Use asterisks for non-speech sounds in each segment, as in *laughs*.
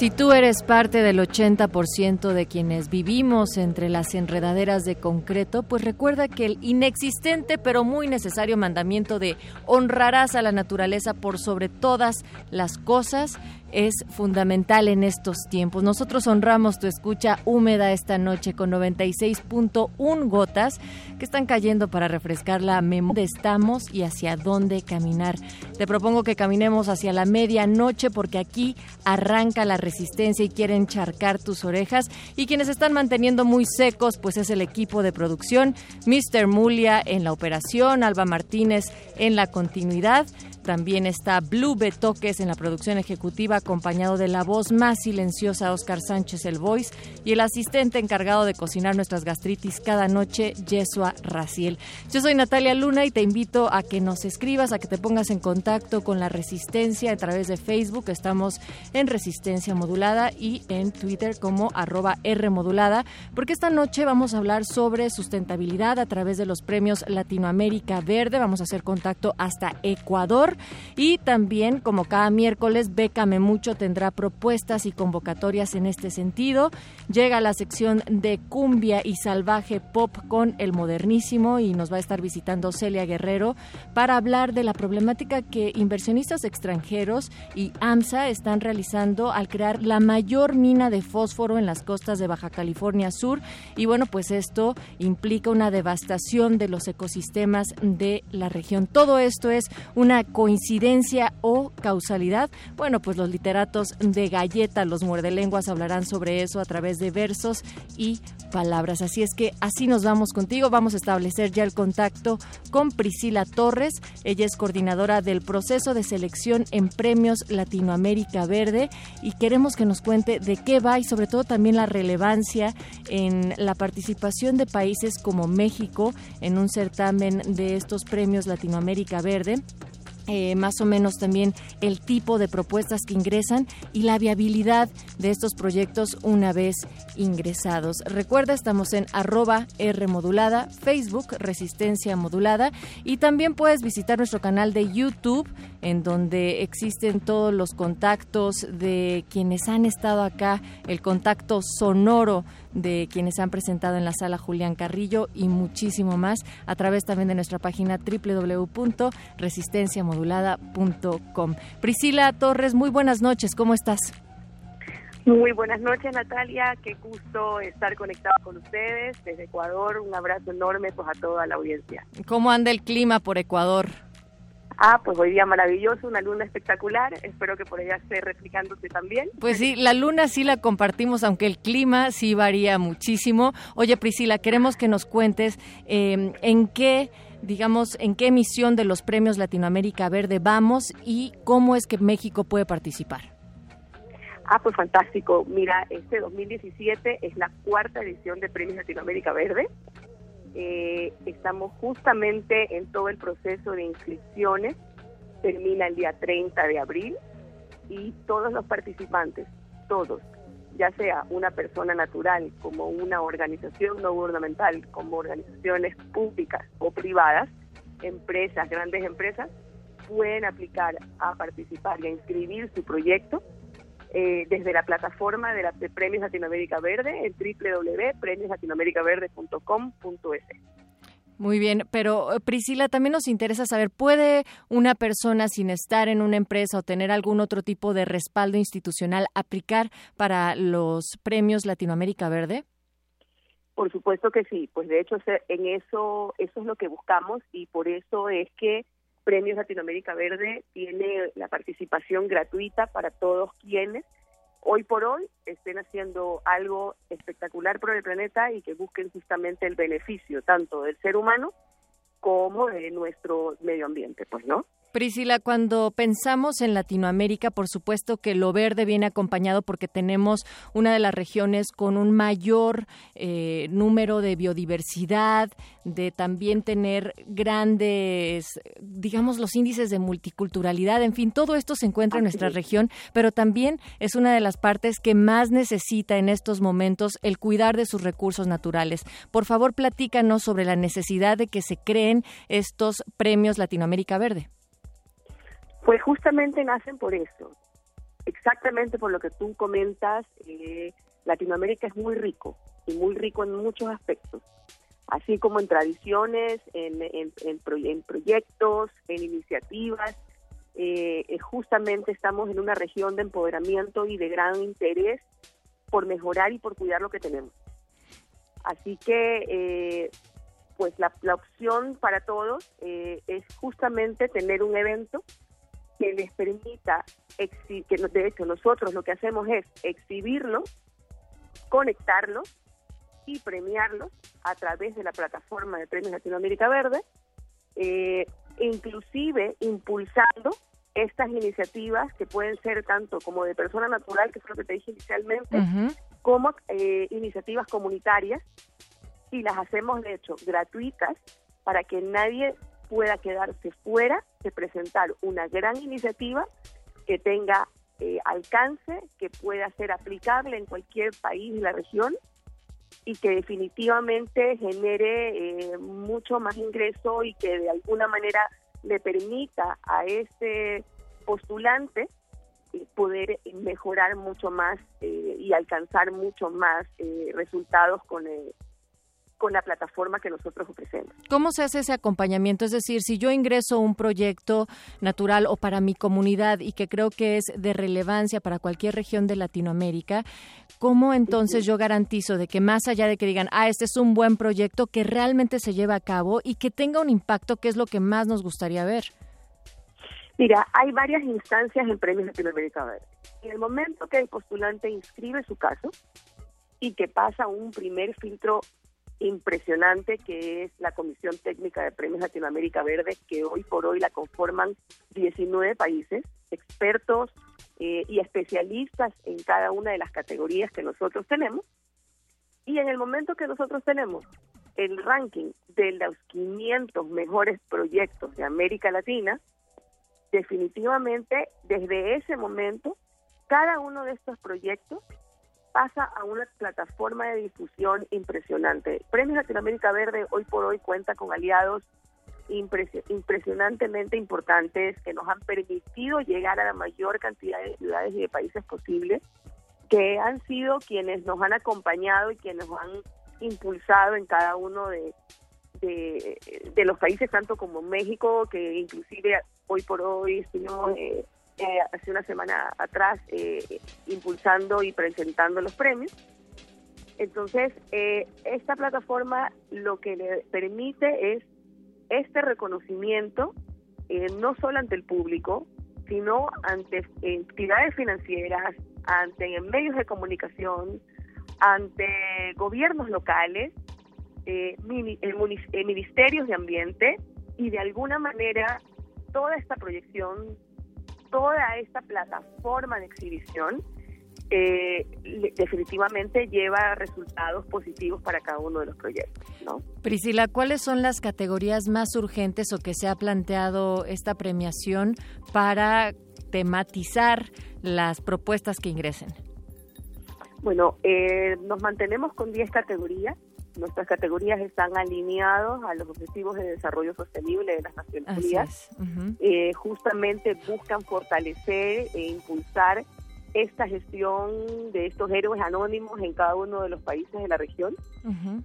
Si tú eres parte del 80% de quienes vivimos entre las enredaderas de concreto, pues recuerda que el inexistente pero muy necesario mandamiento de honrarás a la naturaleza por sobre todas las cosas es fundamental en estos tiempos. Nosotros honramos tu escucha húmeda esta noche con 96.1 gotas que están cayendo para refrescar la memoria estamos y hacia dónde caminar. Te propongo que caminemos hacia la medianoche porque aquí arranca la resistencia y quieren charcar tus orejas y quienes están manteniendo muy secos pues es el equipo de producción, Mr. Mulia en la operación, Alba Martínez en la continuidad. También está Blue Betoques en la producción ejecutiva, acompañado de la voz más silenciosa Oscar Sánchez el Voice y el asistente encargado de cocinar nuestras gastritis cada noche, Yesua Raciel. Yo soy Natalia Luna y te invito a que nos escribas, a que te pongas en contacto con la Resistencia a través de Facebook. Estamos en Resistencia Modulada y en Twitter como arroba R Modulada, porque esta noche vamos a hablar sobre sustentabilidad a través de los premios Latinoamérica Verde. Vamos a hacer contacto hasta Ecuador y también, como cada miércoles, Bécame Mucho tendrá propuestas y convocatorias en este sentido. Llega la sección de cumbia y salvaje pop con el modernísimo y nos va a estar visitando Celia Guerrero para hablar de la problemática que inversionistas extranjeros y AMSA están realizando al crear la mayor mina de fósforo en las costas de Baja California Sur. Y bueno, pues esto implica una devastación de los ecosistemas de la región. Todo esto es una coincidencia o causalidad? Bueno, pues los literatos de galleta, los muerdelenguas, hablarán sobre eso a través de versos y palabras. Así es que así nos vamos contigo. Vamos a establecer ya el contacto con Priscila Torres. Ella es coordinadora del proceso de selección en Premios Latinoamérica Verde y queremos que nos cuente de qué va y sobre todo también la relevancia en la participación de países como México en un certamen de estos Premios Latinoamérica Verde eh, más o menos también el tipo de propuestas que ingresan y la viabilidad de estos proyectos una vez ingresados. Recuerda, estamos en arroba R Facebook Resistencia Modulada y también puedes visitar nuestro canal de YouTube en donde existen todos los contactos de quienes han estado acá, el contacto sonoro de quienes han presentado en la sala Julián Carrillo y muchísimo más a través también de nuestra página www.resistenciamodulada.com. Priscila Torres, muy buenas noches, ¿cómo estás? Muy buenas noches Natalia, qué gusto estar conectado con ustedes desde Ecuador, un abrazo enorme pues a toda la audiencia. ¿Cómo anda el clima por Ecuador? Ah, pues hoy día maravilloso, una luna espectacular. Espero que por allá esté replicándose también. Pues sí, la luna sí la compartimos, aunque el clima sí varía muchísimo. Oye, Priscila, queremos que nos cuentes eh, en qué digamos, en qué emisión de los premios Latinoamérica Verde vamos y cómo es que México puede participar. Ah, pues fantástico. Mira, este 2017 es la cuarta edición de Premios Latinoamérica Verde. Eh, estamos justamente en todo el proceso de inscripciones, termina el día 30 de abril y todos los participantes, todos, ya sea una persona natural como una organización no gubernamental, como organizaciones públicas o privadas, empresas, grandes empresas, pueden aplicar a participar y a inscribir su proyecto eh, desde la plataforma de, la, de Premios Latinoamérica Verde en www.premioslatinoamericaverde.com.es. Muy bien, pero eh, Priscila, también nos interesa saber, ¿puede una persona sin estar en una empresa o tener algún otro tipo de respaldo institucional aplicar para los premios Latinoamérica Verde? Por supuesto que sí, pues de hecho en eso eso es lo que buscamos y por eso es que Premios Latinoamérica Verde tiene la participación gratuita para todos quienes hoy por hoy estén haciendo algo espectacular por el planeta y que busquen justamente el beneficio tanto del ser humano como de nuestro medio ambiente, pues, ¿no? Priscila, cuando pensamos en Latinoamérica, por supuesto que lo verde viene acompañado porque tenemos una de las regiones con un mayor eh, número de biodiversidad, de también tener grandes, digamos, los índices de multiculturalidad, en fin, todo esto se encuentra en nuestra región, pero también es una de las partes que más necesita en estos momentos el cuidar de sus recursos naturales. Por favor, platícanos sobre la necesidad de que se creen estos premios Latinoamérica Verde. Pues justamente nacen por eso, exactamente por lo que tú comentas, eh, Latinoamérica es muy rico y muy rico en muchos aspectos, así como en tradiciones, en, proyectos, en iniciativas. Eh, eh, justamente estamos en una región de empoderamiento y de gran interés por mejorar y por cuidar lo que tenemos. Así que, pues la, la, opción para todos es justamente tener un evento que les permita, que de hecho nosotros lo que hacemos es exhibirlo, conectarlo y premiarlo a través de la plataforma de Premios Latinoamérica Verde, eh, inclusive impulsando estas iniciativas que pueden ser tanto como de persona natural, que es lo que te dije inicialmente, como eh, iniciativas comunitarias, y las hacemos de hecho gratuitas para que nadie pueda quedarse fuera de presentar una gran iniciativa que tenga eh, alcance, que pueda ser aplicable en cualquier país de la región y que definitivamente genere eh, mucho más ingreso y que de alguna manera le permita a ese postulante eh, poder mejorar mucho más y alcanzar mucho más resultados con el con la plataforma que nosotros ofrecemos. ¿Cómo se hace ese acompañamiento? Es decir, si yo ingreso un proyecto natural o para mi comunidad y que creo que es de relevancia para cualquier región de Latinoamérica, ¿cómo entonces yo garantizo de que más allá de que digan, ah, este es un buen proyecto, que realmente se lleva a cabo y que tenga un impacto, que es lo que más nos gustaría ver? Mira, hay varias instancias en Premios Latinoamérica Verde. En el momento que el postulante inscribe su caso y que pasa un primer filtro impresionante que es la Comisión Técnica de Premios Latinoamérica Verde, que hoy por hoy la conforman 19 países, expertos eh, y especialistas en cada una de las categorías que nosotros tenemos. Y en el momento que nosotros tenemos el ranking de los 500 mejores proyectos de América Latina, definitivamente desde ese momento, cada uno de estos proyectos pasa a una plataforma de difusión impresionante. Premios Latinoamérica Verde hoy por hoy cuenta con aliados impresionantemente importantes que nos han permitido llegar a la mayor cantidad de ciudades y de países posibles, que han sido quienes nos han acompañado y quienes nos han impulsado en cada uno de, de, los países, tanto como México, que inclusive hoy por hoy estuvimos... Eh, hace una semana atrás eh, impulsando y presentando los premios. Entonces, eh, esta plataforma lo que le permite es este reconocimiento, eh, no solo ante el público, sino ante entidades financieras, ante medios de comunicación, ante gobiernos locales, ministerios de ambiente y de alguna manera toda esta proyección toda esta plataforma de exhibición eh, definitivamente lleva resultados positivos para cada uno de los proyectos. ¿no? Priscila, ¿cuáles son las categorías más urgentes o que se ha planteado esta premiación para tematizar las propuestas que ingresen? Bueno, eh, nos mantenemos con 10 categorías. Nuestras categorías están alineados a los objetivos de desarrollo sostenible de las Naciones Unidas. Eh, justamente buscan fortalecer e impulsar esta gestión de estos héroes anónimos en cada uno de los países de la región.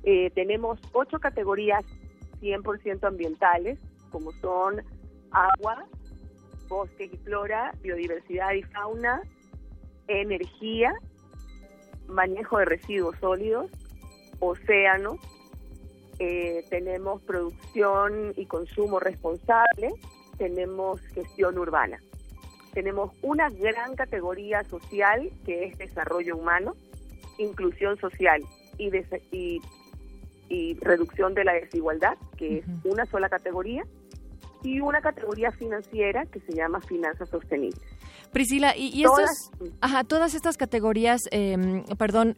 Eh, tenemos ocho categorías 100% ambientales, como son agua, bosque y flora, biodiversidad y fauna, energía, manejo de residuos sólidos, océano, eh, tenemos producción y consumo responsable, tenemos gestión urbana. Tenemos una gran categoría social que es desarrollo humano, inclusión social y, y, y reducción de la desigualdad, que es una sola categoría, y una categoría financiera que se llama finanzas sostenibles. Priscila, y, todas, ajá, todas estas categorías, em, perdón,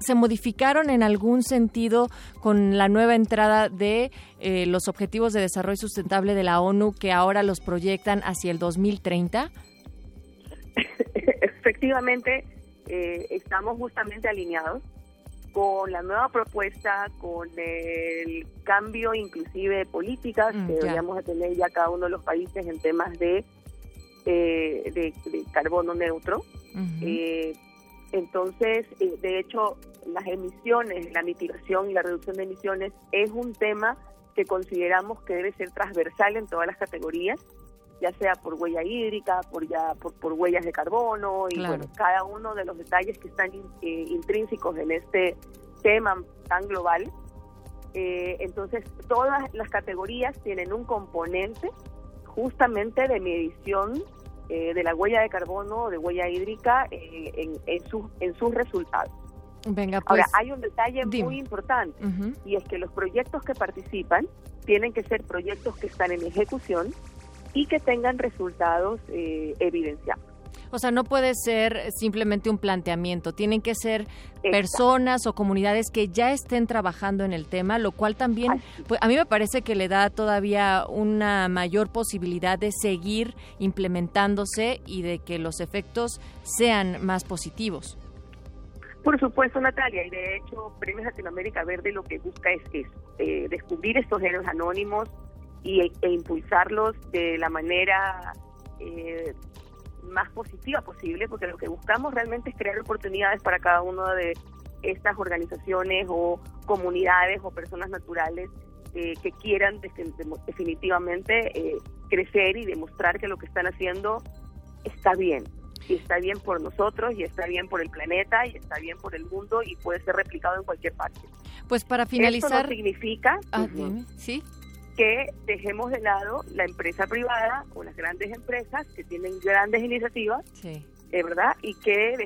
se modificaron en algún sentido con la nueva entrada de eh, los Objetivos de Desarrollo Sustentable de la ONU que ahora los proyectan hacia el 2030? *laughs* Efectivamente, eh, estamos justamente alineados con la nueva propuesta, con el cambio inclusive de políticas mm, que deberíamos tener ya cada uno de los países en temas de, eh, de, carbono neutro. Entonces, eh, de hecho, las emisiones, la mitigación y la reducción de emisiones es un tema que consideramos que debe ser transversal en todas las categorías ya sea por huella hídrica, por ya por, por huellas de carbono y bueno, cada uno de los detalles que están eh, intrínsecos en este tema tan global. Eh, entonces, todas las categorías tienen un componente justamente de medición eh, de la huella de carbono o de huella hídrica en, en, en sus resultados. Venga, Ahora, pues, hay un detalle muy importante y es que los proyectos que participan tienen que ser proyectos que están en ejecución y que tengan resultados eh, evidenciados. O sea, no puede ser simplemente un planteamiento, tienen que ser personas o comunidades que ya estén trabajando en el tema, lo cual también, pues, a mí me parece que le da todavía una mayor posibilidad de seguir implementándose y de que los efectos sean más positivos. Por supuesto, Natalia, y de hecho, Premios Latinoamérica Verde lo que busca es, eh, descubrir estos géneros anónimos, y, e impulsarlos de la manera eh, más positiva posible, porque lo que buscamos realmente es crear oportunidades para cada una de estas organizaciones o comunidades o personas naturales eh, que quieran definitivamente eh, crecer y demostrar que lo que están haciendo está bien. Y está bien por nosotros, y está bien por el planeta, y está bien por el mundo, y puede ser replicado en cualquier parte. Pues para finalizar... Esto significa... Ah, ¿sí? Que dejemos de lado la empresa privada o las grandes empresas que tienen grandes iniciativas, sí. ¿verdad? Y que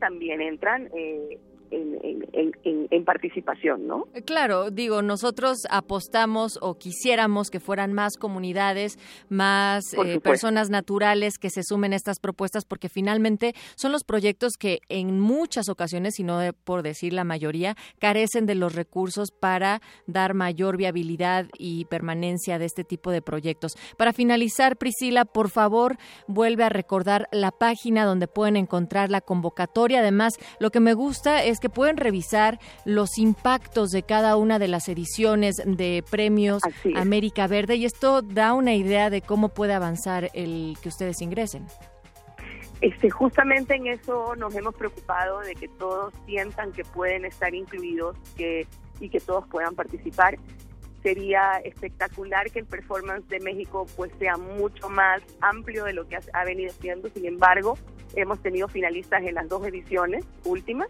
también entran eh, en, participación, ¿no? Eh, claro, digo, nosotros apostamos o quisiéramos que fueran más comunidades, más eh, personas naturales que se sumen a estas propuestas, porque finalmente son los proyectos que en muchas ocasiones, y no por decir la mayoría, carecen de los recursos para dar mayor viabilidad y permanencia de este tipo de proyectos. Para finalizar, Priscila, por favor, vuelve a recordar la página donde pueden encontrar la convocatoria. Además, lo que me gusta es que pueden revisar los impactos de cada una de las ediciones de premios América Verde y esto da una idea de cómo puede avanzar el que ustedes ingresen. Este, justamente en eso nos hemos preocupado de que todos sientan que pueden estar incluidos que, y que todos puedan participar. Sería espectacular que el performance de México pues sea mucho más amplio de lo que ha, venido siendo. Sin embargo, hemos tenido finalistas en las dos ediciones últimas.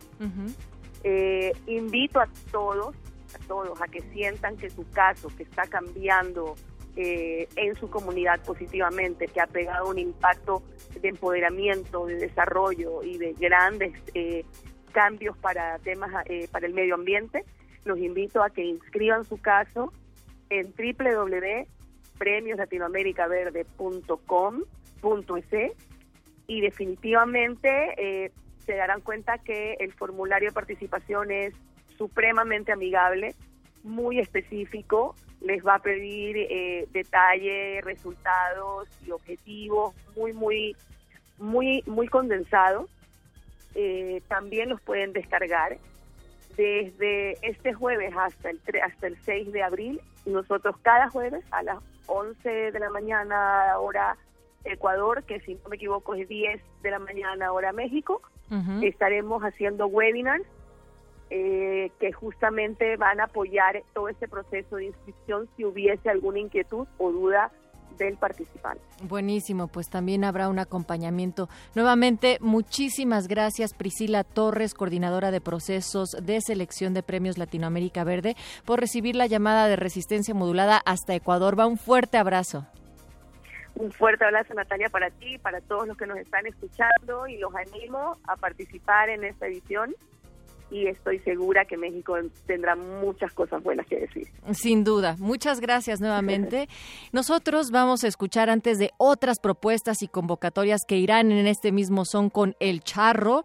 Eh, invito a todos, a todos, a que sientan que su caso, que está cambiando eh, en su comunidad positivamente, que ha pegado un impacto de empoderamiento, de desarrollo y de grandes eh, cambios para temas para el medio ambiente, los invito a que inscriban su caso en www.premioslatinoamericaverde.com.es y definitivamente eh, se darán cuenta que el formulario de participación es supremamente amigable, muy específico, les va a pedir eh, detalle, resultados y objetivos muy, muy, muy, muy condensados. Eh, también los pueden descargar. Desde este jueves hasta el, hasta el 6 de abril, nosotros cada jueves a las 11 de la mañana, hora Ecuador, que si no me equivoco es 10 de la mañana hora México. Estaremos haciendo webinars eh, que justamente van a apoyar todo este proceso de inscripción si hubiese alguna inquietud o duda del participante. Buenísimo, pues también habrá un acompañamiento. Nuevamente, muchísimas gracias Priscila Torres, coordinadora de procesos de selección de premios Latinoamérica Verde, por recibir la llamada de resistencia modulada hasta Ecuador. Va un fuerte abrazo. Un fuerte abrazo, Natalia, para ti, para todos los que nos están escuchando y los animo a participar en esta edición y estoy segura que México tendrá muchas cosas buenas que decir. Sin duda. Muchas gracias nuevamente. Nosotros vamos a escuchar antes de otras propuestas y convocatorias que irán en este mismo son con El Charro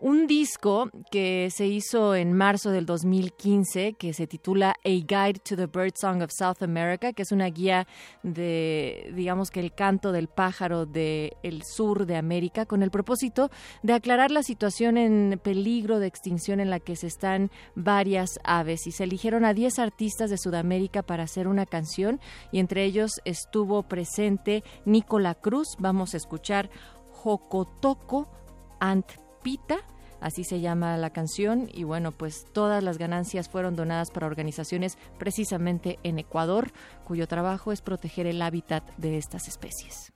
un disco que se hizo en marzo del 2015 que se titula A Guide to the Bird Song of South America, que es una guía de, digamos que el canto del pájaro del sur de América, con el propósito de aclarar la situación en peligro de extinción en la que se están varias aves. Y se eligieron a 10 artistas de Sudamérica para hacer una canción y entre ellos estuvo presente Nicola Cruz. Vamos a escuchar Jocotoco Ant Pita, así se llama la canción, y bueno, pues todas las ganancias fueron donadas para organizaciones precisamente en Ecuador, cuyo trabajo es proteger el hábitat de estas especies.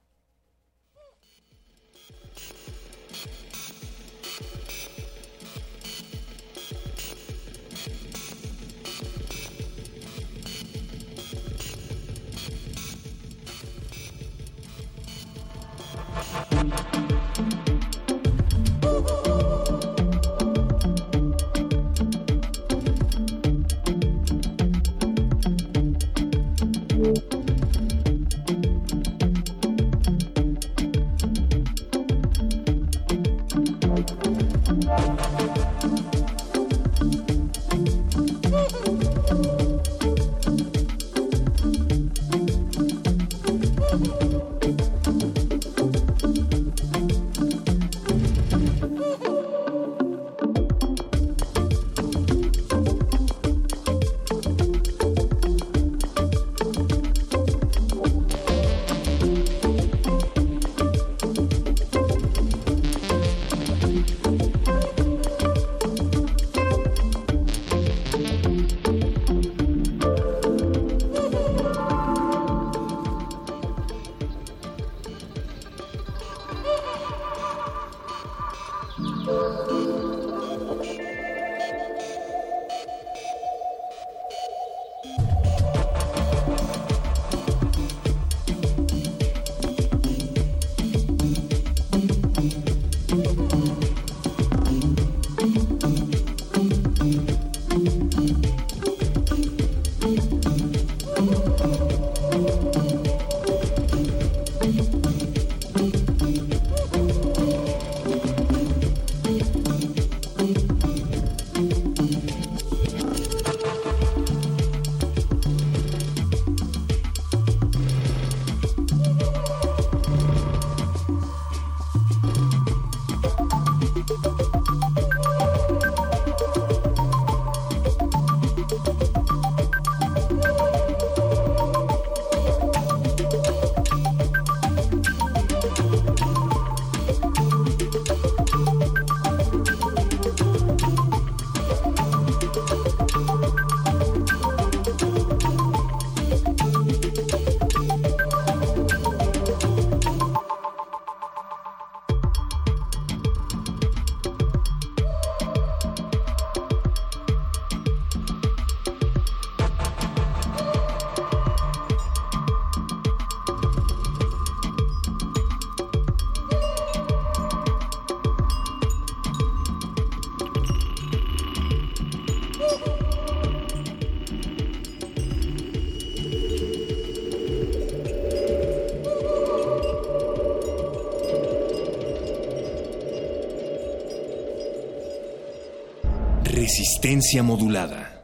Resistencia modulada.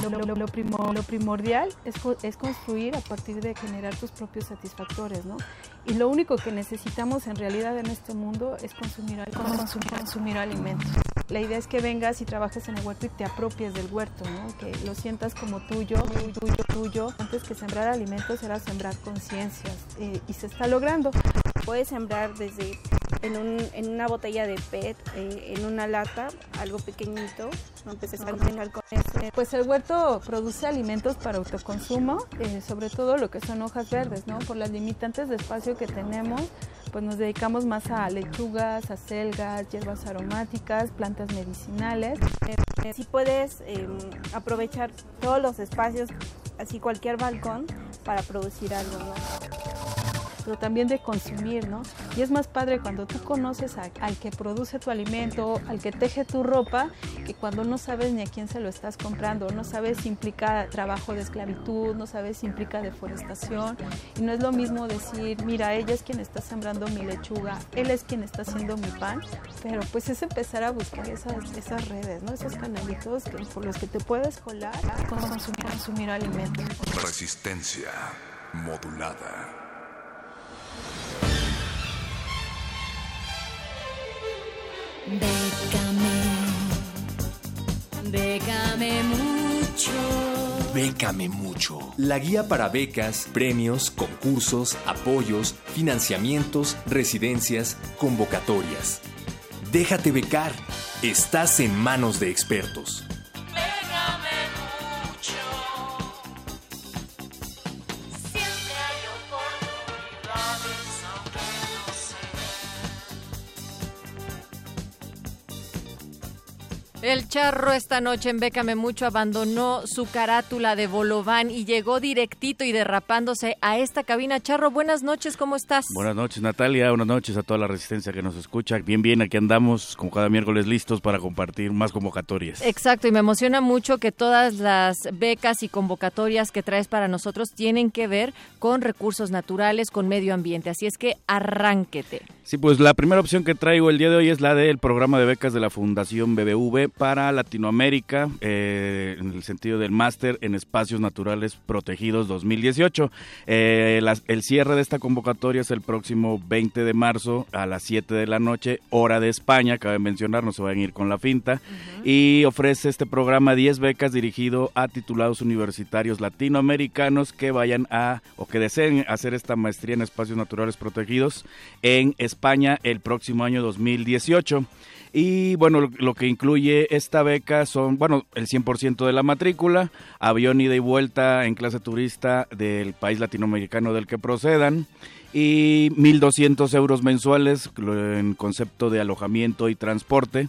Lo, primordial es, construir a partir de generar tus propios satisfactores, ¿no? Y lo único que necesitamos en realidad en este mundo es consumir, consumir, alimentos. La idea es que vengas y trabajes en el huerto y te apropies del huerto, ¿no? Que lo sientas como tuyo, tuyo, tuyo. Antes que sembrar alimentos era sembrar conciencias y, y se está logrando. Puedes sembrar desde en, un, en una botella de PET, eh, en una lata, algo pequeñito, no empecé a cocinar con eso. Pues el huerto produce alimentos para autoconsumo, eh, sobre todo lo que son hojas verdes, ¿no? Por las limitantes de espacio que tenemos, pues nos dedicamos más a lechugas, a selgas, hierbas aromáticas, plantas medicinales. Si puedes em, aprovechar todos los espacios, así cualquier balcón, para producir algo, ¿no? Pero también de consumir, ¿no? Y es más padre cuando tú conoces al que produce tu alimento, al que teje tu ropa, que cuando no sabes ni a quién se lo estás comprando, no sabes si implica trabajo de esclavitud, no sabes si implica deforestación, y no es lo mismo decir, mira, ella es quien está sembrando mi lechuga, él es quien está haciendo mi pan, pero pues es empezar a buscar esas, esas redes, ¿no? Esos canalitos por los que te puedes colar con consumir, consumir alimentos. Resistencia modulada. Bécame, bécame mucho. Bécame mucho. La guía para becas, premios, concursos, apoyos, financiamientos, residencias, convocatorias. Déjate becar. Estás en manos de expertos. El charro esta noche en Bécame Mucho abandonó su carátula de Bolován y llegó directito y derrapándose a esta cabina. Charro, buenas noches, ¿cómo estás? Buenas noches, Natalia. Buenas noches a toda la resistencia que nos escucha. Bien, bien, aquí andamos como cada miércoles listos para compartir más convocatorias. Exacto, y me emociona mucho que todas las becas y convocatorias que traes para nosotros tienen que ver con recursos naturales, con medio ambiente. Así es que arránquete. Sí, pues la primera opción que traigo el día de hoy es la del programa de becas de la Fundación BBV para Latinoamérica, eh, en el sentido del máster en espacios naturales protegidos 2018. Eh, el cierre de esta convocatoria es el próximo 20 de marzo a las 7 de la noche, hora de España, cabe mencionar, no se vayan a ir con la finta, y ofrece este programa 10 becas dirigido a titulados universitarios latinoamericanos que vayan a o que deseen hacer esta maestría en espacios naturales protegidos en España el próximo año 2018. Y bueno, lo, que incluye esta beca son, bueno, el 100% de la matrícula, avión ida y vuelta en clase turista del país latinoamericano del que procedan y 1.200 euros mensuales en concepto de alojamiento y transporte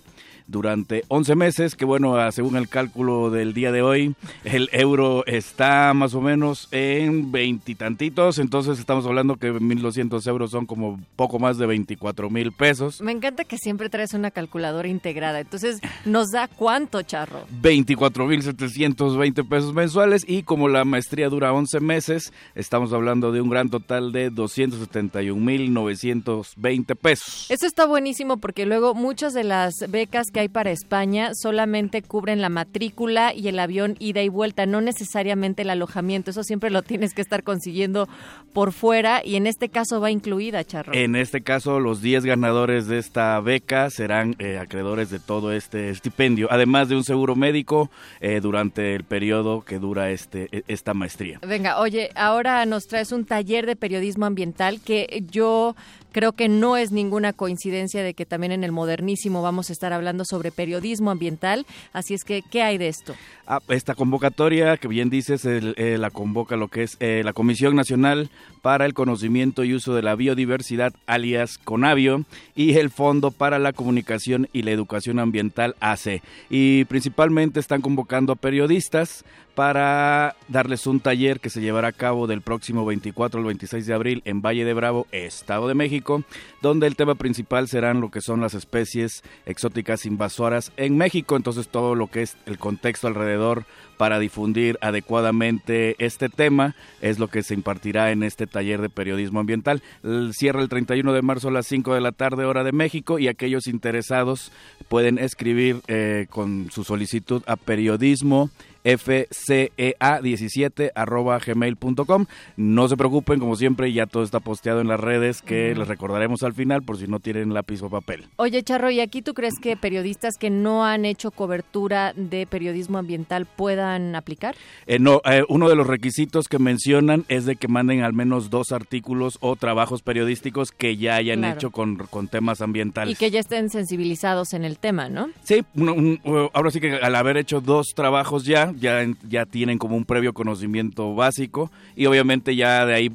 durante 11 meses, que bueno, según el cálculo del día de hoy, el euro está más o menos en veintitantitos, entonces estamos hablando que 1.200 euros son como poco más de 24 mil pesos. Me encanta que siempre traes una calculadora integrada, entonces nos da cuánto, Charro. 24 mil 720 pesos mensuales y como la maestría dura 11 meses, estamos hablando de un gran total de 271 mil 920 pesos. Eso está buenísimo porque luego muchas de las becas que hay para España solamente cubren la matrícula y el avión ida y vuelta, no necesariamente el alojamiento. Eso siempre lo tienes que estar consiguiendo por fuera y en este caso va incluida, Charro. En este caso, los 10 ganadores de esta beca serán eh, acreedores de todo este estipendio, además de un seguro médico eh, durante el periodo que dura este e, esta maestría. Venga, oye, ahora nos traes un taller de periodismo ambiental que yo Creo que no es ninguna coincidencia de que también en el modernísimo vamos a estar hablando sobre periodismo ambiental. Así es que, ¿qué hay de esto? Ah, esta convocatoria, que bien dices, eh, la convoca lo que es eh, la Comisión Nacional para el Conocimiento y Uso de la Biodiversidad, alias CONAVIO, y el Fondo para la Comunicación y la Educación Ambiental, ACE. Y principalmente están convocando a periodistas para darles un taller que se llevará a cabo del próximo 24 al 26 de abril en Valle de Bravo, Estado de México, donde el tema principal serán lo que son las especies exóticas invasoras en México, entonces todo lo que es el contexto alrededor para difundir adecuadamente este tema es lo que se impartirá en este taller de periodismo ambiental. Cierra el 31 de marzo a las 5 de la tarde hora de México y aquellos interesados pueden escribir eh, con su solicitud a periodismo fcea17 arroba gmail.com. No se preocupen, como siempre, ya todo está posteado en las redes que les recordaremos al final por si no tienen lápiz o papel. Oye, Charro, ¿y aquí tú crees que periodistas que no han hecho cobertura de periodismo ambiental puedan aplicar? Eh, no, eh, uno de los requisitos que mencionan es de que manden al menos dos artículos o trabajos periodísticos que ya hayan Claro. hecho con, con temas ambientales. Y que ya estén sensibilizados en el tema, ¿no? Sí, un- ahora sí que al haber hecho dos trabajos ya, ya, ya tienen como un previo conocimiento básico y obviamente ya de ahí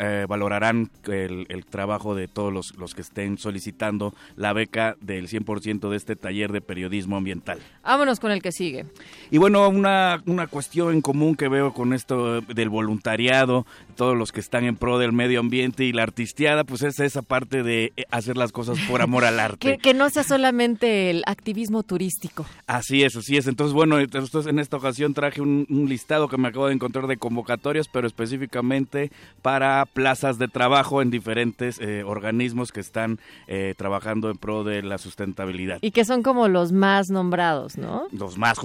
eh, valorarán el, el trabajo de todos los, los que estén solicitando la beca del 100% de este taller de periodismo ambiental. Vámonos con el que sigue. Y bueno, una, una cuestión en común que veo con esto del voluntariado, todos los que están en pro del medio ambiente y la artisteada, pues es esa parte de eh, hacer las cosas por amor al *laughs* arte. Que, que no sea solamente el activismo turístico. Así es, así es. Entonces, bueno, entonces en esta ocasión traje un, un listado que me acabo de encontrar de convocatorias, pero específicamente para plazas de trabajo en diferentes eh, organismos que están eh, trabajando en pro de la sustentabilidad. Y que son como los más nombrados, ¿no? Los más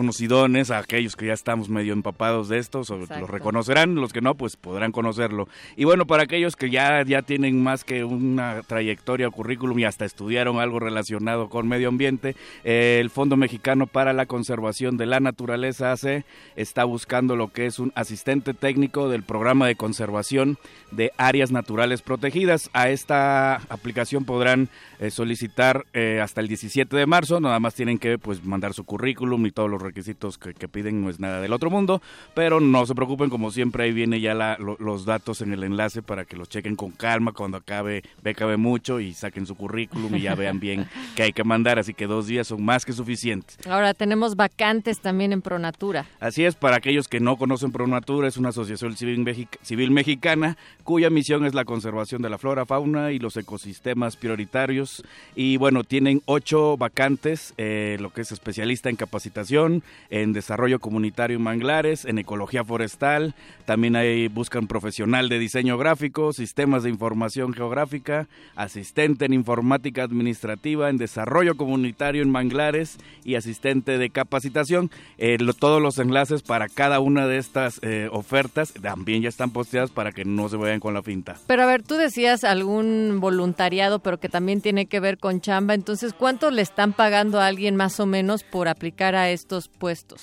conocidones, aquellos que ya estamos medio empapados de estos, o Exacto. los reconocerán, los que no, pues podrán conocerlo. Y bueno, para aquellos que ya, ya tienen más que una trayectoria o currículum y hasta estudiaron algo relacionado con medio ambiente, eh, el Fondo Mexicano para la Conservación de la Naturaleza AC está buscando lo que es un asistente técnico del programa de conservación de áreas naturales protegidas. A esta aplicación podrán eh, solicitar eh, hasta el 17 de marzo, nada más tienen que pues mandar su currículum y todos los requisitos que, que piden, no es nada del otro mundo, pero no se preocupen, como siempre ahí viene ya la- lo- los datos en el enlace para que los chequen con calma cuando acabe, cabe mucho y saquen su currículum y ya vean bien *laughs* que hay que mandar, así que dos días son más que suficientes. Ahora tenemos vacantes también en Pronatura. Así es, para aquellos que no conocen Pronatura, es una asociación civil, civil mexicana cuya misión es la conservación de la flora, fauna y los ecosistemas prioritarios. Y bueno, tienen ocho vacantes, eh, lo que es especialista en capacitación, en desarrollo comunitario en manglares, en ecología forestal, también hay, buscan profesional de diseño gráfico, sistemas de información geográfica, asistente en informática administrativa, en desarrollo comunitario en manglares y asistente de capacitación. Eh, todos los enlaces para cada una de estas eh, ofertas también ya están posteadas para que no se vayan con la finta. Pero a ver, tú decías algún voluntariado, pero que también tiene que ver con chamba. Entonces, ¿cuánto le están pagando a alguien más o menos por aplicar a estos puestos?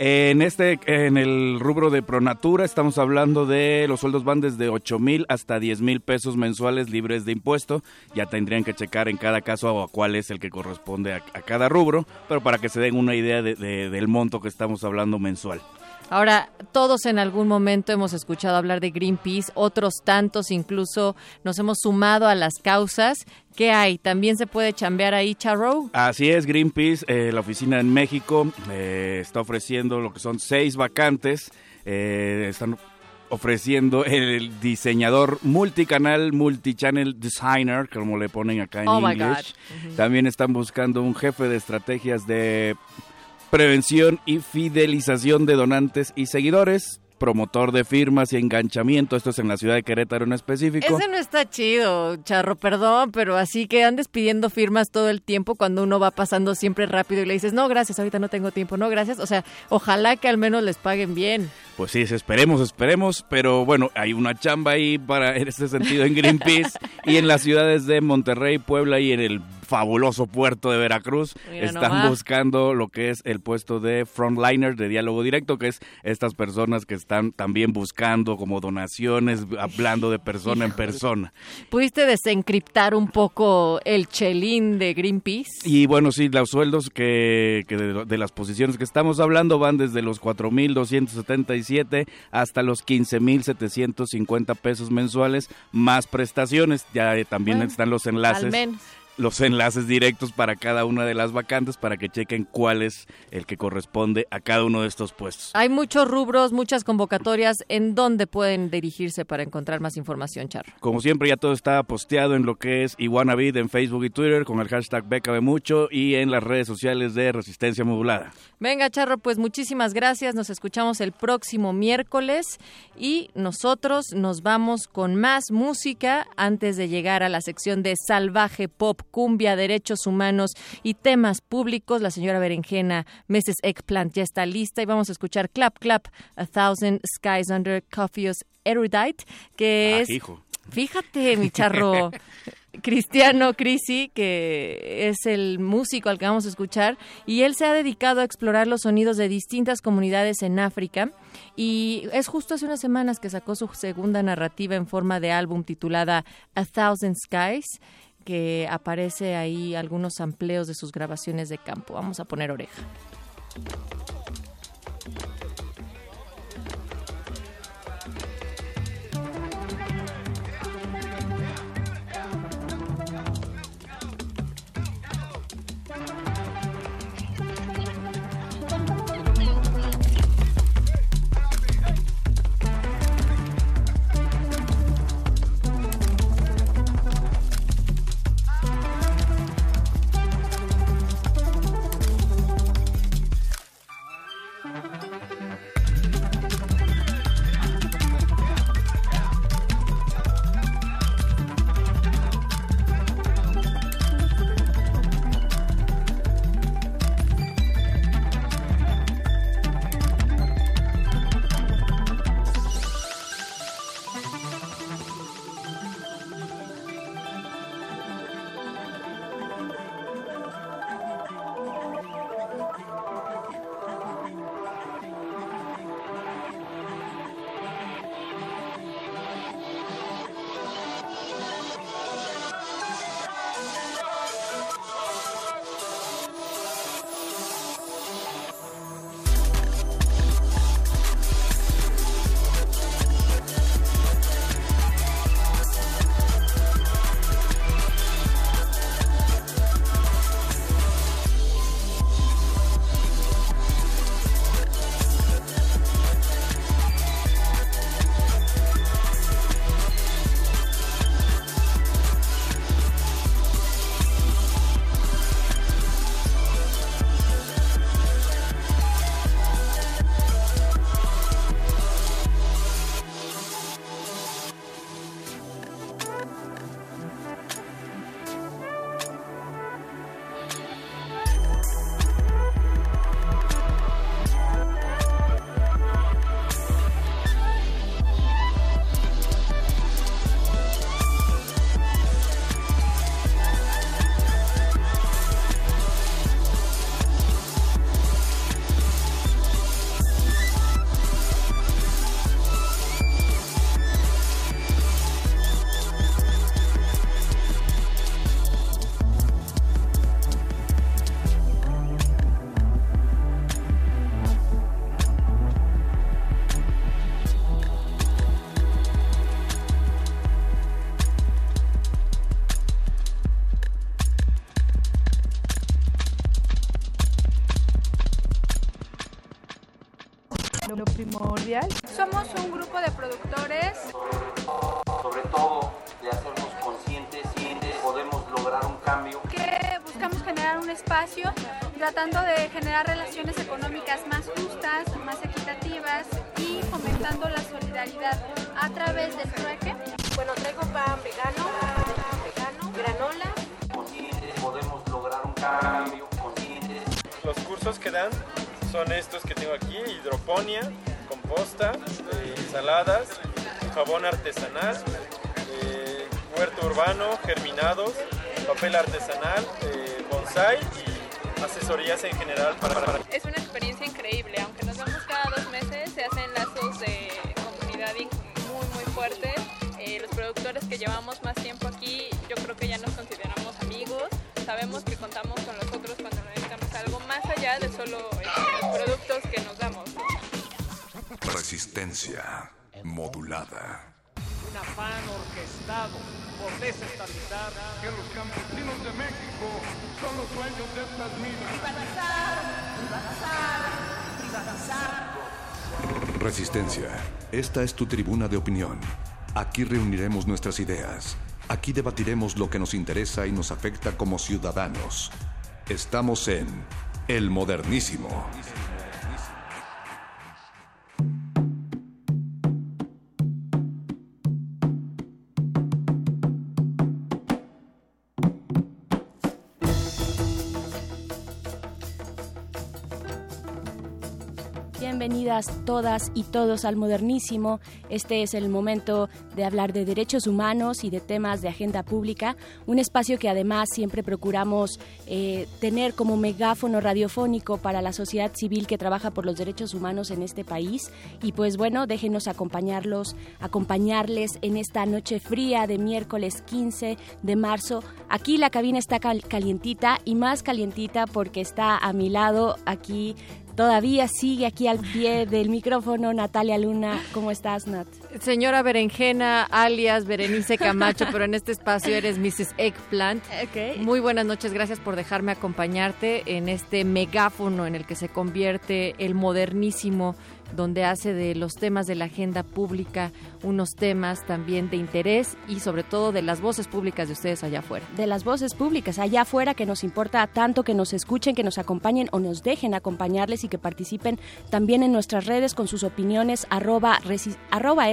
En este, en el rubro de Pronatura, estamos hablando de los sueldos van desde 8 mil hasta 10 mil pesos mensuales libres de impuesto. Ya tendrían que checar en cada caso a cuál es el que corresponde a, a cada rubro, pero para que se den una idea de- de- del monto que estamos hablando mensual. Ahora, todos en algún momento hemos escuchado hablar de Greenpeace, otros tantos incluso nos hemos sumado a las causas. ¿Qué hay? ¿También se puede chambear ahí, Charro? Así es, Greenpeace, eh, la oficina en México, eh, está ofreciendo lo que son seis vacantes. eh, están ofreciendo el diseñador multicanal, multichannel designer, como le ponen acá en Oh inglés. También están buscando un jefe de estrategias de prevención y fidelización de donantes y seguidores, promotor de firmas y enganchamiento. Esto es en la ciudad de Querétaro en específico. Ese no está chido, Charro, perdón, pero así que andes pidiendo firmas todo el tiempo cuando uno va pasando siempre rápido y le dices, no, gracias, ahorita no tengo tiempo, no, gracias. O sea, ojalá que al menos les paguen bien. Pues sí, esperemos, esperemos, pero bueno, hay una chamba ahí para en ese sentido en Greenpeace *laughs* y en las ciudades de Monterrey, Puebla y en el fabuloso puerto de Veracruz Mira están nomás. buscando lo que es el puesto de frontliner de diálogo directo, que es estas personas que están también buscando como donaciones, hablando de persona en persona. ¿Pudiste desencriptar un poco el chelín de Greenpeace? Y bueno, sí, los sueldos que, que de, de las posiciones que estamos hablando van desde los 4.277 hasta los 15.750 pesos mensuales más prestaciones. Ya eh, también Bueno, están los Al enlaces. menos. Los enlaces directos para cada una de las vacantes para que chequen cuál es el que corresponde a cada uno de estos puestos. Hay muchos rubros, muchas convocatorias. ¿En dónde pueden dirigirse para encontrar más información, Charro? Como siempre, ya todo está posteado en lo que es Iguanavid en Facebook y Twitter con el hashtag Mucho y en las redes sociales de Resistencia Modulada. Venga, Charro, pues muchísimas gracias. Nos escuchamos el próximo miércoles y nosotros nos vamos con más música antes de llegar a la sección de Salvaje Pop cumbia, derechos humanos y temas públicos. La señora Berenjena Mrs. Eggplant ya está lista y vamos a escuchar Clap Clap, A Thousand Skies Under Coffee's Erudite, que Ah, es... hijo. Fíjate, mi charro. *laughs* Cristiano Crisi, que es el músico al que vamos a escuchar, y él se ha dedicado a explorar los sonidos de distintas comunidades en África. Y es justo hace unas semanas que sacó su segunda narrativa en forma de álbum titulada A Thousand Skies, que aparece ahí algunos amplios de sus grabaciones de campo. Vamos a poner oreja. Primordial. Somos un grupo de productores. Sobre todo de hacernos conscientes y podemos lograr un cambio. Que buscamos generar un espacio tratando de generar relaciones económicas más justas, más equitativas y fomentando la solidaridad a través del trueque. Bueno, traigo pan vegano, pan vegano, granola. Conscientes podemos lograr un cambio. Conscientes. Los cursos que dan son estos que tengo aquí, hidroponía, composta, eh, ensaladas, jabón artesanal, eh, huerto urbano, germinados, papel artesanal, eh, bonsai y asesorías en general para, para... Es una experiencia increíble, aunque nos vemos cada dos meses, se hacen lazos de comunidad muy muy fuertes. Los productores que llevamos más tiempo aquí, yo creo que ya nos consideramos amigos, sabemos que contamos con los otros cuando necesitamos algo más allá de solo Resistencia modulada. Un afán orquestado por desestabilizar que los campesinos de México son los dueños de estas minas. privatizar, privatizar. Resistencia. Esta es tu tribuna de opinión. Aquí reuniremos nuestras ideas. Aquí debatiremos lo que nos interesa y nos afecta como ciudadanos. Estamos en El Modernísimo. Todas y todos al Modernísimo. Este es el momento de hablar de derechos humanos y de temas de agenda pública, un espacio que además siempre procuramos eh, tener como megáfono radiofónico para la sociedad civil que trabaja por los derechos humanos en este país. Y pues bueno, déjenos acompañarlos, acompañarles en esta noche fría de miércoles 15 de marzo. Aquí la cabina está calientita y más calientita porque está a mi lado aquí Todavía sigue aquí al pie del micrófono Natalia Luna. ¿Cómo estás, Nat? Señora Berenjena, alias Berenice Camacho, pero en este espacio eres Mrs. Eggplant. Muy buenas noches, gracias por dejarme acompañarte en este megáfono en el que se convierte el modernísimo donde hace de los temas de la agenda pública unos temas también de interés y sobre todo de las voces públicas de ustedes allá afuera. De las voces públicas allá afuera que nos importa tanto que nos escuchen, que nos acompañen o nos dejen acompañarles y que participen también en nuestras redes con sus opiniones arroba, arroba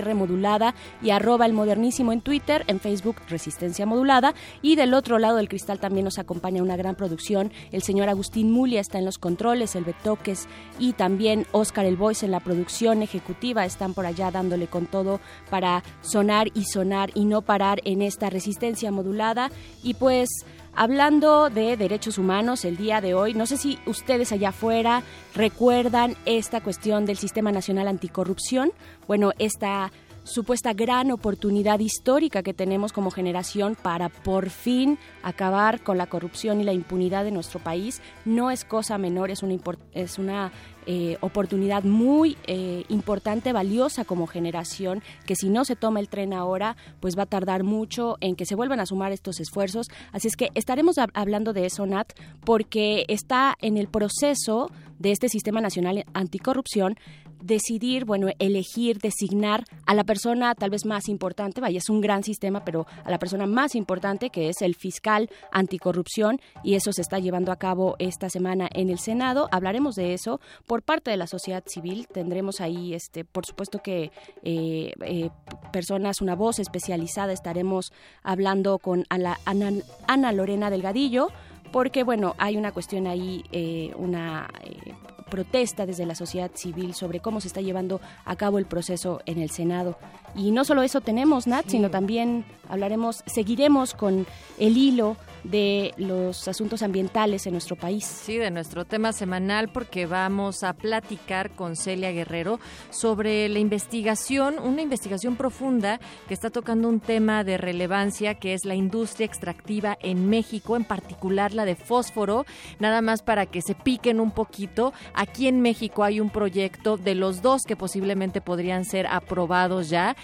y arroba el modernísimo en Twitter, en Facebook Resistencia Modulada y del otro lado del cristal también nos acompaña una gran producción. El señor Agustín Mulia está en los controles, el Betoques y también Oscar El Voice en la producción ejecutiva están por allá dándole con todo para sonar y sonar y no parar en esta resistencia modulada. Y pues hablando de derechos humanos el día de hoy, no sé si ustedes allá afuera recuerdan esta cuestión del Sistema Nacional Anticorrupción. Bueno, esta supuesta gran oportunidad histórica que tenemos como generación para por fin acabar con la corrupción y la impunidad de nuestro país. No es cosa menor, es una, es una eh, oportunidad muy eh, importante, valiosa como generación, que si no se toma el tren ahora, pues va a tardar mucho en que se vuelvan a sumar estos esfuerzos. Así es que estaremos hablando de eso, Nat, porque está en el proceso de este Sistema Nacional Anticorrupción decidir, bueno, elegir, designar a la persona tal vez más importante, vaya, es un gran sistema, pero a la persona más importante que es el fiscal anticorrupción y eso se está llevando a cabo esta semana en el Senado. Hablaremos de eso por parte de la sociedad civil. Tendremos ahí, este, por supuesto que eh, eh, personas, una voz especializada. Estaremos hablando con Ana, Ana Lorena Delgadillo porque bueno, hay una cuestión ahí, eh, una protesta desde la sociedad civil sobre cómo se está llevando a cabo el proceso en el Senado. Y no solo eso tenemos, Nat, sino también hablaremos, seguiremos con el hilo de los asuntos ambientales en nuestro país. Sí, de nuestro tema semanal, porque vamos a platicar con Celia Guerrero sobre la investigación, una investigación profunda que está tocando un tema de relevancia que es la industria extractiva en México, en particular la de fósforo. Nada más para que se piquen un poquito. Aquí en México hay un proyecto de los dos que posiblemente podrían ser aprobados ya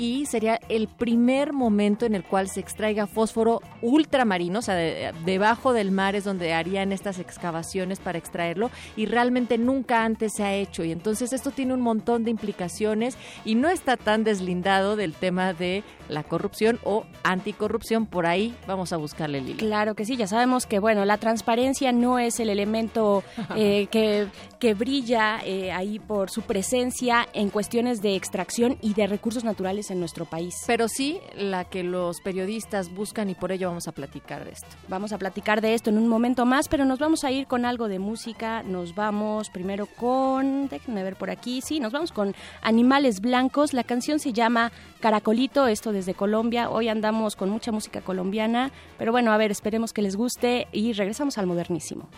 y sería el primer momento en el cual se extraiga fósforo ultramarino, o sea, debajo del mar es donde harían estas excavaciones para extraerlo y realmente nunca antes se ha hecho y entonces esto tiene un montón de implicaciones y no está tan deslindado del tema de la corrupción o anticorrupción, por ahí vamos a buscarle el hilo. Claro que sí, ya sabemos que bueno, la transparencia no es el elemento eh, *laughs* que, que, brilla eh, ahí por su presencia en cuestiones de extracción y de recursos naturales en nuestro país. Pero sí la que los periodistas buscan y por ello vamos a platicar de esto. Vamos a platicar de esto en un momento más, pero nos vamos a ir con algo de música, nos vamos primero con, déjenme ver por aquí, sí, nos vamos con Animales Blancos, la canción se llama Caracolito, esto desde Colombia. Hoy andamos con mucha música colombiana, pero bueno, a ver, esperemos que les guste y regresamos al modernísimo.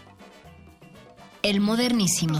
El modernísimo.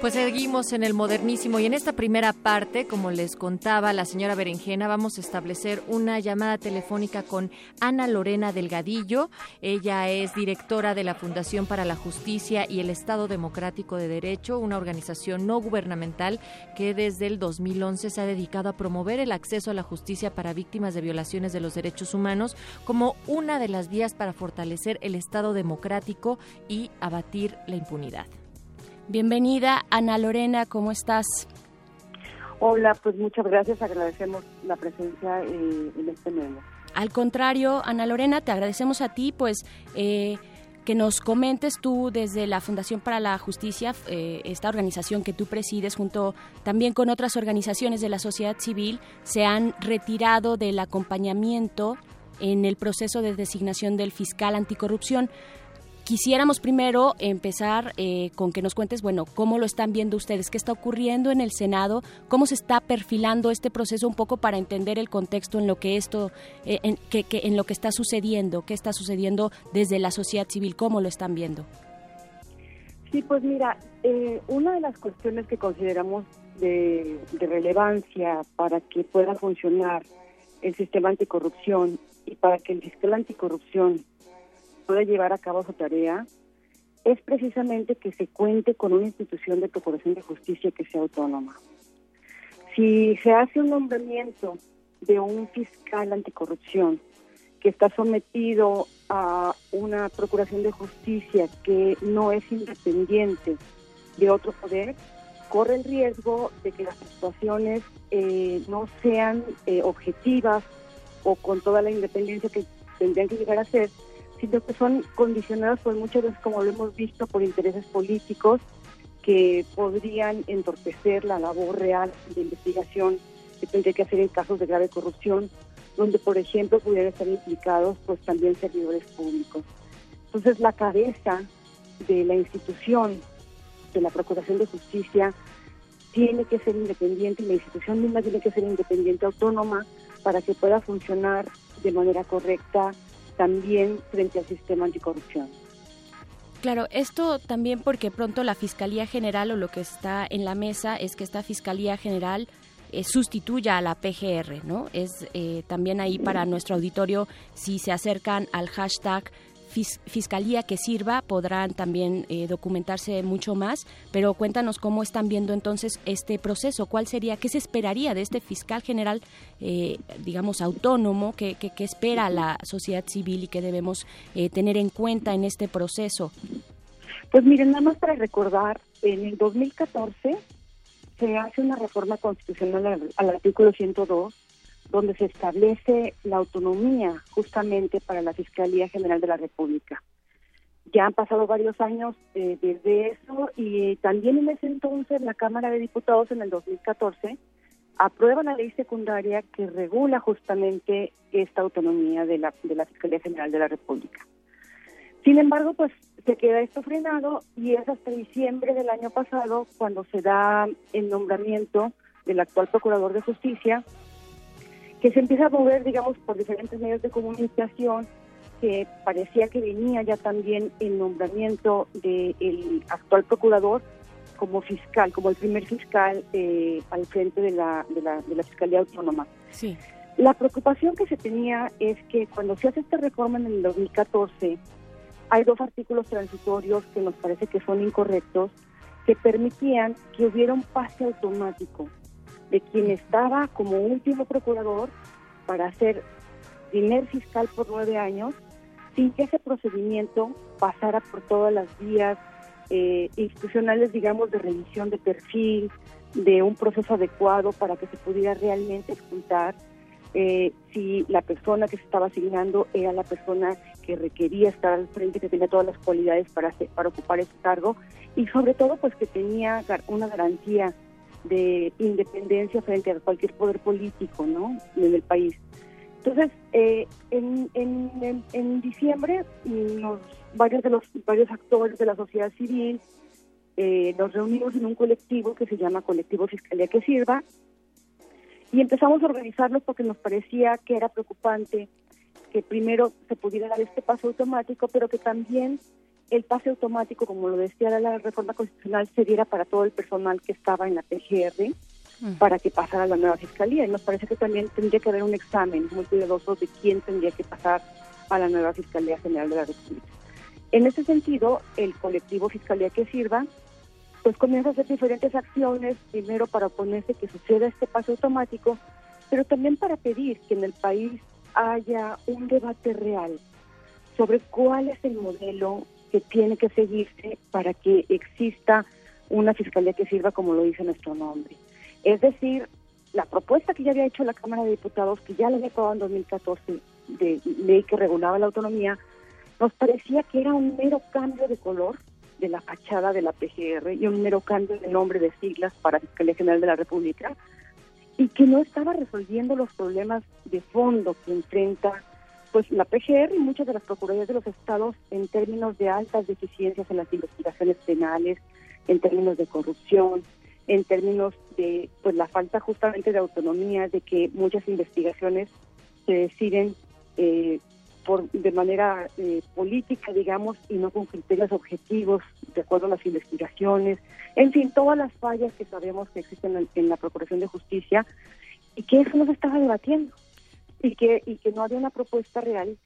Pues seguimos en el modernísimo y en esta primera parte, como les contaba la señora Berenjena, vamos a establecer una llamada telefónica con Ana Lorena Delgadillo. Ella es directora de la Fundación para la Justicia y el Estado Democrático de Derecho, una organización no gubernamental que desde el 2011 se ha dedicado a promover el acceso a la justicia para víctimas de violaciones de los derechos humanos como una de las vías para fortalecer el Estado democrático y abatir la impunidad. Bienvenida, Ana Lorena, ¿cómo estás? Hola, pues muchas gracias, agradecemos la presencia en este medio. Al contrario, Ana Lorena, te agradecemos a ti, pues... Eh, que nos comentes tú desde la Fundación para la Justicia, eh, esta organización que tú presides junto también con otras organizaciones de la sociedad civil, se han retirado del acompañamiento en el proceso de designación del fiscal anticorrupción. Quisiéramos primero empezar eh, con que nos cuentes, bueno, cómo lo están viendo ustedes, qué está ocurriendo en el Senado, cómo se está perfilando este proceso un poco para entender el contexto en lo que esto, eh, en, que, en lo que está sucediendo, qué está sucediendo desde la sociedad civil, cómo lo están viendo. Sí, pues mira, eh, una de las cuestiones que consideramos de, de relevancia para que pueda funcionar el sistema anticorrupción y para que el fiscal anticorrupción pueda llevar a cabo su tarea es precisamente que se cuente con una institución de procuración de justicia que sea autónoma. Si se hace un nombramiento de un fiscal anticorrupción que está sometido a una procuración de justicia que no es independiente de otro poder, corre el riesgo de que las situaciones eh, no sean eh, objetivas o con toda la independencia que tendrían que llegar a ser, sino que son condicionadas por muchas veces, como lo hemos visto, por intereses políticos que podrían entorpecer la labor real de investigación que tendría que hacer en casos de grave corrupción, donde, por ejemplo, pudieran estar implicados pues también servidores públicos. Entonces, la cabeza de la institución de la Procuración de Justicia tiene que ser independiente y la institución misma tiene que ser independiente, autónoma, para que pueda funcionar de manera correcta también frente al sistema anticorrupción. Claro, esto también porque pronto la Fiscalía General o lo que está en la mesa es que esta Fiscalía General eh, sustituya a la PGR, ¿no? Es eh, también ahí para nuestro auditorio, si se acercan al hashtag fiscalía que sirva, podrán también eh, documentarse mucho más, pero cuéntanos cómo están viendo entonces este proceso, cuál sería, qué se esperaría de este fiscal general, eh, digamos, autónomo, qué, espera la sociedad civil y qué debemos eh, tener en cuenta en este proceso. Pues miren, nada más para recordar, en el 2014 se hace una reforma constitucional al, al artículo 102 donde se establece la autonomía justamente para la Fiscalía General de la República. Ya han pasado varios años eh, desde eso y también en ese entonces la Cámara de Diputados en el 2014 aprueba la ley secundaria que regula justamente esta autonomía de la, de la Fiscalía General de la República. Sin embargo, pues se queda esto frenado y es hasta diciembre del año pasado cuando se da el nombramiento del actual Procurador de Justicia, que se empieza a mover, digamos, por diferentes medios de comunicación, que parecía que venía ya también el nombramiento del actual procurador como fiscal, como el primer fiscal eh, al frente de la, de la, de la Fiscalía Autónoma. Sí. La preocupación que se tenía es que cuando se hace esta reforma en el 2014, hay dos artículos transitorios que nos parece que son incorrectos, que permitían que hubiera un pase automático de quien estaba como último procurador para ser primer fiscal por nueve años, sin que ese procedimiento pasara por todas las vías eh, institucionales, digamos, de revisión de perfil, de un proceso adecuado para que se pudiera realmente escuchar eh, si la persona que se estaba asignando era la persona que requería estar al frente, que tenía todas las cualidades para, para ocupar ese cargo y sobre todo pues que tenía una garantía de independencia frente a cualquier poder político ¿no? en el país. Entonces, eh, en, en, en, diciembre, los, varios de los varios actores de la sociedad civil eh, nos reunimos en un colectivo que se llama Colectivo Fiscalía que Sirva y empezamos a organizarnos porque nos parecía que era preocupante que primero se pudiera dar este paso automático, pero que también el pase automático, como lo decía la reforma constitucional, se diera para todo el personal que estaba en la PGR para que pasara a la nueva fiscalía. Y nos parece que también tendría que haber un examen muy cuidadoso de quién tendría que pasar a la nueva Fiscalía General de la República. En ese sentido, el colectivo Fiscalía que Sirva pues comienza a hacer diferentes acciones, primero para oponerse que suceda este paso automático, pero también para pedir que en el país haya un debate real sobre cuál es el modelo que tiene que seguirse para que exista una fiscalía que sirva como lo dice nuestro nombre. Es decir, la propuesta que ya había hecho la Cámara de Diputados, que ya la había aprobado en 2014, de ley que regulaba la autonomía, nos parecía que era un mero cambio de color de la fachada de la PGR y un mero cambio de nombre de siglas para Fiscalía General de la República y que no estaba resolviendo los problemas de fondo que enfrenta pues la PGR y muchas de las procuradurías de los estados en términos de altas deficiencias en las investigaciones penales, en términos de corrupción, en términos de pues la falta justamente de autonomía, de que muchas investigaciones se deciden eh, por de manera eh, política, digamos, y no con criterios objetivos, de acuerdo a las investigaciones, en fin, todas las fallas que sabemos que existen en, la Procuración de Justicia y que eso no se estaba debatiendo y que y que no había una propuesta real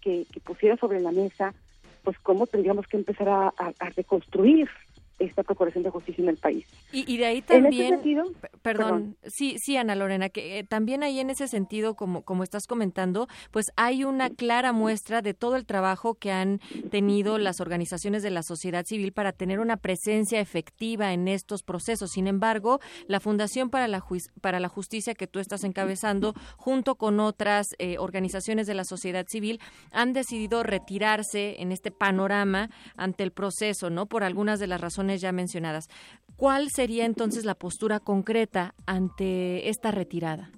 que, pusiera sobre la mesa pues cómo tendríamos que empezar a reconstruir esta Procuración de Justicia en el país. Y, de ahí también, perdón, sí, sí, Ana Lorena, que eh, también ahí en ese sentido, como, como estás comentando, pues hay una clara muestra de todo el trabajo que han tenido las organizaciones de la sociedad civil para tener una presencia efectiva en estos procesos. Sin embargo, la Fundación para la, para la Justicia que tú estás encabezando, junto con otras eh, organizaciones de la sociedad civil, han decidido retirarse en este panorama ante el proceso, ¿no? Por algunas de las razones ya mencionadas. ¿Cuál sería entonces la postura concreta ante esta retirada?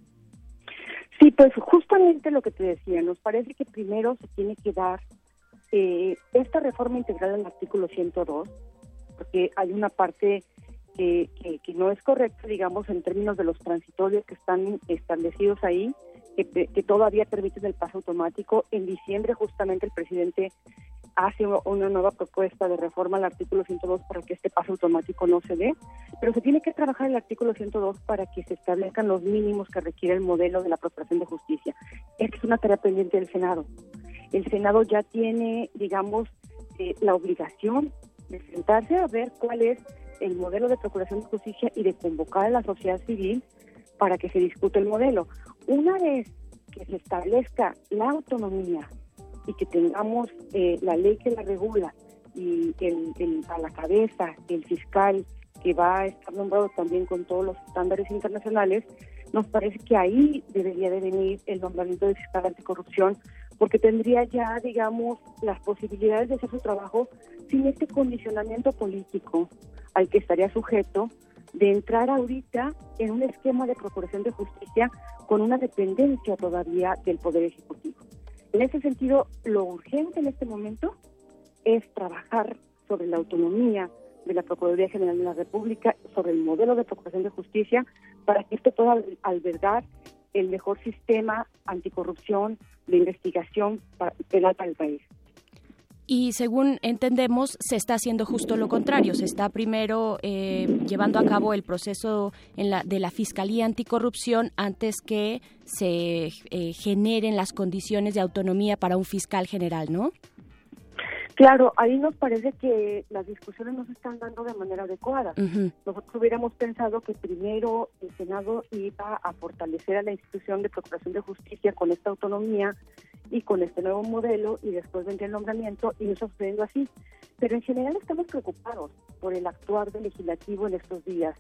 Sí, pues justamente lo que te decía, nos parece que primero se tiene que dar eh, esta reforma integral del artículo 102, porque hay una parte que, que, no es correcta, digamos, en términos de los transitorios que están establecidos ahí, que, que, todavía permiten el paso automático. En diciembre justamente el presidente hace una nueva propuesta de reforma al artículo 102 para que este paso automático no se dé, pero se tiene que trabajar el artículo 102 para que se establezcan los mínimos que requiere el modelo de la Procuración de Justicia. Esta es una tarea pendiente del Senado. El Senado ya tiene, digamos, eh, la obligación de sentarse a ver cuál es el modelo de Procuración de Justicia y de convocar a la sociedad civil para que se discute el modelo. Una vez que se establezca la autonomía y que tengamos eh, la ley que la regula y el, a la cabeza el fiscal que va a estar nombrado también con todos los estándares internacionales, nos parece que ahí debería de venir el nombramiento del fiscal anticorrupción, porque tendría ya, digamos, las posibilidades de hacer su trabajo sin este condicionamiento político al que estaría sujeto de entrar ahorita en un esquema de procuración de justicia con una dependencia todavía del Poder Ejecutivo. En ese sentido, lo urgente en este momento es trabajar sobre la autonomía de la Procuraduría General de la República, sobre el modelo de Procuración de Justicia, para que esto pueda albergar el mejor sistema anticorrupción de investigación penal para el país. Y según entendemos, se está haciendo justo lo contrario. Se está primero eh, llevando a cabo el proceso en la, de la Fiscalía Anticorrupción antes que se eh, generen las condiciones de autonomía para un fiscal general, ¿no? Claro, ahí nos parece que las discusiones no se están dando de manera adecuada. Nosotros hubiéramos pensado que primero el Senado iba a fortalecer a la institución de Procuración de Justicia con esta autonomía y con este nuevo modelo y después vendría el nombramiento y está sucediendo así. Pero en general estamos preocupados por el actuar del legislativo en estos días.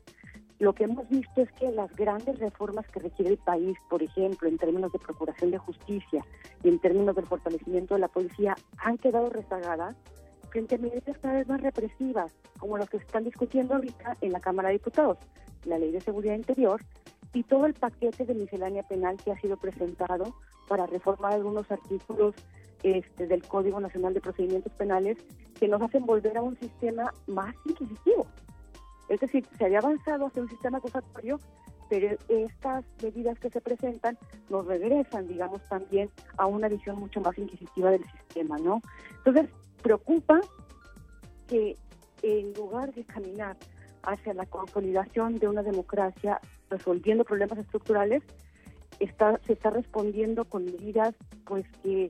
Lo que hemos visto es que las grandes reformas que requiere el país, por ejemplo, en términos de procuración de justicia y en términos del fortalecimiento de la policía, han quedado rezagadas frente a medidas cada vez más represivas, como las que se están discutiendo ahorita en la Cámara de Diputados, la Ley de Seguridad Interior y todo el paquete de miscelánea penal que ha sido presentado para reformar algunos artículos este, del Código Nacional de Procedimientos Penales que nos hacen volver a un sistema más inquisitivo. Es decir, se había avanzado hacia un sistema acusatorio, pero estas medidas que se presentan nos regresan, digamos, también a una visión mucho más inquisitiva del sistema, ¿no? Entonces, preocupa que en lugar de caminar hacia la consolidación de una democracia resolviendo problemas estructurales, está, se está respondiendo con medidas pues que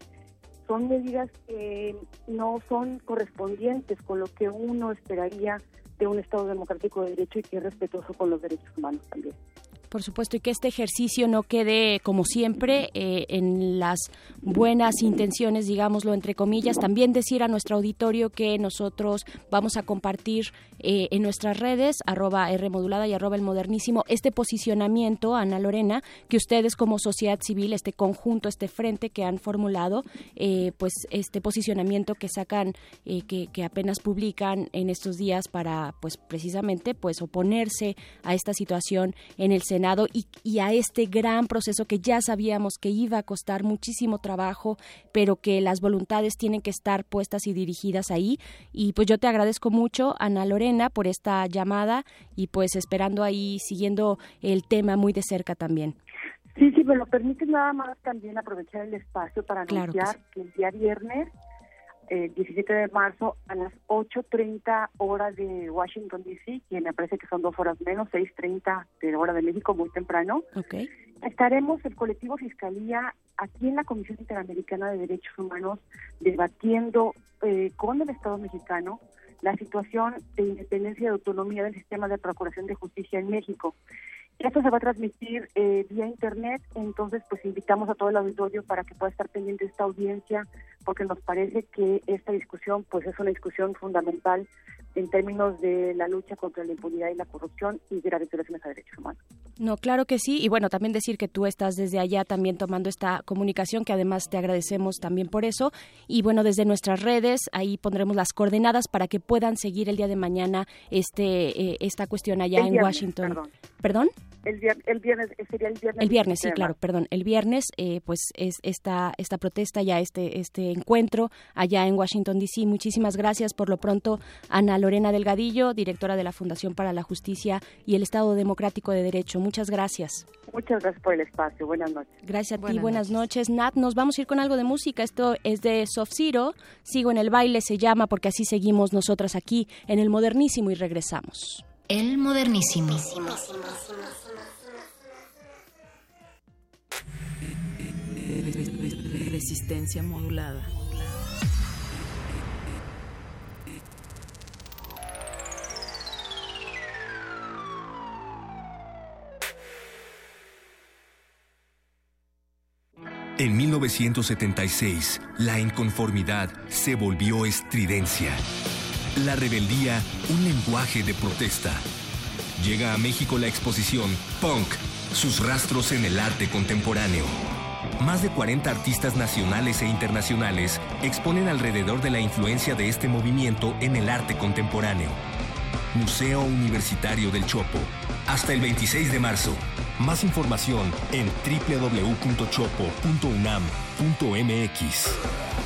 son medidas que no son correspondientes con lo que uno esperaría de un Estado democrático de derecho y que es respetuoso con los derechos humanos también por supuesto, y que este ejercicio no quede, como siempre, eh, en las buenas intenciones, digámoslo entre comillas. También decir a nuestro auditorio que nosotros vamos a compartir eh, en nuestras redes, arroba R modulada y arroba el modernísimo, este posicionamiento, Ana Lorena, que ustedes como sociedad civil, este conjunto, este frente que han formulado, eh, pues este posicionamiento que sacan, que, que apenas publican en estos días para, pues precisamente, pues oponerse a esta situación en el Senado y, a este gran proceso que ya sabíamos que iba a costar muchísimo trabajo, pero que las voluntades tienen que estar puestas y dirigidas ahí. Y pues yo te agradezco mucho, Ana Lorena, por esta llamada y pues esperando ahí, siguiendo el tema muy de cerca también. Sí, sí, me lo permite nada más también aprovechar el espacio para anunciar que el día viernes el 17 de marzo a las 8.30 horas de Washington, D.C., que me parece que son dos horas menos, 6.30 de hora de México, muy temprano. Okay. Estaremos el colectivo Fiscalía aquí en la Comisión Interamericana de Derechos Humanos debatiendo eh, con el Estado mexicano la situación de independencia y autonomía del sistema de procuración de justicia en México. Esto se va a transmitir eh, vía internet, entonces pues invitamos a todo el auditorio para que pueda estar pendiente de esta audiencia, porque nos parece que esta discusión pues es una discusión fundamental en términos de la lucha contra la impunidad y la corrupción y de las violaciones a derechos humanos. No, claro que sí, y bueno, también decir que tú estás desde allá también tomando esta comunicación, que además te agradecemos también por eso, y bueno, desde nuestras redes, ahí pondremos las coordenadas para que puedan seguir el día de mañana este eh, esta cuestión allá en Washington. Perdón. ¿Perdón? El, el, viernes, eh, sería el viernes. El viernes, sí, claro, perdón. El viernes, eh, pues es esta, esta protesta, ya este, este encuentro allá en Washington, D.C. Muchísimas gracias por lo pronto, Ana Lorena Delgadillo, directora de la Fundación para la Justicia y el Estado Democrático de Derecho. Muchas gracias. Muchas gracias por el espacio. Buenas noches. Gracias a ti. Buenas noches. Nat, nos vamos a ir con algo de música. Esto es de Soft Zero. Sigo en el baile, se llama, porque así seguimos nosotras aquí en el modernísimo y regresamos. El modernísimo. Resistencia modulada. En 1976, la inconformidad se volvió estridencia. La rebeldía, un lenguaje de protesta. Llega a México la exposición Punk, sus rastros en el arte contemporáneo. Más de 40 artistas nacionales e internacionales exponen alrededor de la influencia de este movimiento en el arte contemporáneo. Museo Universitario del Chopo. Hasta el 26 de marzo. Más información en www.chopo.unam.mx.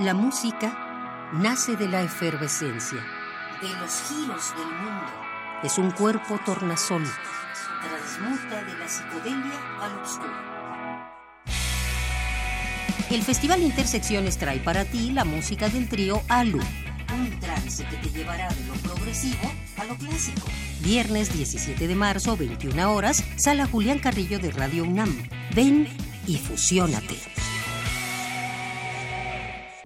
La música nace de la efervescencia, de los giros del mundo. Es un cuerpo tornasol. Transmuta de la psicodelia al oscuro. El Festival Intersecciones trae para ti la música del trío Alu. Un trance que te llevará de lo progresivo a lo clásico. Viernes 17 de marzo, 21 horas, Sala Julián Carrillo de Radio UNAM. Ven y fusiónate.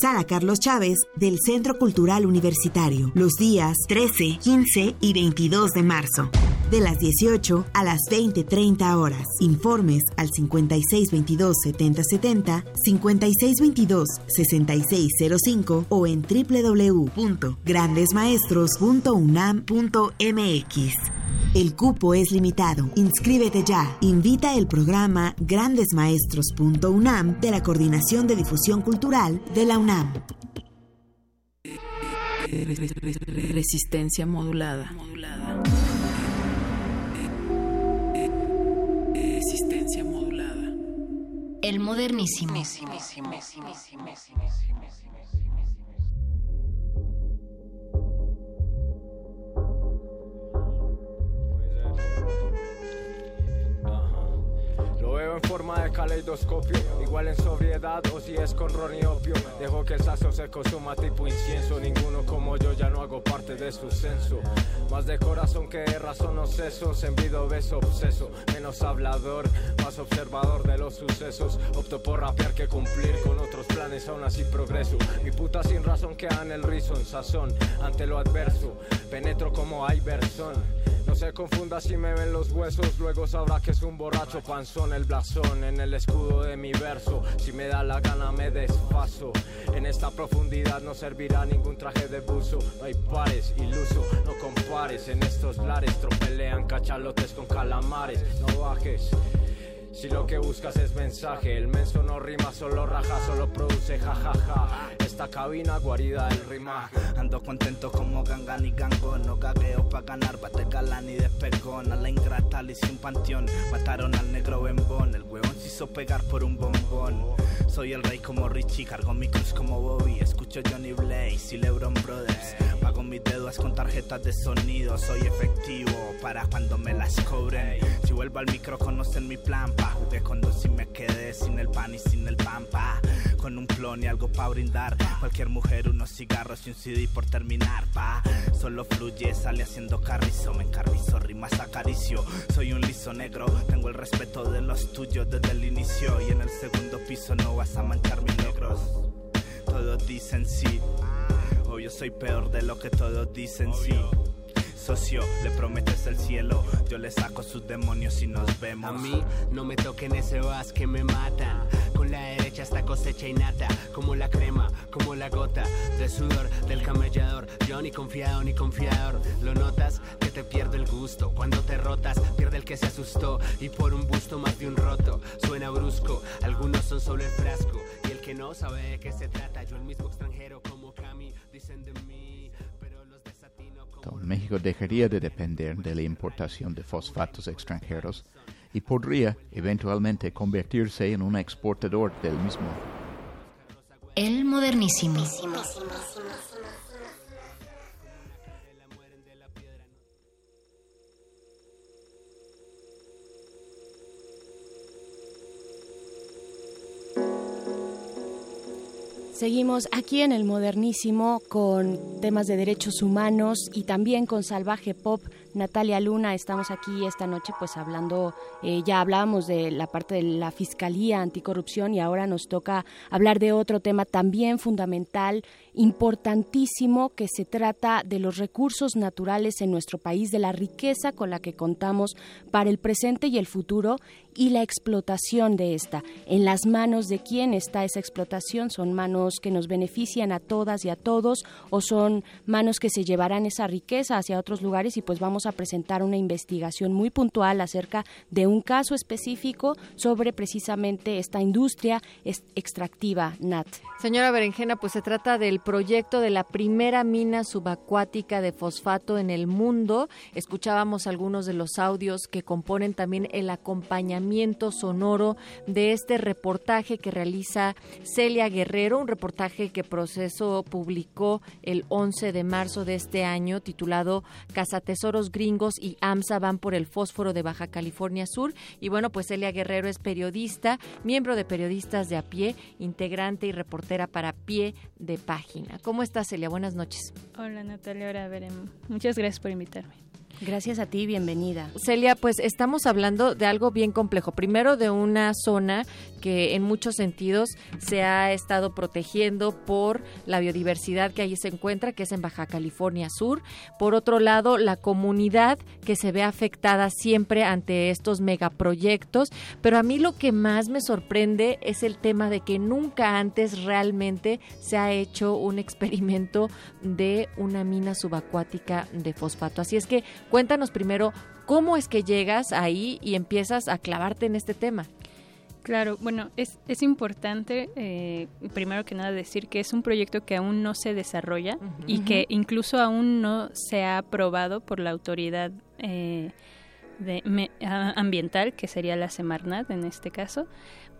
Sala Carlos Chávez del Centro Cultural Universitario, los días 13, 15 y 22 de marzo, de las 18 a las 20.30 horas. Informes al 5622-7070, 5622-6605 o en www.grandesmaestros.unam.mx. El cupo es limitado. Inscríbete ya. Invita el programa grandesmaestros.unam de la Coordinación de Difusión Cultural de la UNAM. Resistencia modulada. El modernísimo. Veo en forma de caleidoscopio, igual en sobriedad o si es con ron y opio. Dejo que el sazo se consuma tipo incienso. Ninguno como yo ya no hago parte de su censo. Más de corazón que de razón o sesos. Envido beso obseso, menos hablador, más observador de los sucesos. Opto por rapear que cumplir con otros planes, aún así progreso. Mi puta sin razón queda en el rizo, en sazón, ante lo adverso. Penetro como Iverson. No se confunda si me ven los huesos, luego sabrá que es un borracho panzón, el blasón en el escudo de mi verso. Si me da la gana me despaso. En esta profundidad no servirá ningún traje de buzo. No hay pares, iluso, no compares. En estos lares tropelean cachalotes con calamares. No bajes. Si lo que buscas es mensaje, el menso no rima, solo raja, solo produce jajaja. Esta cabina guarida del rimaje. Ando contento como gangan y gango No gagueo pa' ganar, bate galán y despegón A la ingrata hice un panteón. Mataron al negro bembón. El huevón se hizo pegar por un bombón Soy el rey como Richie, cargo mi cruz como Bobby Escucho Johnny Blaze y LeBron Brothers Pago mis deudas con tarjetas de sonido Soy efectivo para cuando me las cobren. Si vuelvo al micro conocen mi plan Pa, jugué con dos y me quedé sin el pan y sin el pan pa Con un plon y algo pa' brindar Cualquier mujer, unos cigarros y un CD por terminar, pa. Solo fluye, sale haciendo carrizo, me encarrizo, rimas acaricio. Soy un liso negro, tengo el respeto de los tuyos desde el inicio. Y en el segundo piso no vas a manchar mis negros. Todos dicen sí, o yo soy peor de lo que todos dicen sí. Socio, le prometes el cielo, yo le saco sus demonios y nos vemos. A mí no me toquen ese vas que me matan. Derecha esta cosecha innata, como la crema, como la gota de sudor del camellador. Yo ni confiado ni confiador. Lo notas que te pierdo el gusto. Cuando te rotas, pierde el que se asustó. Y por un busto más de un roto. Suena brusco, algunos son solo el frasco. Y el que no sabe de qué se trata, yo el mismo extranjero como Cami, dicen de mí. Pero los desatino. México dejaría de depender de la importación de fosfatos extranjeros y podría eventualmente convertirse en un exportador del mismo. El modernísimo. Seguimos aquí en el modernísimo con temas de derechos humanos y también con salvaje pop. Natalia Luna, estamos aquí esta noche pues hablando, eh, ya hablábamos de la parte de la Fiscalía Anticorrupción y ahora nos toca hablar de otro tema también fundamental, importantísimo, que se trata de los recursos naturales en nuestro país, de la riqueza con la que contamos para el presente y el futuro y la explotación de esta. En las manos de quién está esa explotación, son manos que nos benefician a todas y a todos o son manos que se llevarán esa riqueza hacia otros lugares y pues vamos a presentar una investigación muy puntual acerca de un caso específico sobre precisamente esta industria extractiva NAT. Señora Berenjena, pues se trata del proyecto de la primera mina subacuática de fosfato en el mundo. Escuchábamos algunos de los audios que componen también el acompañamiento sonoro de este reportaje que realiza Celia Guerrero, un reportaje que Proceso publicó el 11 de marzo de este año titulado Cazatesoros Gringos y AMSA van por el fósforo de Baja California Sur. Y bueno, pues Celia Guerrero es periodista, miembro de Periodistas de a pie, integrante y reportera para pie de página. ¿Cómo estás, Celia? Buenas noches. Hola, Natalia. Ahora veremos. Muchas gracias por invitarme. Gracias a ti, bienvenida. Celia, pues estamos hablando de algo bien complejo. Primero de una zona que en muchos sentidos se ha estado protegiendo por la biodiversidad que allí se encuentra, que es en Baja California Sur. Por otro lado, la comunidad que se ve afectada siempre ante estos megaproyectos. Pero a mí lo que más me sorprende es el tema de que nunca antes realmente se ha hecho un *laughs* experimento de una mina subacuática de fosfato. Así es que Cuéntanos primero cómo es que llegas ahí y empiezas a clavarte en este tema. Claro, bueno, es, es importante, eh, primero que nada, decir que es un proyecto que aún no se desarrolla y que incluso aún no se ha aprobado por la autoridad eh, de, ambiental, que sería la Semarnat en este caso,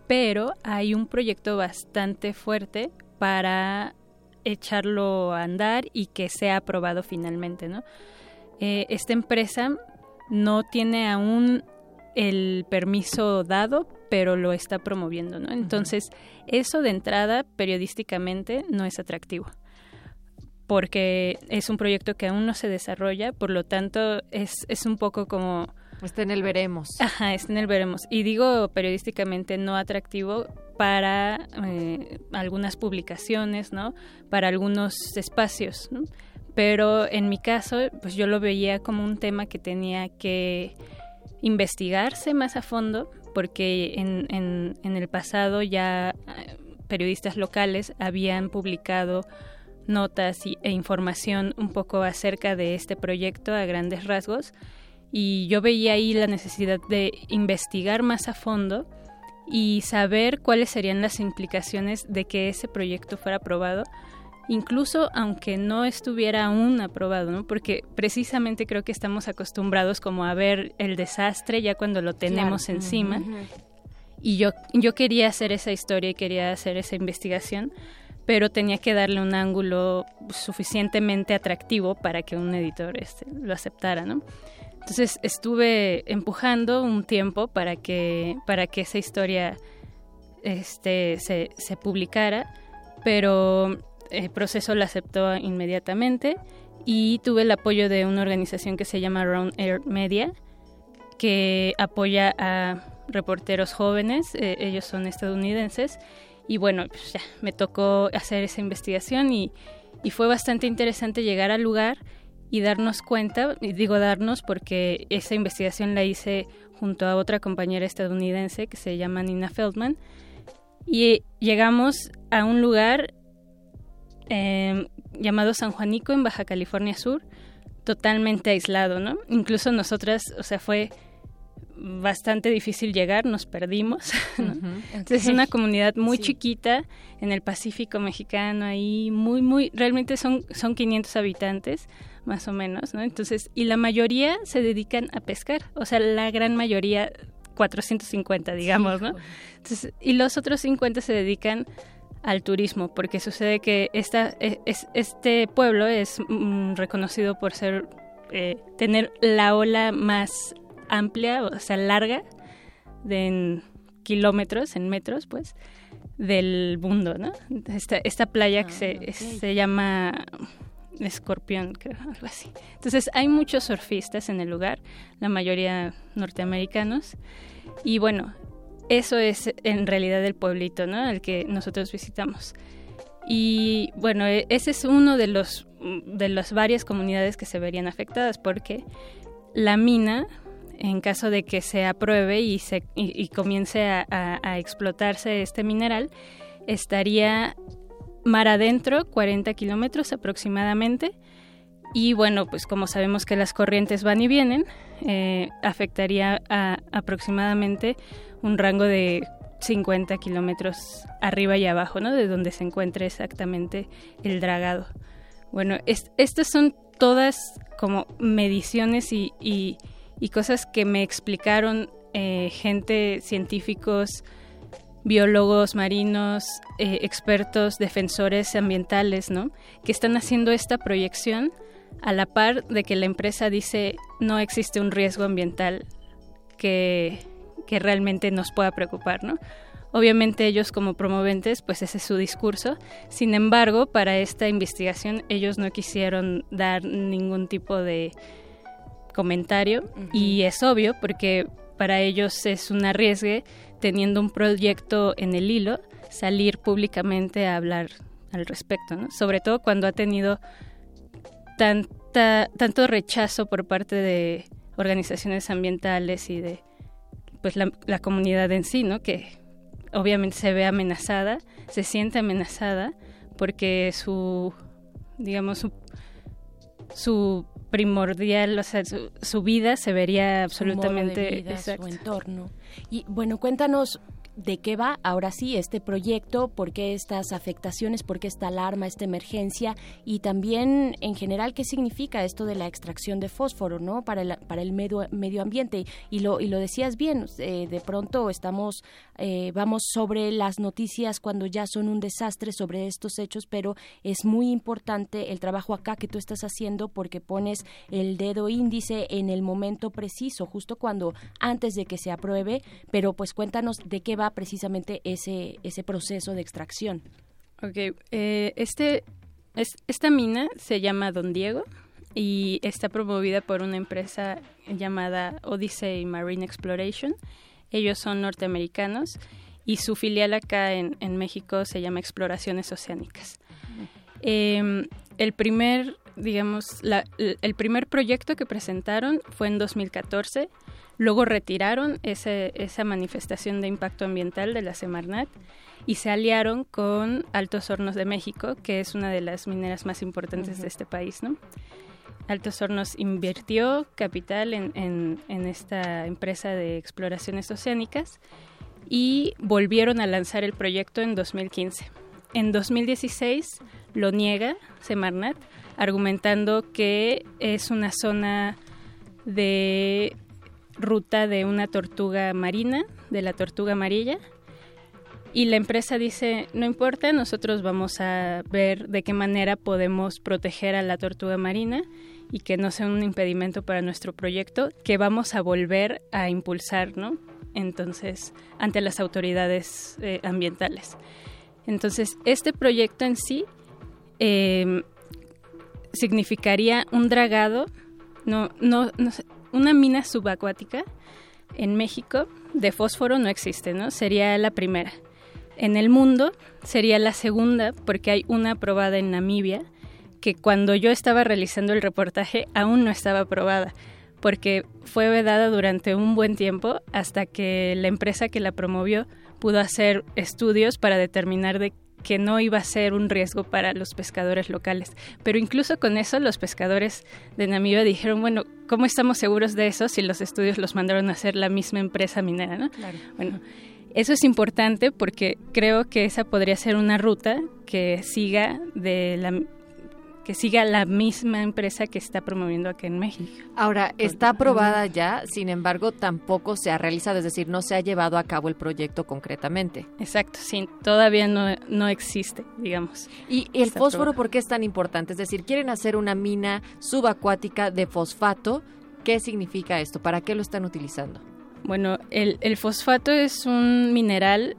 pero hay un proyecto bastante fuerte para echarlo a andar y que sea aprobado finalmente, ¿no? Eh, esta empresa no tiene aún el permiso dado, pero lo está promoviendo, ¿no? Entonces, eso de entrada, periodísticamente, no es atractivo, porque es un proyecto que aún no se desarrolla, por lo tanto, es, es un poco como... Está en el veremos. Ajá, está en el veremos. Y digo periodísticamente no atractivo para eh, algunas publicaciones, ¿no? Para algunos espacios, ¿no? Pero en mi caso, pues yo lo veía como un tema que tenía que investigarse más a fondo, porque en, en, el pasado ya eh, periodistas locales habían publicado notas e información un poco acerca de este proyecto a grandes rasgos y yo veía ahí la necesidad de investigar más a fondo y saber cuáles serían las implicaciones de que ese proyecto fuera aprobado incluso aunque no estuviera aún aprobado, ¿no? Porque precisamente creo que estamos acostumbrados como a ver el desastre ya cuando lo tenemos encima. Y yo, yo quería hacer esa historia y quería hacer esa investigación, pero tenía que darle un ángulo suficientemente atractivo para que un editor este, lo aceptara, ¿no? Entonces estuve empujando un tiempo para que, para que esa historia este, se, se publicara, pero el proceso la aceptó inmediatamente y tuve el apoyo de una organización que se llama Round Air Media, que apoya a reporteros jóvenes, eh, ellos son estadounidenses, y bueno, pues ya me tocó hacer esa investigación y, y fue bastante interesante llegar al lugar y darnos cuenta, digo darnos porque esa investigación la hice junto a otra compañera estadounidense que se llama Nina Feldman, y llegamos a un lugar eh, llamado San Juanico en Baja California Sur, totalmente aislado, ¿no? Incluso nosotras, o sea, fue bastante difícil llegar, nos perdimos. *laughs* es una comunidad muy chiquita en el Pacífico mexicano, ahí muy, muy, realmente son, son 500 habitantes, más o menos, ¿no? Entonces, y la mayoría se dedican a pescar, o sea, la gran mayoría, 450, digamos, ¿no? Entonces, y los otros 50 se dedican al turismo, porque sucede que esta, e, es, este pueblo es mm, reconocido por ser eh, tener la ola más amplia, o sea, larga, de en kilómetros, en metros, pues, del mundo, ¿no? Esta, esta playa que se, ah, se llama Escorpión, creo, algo así. Entonces, hay muchos surfistas en el lugar, la mayoría norteamericanos, y bueno, eso es en realidad el pueblito, ¿no? El que nosotros visitamos. Y bueno, e, ese es uno de los de las varias comunidades que se verían afectadas porque la mina, en caso de que se apruebe y, se, y, comience a, explotarse este mineral, estaría mar adentro, 40 kilómetros aproximadamente. Y bueno, pues como sabemos que las corrientes van y vienen, eh, afectaría a aproximadamente un rango de 50 kilómetros arriba y abajo, ¿no? De donde se encuentra exactamente el dragado. Bueno, estas son todas como mediciones y, cosas que me explicaron eh, gente, científicos, biólogos marinos, eh, expertos, defensores ambientales, ¿no? Que están haciendo esta proyección a la par de que la empresa dice no existe un riesgo ambiental que, que realmente nos pueda preocupar, ¿no? Obviamente ellos como promoventes, pues ese es su discurso. Sin embargo, para esta investigación ellos no quisieron dar ningún tipo de comentario y es obvio porque para ellos es un arriesgue teniendo un proyecto en el hilo salir públicamente a hablar al respecto, ¿no? Sobre todo cuando ha tenido tanta, tanto rechazo por parte de organizaciones ambientales y de pues la, la comunidad en sí, ¿no? Que obviamente se ve amenazada, se siente amenazada porque su, digamos, su, primordial, o sea, su, vida se vería absolutamente su, su entorno. Y bueno, cuéntanos de qué va ahora sí este proyecto, por qué estas afectaciones, por qué esta alarma, esta emergencia y también en general qué significa esto de la extracción de fósforo, ¿no? Para el, para el medio, medio ambiente. Y lo, y lo decías bien, eh, de pronto estamos, eh, vamos sobre las noticias cuando ya son un desastre sobre estos hechos, pero es muy importante el trabajo acá que tú estás haciendo porque pones el dedo índice en el momento preciso, justo cuando antes de que se apruebe, pero pues cuéntanos de qué va precisamente ese, ese proceso de extracción. Ok, eh, este, es, esta mina se llama Don Diego y está promovida por una empresa llamada Odyssey Marine Exploration. Ellos son norteamericanos y su filial acá en, México se llama Exploraciones Oceánicas. Em, el primer, digamos, el primer proyecto que presentaron fue en 2014 Luego retiraron ese, esa manifestación de impacto ambiental de la Semarnat y se aliaron con Altos Hornos de México, que es una de las mineras más importantes de este país, ¿no? Altos Hornos invirtió capital en, en, esta empresa de exploraciones oceánicas y volvieron a lanzar el proyecto en 2015. En 2016 lo niega Semarnat, argumentando que es una zona de ruta de una tortuga marina, de la tortuga amarilla. Y la empresa dice, no importa, nosotros vamos a ver de qué manera podemos proteger a la tortuga marina y que no sea un impedimento para nuestro proyecto, que vamos a volver a impulsar, ¿no? Entonces, ante las autoridades eh, ambientales. Entonces, este proyecto en sí em, significaría un dragado, no, no, no, una mina subacuática en México de fósforo no existe, ¿no? Sería la primera. En el mundo sería la segunda porque hay una aprobada en Namibia que cuando yo estaba realizando el reportaje aún no estaba aprobada porque fue vedada durante un buen tiempo hasta que la empresa que la promovió pudo hacer estudios para determinar de que no iba a ser un riesgo para los pescadores locales. Pero incluso con eso los pescadores de Namibia dijeron, bueno, ¿cómo estamos seguros de eso si los estudios los mandaron a hacer la misma empresa minera? ¿no? Bueno, eso es importante porque creo que esa podría ser una ruta que siga de la que siga la misma empresa que está promoviendo aquí en México. Ahora, está aprobada ya, sin embargo, tampoco se ha realizado, es decir, no se ha llevado a cabo el proyecto concretamente. Exacto, sí, todavía no, no existe, digamos. ¿Y el fósforo por qué es tan importante? Es decir, quieren hacer una mina subacuática de fosfato. ¿Qué significa esto? ¿Para qué lo están utilizando? Bueno, el, el fosfato es un mineral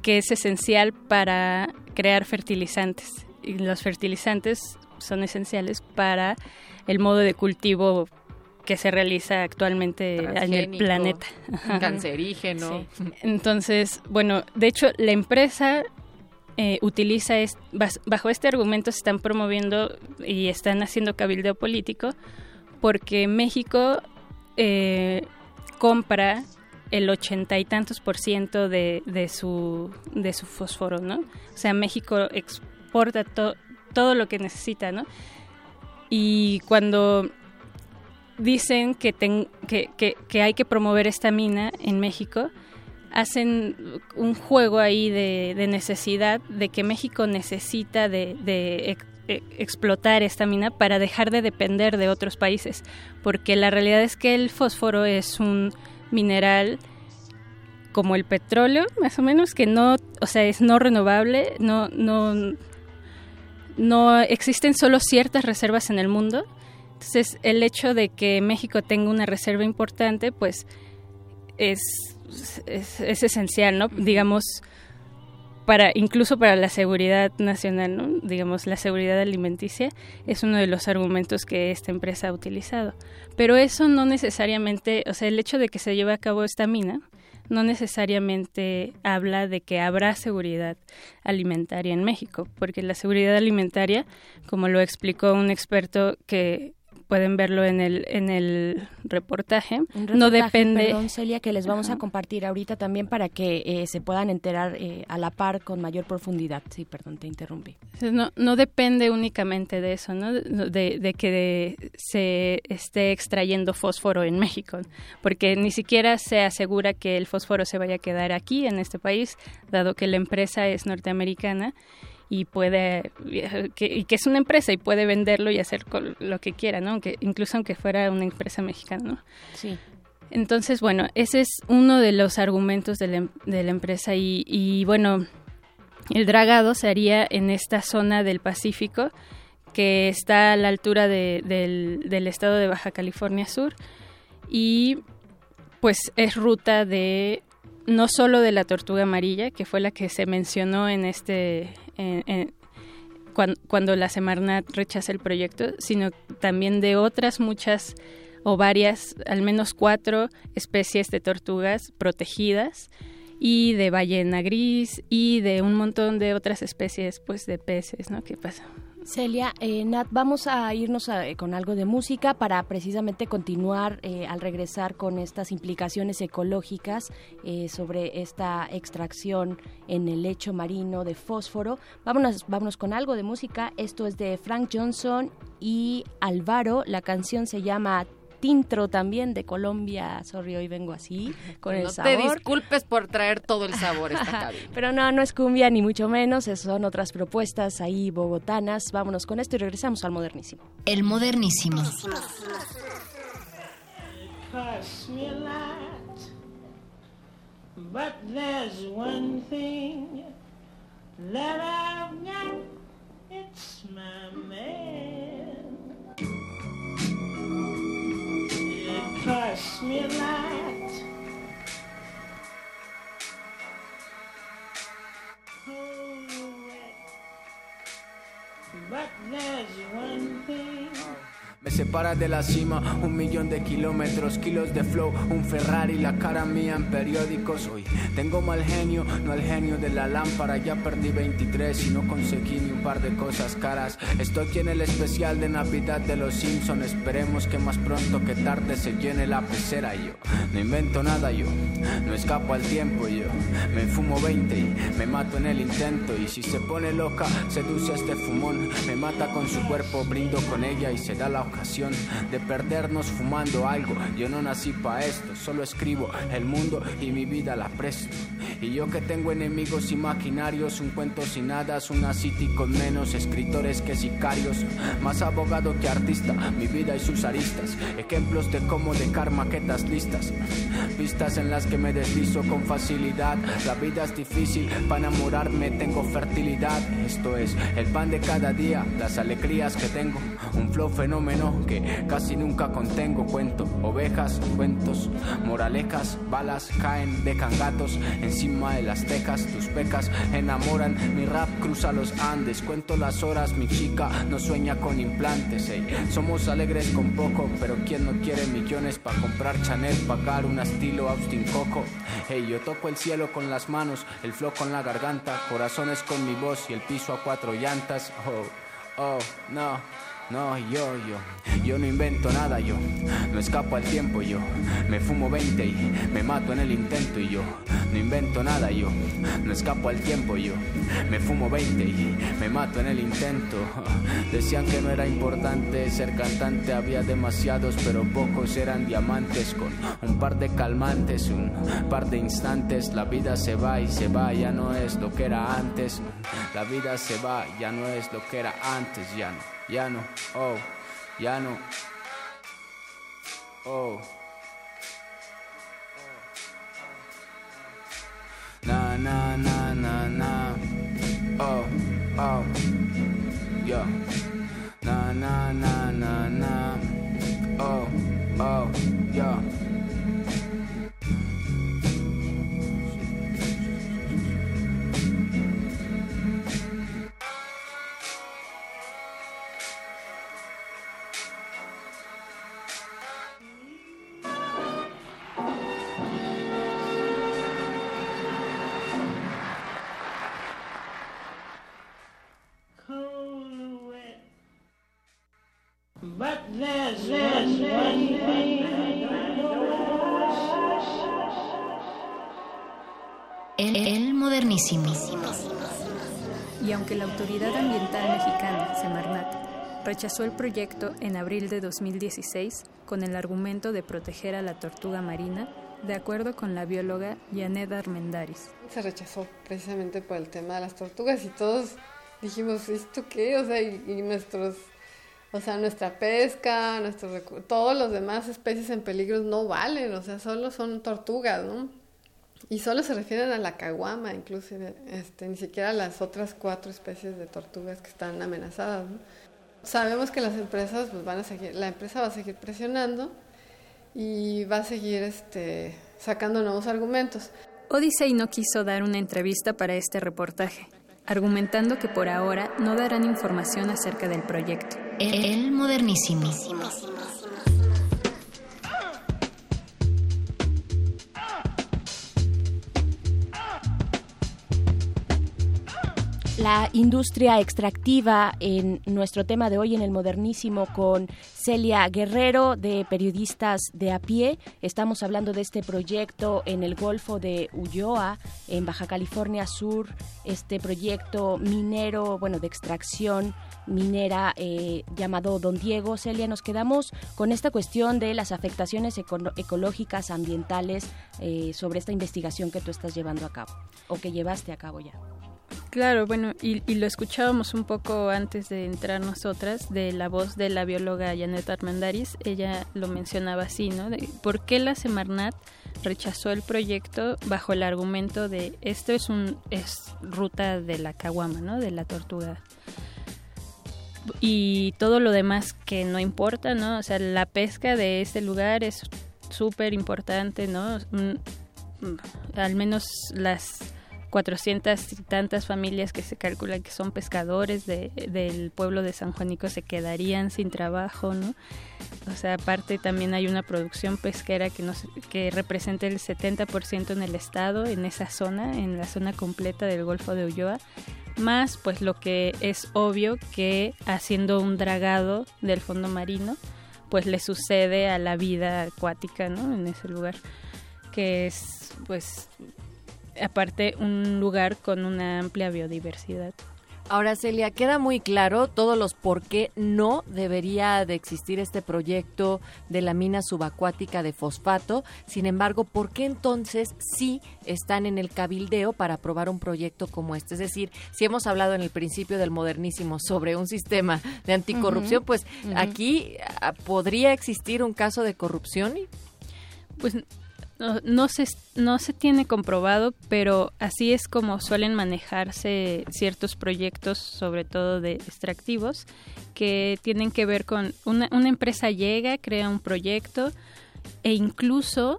que es esencial para crear fertilizantes y los fertilizantes son esenciales para el modo de cultivo que se realiza actualmente en el planeta. Cancerígeno. Entonces, bueno, de hecho, la empresa eh, utiliza, es, bajo este argumento se están promoviendo y están haciendo cabildeo político porque México eh, compra el ochenta y tantos por ciento de, de, su, de su fósforo, ¿no? O sea, México aporta todo lo que necesita, ¿no? Y cuando dicen que, que, hay que promover esta mina en México, hacen un juego ahí de, necesidad, de que México necesita de, de e, explotar esta mina para dejar de depender de otros países, porque la realidad es que el fósforo es un mineral como el petróleo, más o menos, que no, o sea, es no renovable, no, no, no existen solo ciertas reservas en el mundo. Entonces, el hecho de que México tenga una reserva importante, pues es, es, esencial, ¿no? Digamos, para, incluso para la seguridad nacional, ¿no? digamos, la seguridad alimenticia es uno de los argumentos que esta empresa ha utilizado. Pero eso no necesariamente, o sea, el hecho de que se lleve a cabo esta mina no necesariamente habla de que habrá seguridad alimentaria en México, porque la seguridad alimentaria, como lo explicó un experto que pueden verlo en el en el reportaje. no depende. Perdón, Celia, que les vamos a compartir ahorita también para que eh, se puedan enterar eh, a la par con mayor profundidad. Sí, perdón, te interrumpí. No, no depende únicamente de eso, ¿no? De, de que se esté extrayendo fósforo en México, porque ni siquiera se asegura que el fósforo se vaya a quedar aquí en este país, dado que la empresa es norteamericana y puede que, y que es una empresa y puede venderlo y hacer lo que quiera, ¿no? Aunque, incluso aunque fuera una empresa mexicana, ¿no? Sí. Entonces, bueno, ese es uno de los argumentos de la, de la empresa y, y, bueno, el dragado se haría en esta zona del Pacífico que está a la altura de, del, del estado de Baja California Sur y pues es ruta de no solo de la tortuga amarilla, que fue la que se mencionó en este cuando, la Semarnat rechaza el proyecto, sino también de otras muchas o varias, al menos cuatro especies de tortugas protegidas y de ballena gris y de un montón de otras especies pues de peces, ¿no? ¿Qué pasa? Celia, eh, Nat, vamos a irnos eh, con algo de música para precisamente continuar eh, al regresar con estas implicaciones ecológicas sobre esta extracción en el lecho marino de fósforo. Vámonos, vámonos con algo de música. Esto es de Frank Johnson y Álvaro. La canción se llama Tintro también de Colombia. Sorry, hoy vengo así con el sabor. No te disculpes por traer todo el sabor esta cabina. Pero no, no es cumbia ni mucho menos, son otras propuestas ahí bogotanas. Vámonos con esto y regresamos al modernísimo. El modernísimo. But there's one thing that I've got, it's my man. Cost me a. Oh, but there's one thing. Me separa de la cima un millón de kilómetros, kilos de flow, un Ferrari, la cara mía en periódicos. Hoy tengo mal genio, no el genio de la lámpara. Ya perdí 23 y no conseguí ni un par de cosas caras. Estoy aquí en el especial de Navidad de los Simpsons. Esperemos que más pronto que tarde se llene la pecera. Yo no invento nada, yo no escapo al tiempo. Yo me fumo 20 y me mato en el intento. Y si se pone loca, seduce a este fumón. Me mata con su cuerpo, brindo con ella y se da la de perdernos fumando algo. Yo no nací para esto, solo escribo el mundo y mi vida la presto. Y yo que tengo enemigos imaginarios, un cuento sin hadas, una city con menos escritores que sicarios, más abogado que artista, mi vida y sus aristas, ejemplos de cómo dejar maquetas listas, pistas en las que me deslizo con facilidad. La vida es difícil, para enamorarme tengo fertilidad. Esto es el pan de cada día, las alegrías que tengo, un flow que casi nunca contengo. Cuento ovejas, cuentos, moralejas, balas caen de cangatos encima de las tejas. Tus pecas enamoran, mi rap cruza los Andes. Cuento las horas, mi chica no sueña con implantes. Somos alegres con poco, pero quien no quiere millones para comprar Chanel, pagar un estilo Austin Coco. Hey, yo toco el cielo con las manos, el flow con la garganta, corazones con mi voz y el piso a cuatro llantas. Oh, oh, no. No, yo, yo, yo no invento nada, yo no escapo al tiempo, yo me fumo 20 y me mato en el intento y yo no invento nada, yo no escapo al tiempo, yo me fumo 20 y me mato en el intento. *laughs* Decían que no era importante ser cantante, había demasiados, pero pocos eran diamantes con un par de calmantes, un par de instantes. La vida se va y se va, ya no es lo que era antes. La vida se va, ya no es lo que era antes, ya no ya no, oh, ya no, oh. Na na na na na, oh, oh, modernísimo. Y aunque la Autoridad Ambiental Mexicana, Semarnat, rechazó el proyecto en abril de 2016 con el argumento de proteger a la tortuga marina, de acuerdo con la bióloga Janet Armendaris. Se rechazó precisamente por el tema de las tortugas y todos dijimos, ¿esto qué? O sea, y, y nuestros, o sea, nuestra pesca, nuestros todos los demás especies en peligro no valen, o sea, solo son tortugas, ¿no? Y solo se refieren a la caguama, inclusive, este, ni siquiera a las otras cuatro especies de tortugas que están amenazadas, ¿no? Sabemos que las empresas pues van a seguir, la empresa va a seguir presionando y va a seguir este, sacando nuevos argumentos. Odyssey no quiso dar una entrevista para este reportaje, argumentando que por ahora no darán información acerca del proyecto. El, el modernísimo. La industria extractiva en nuestro tema de hoy en el modernísimo con Celia Guerrero de Periodistas de a pie. Estamos hablando de este proyecto en el Golfo de Ulloa, en Baja California Sur, este proyecto minero, bueno, de extracción minera eh, llamado Don Diego. Celia, nos quedamos con esta cuestión de las afectaciones eco- ecológicas, ambientales, eh, sobre esta investigación que tú estás llevando a cabo, o que llevaste a cabo ya. Claro, bueno, y, y lo escuchábamos un poco antes de entrar nosotras, de la voz de la bióloga Janet Armendaris. Ella lo mencionaba así, ¿no? ¿Por qué la Semarnat rechazó el proyecto bajo el argumento de esto es un es ruta de la caguama, ¿no? De la tortuga. Y todo lo demás que no importa, ¿no? O sea, la pesca de este lugar es súper importante, ¿no? Mm, Al menos las 400 y tantas familias que se calcula que son pescadores de, del pueblo de San Juanico se quedarían sin trabajo, ¿no? O sea, aparte también hay una producción pesquera que, nos, que representa el 70% en el estado, en esa zona, en la zona completa del Golfo de Ulloa, más pues lo que es obvio que haciendo un dragado del fondo marino, pues le sucede a la vida acuática, ¿no? En ese lugar, que es pues aparte un lugar con una amplia biodiversidad. Ahora, Celia, queda muy claro todos los por qué no debería de existir este proyecto de la mina subacuática de fosfato. Sin embargo, ¿por qué entonces sí están en el cabildeo para aprobar un proyecto como este? Es decir, si hemos hablado en el principio del modernísimo sobre un sistema de anticorrupción, pues aquí ah, podría existir un caso de corrupción. Pues no, se, no se tiene comprobado, pero así es como suelen manejarse ciertos proyectos, sobre todo de extractivos, que tienen que ver con una, una empresa llega, crea un proyecto e incluso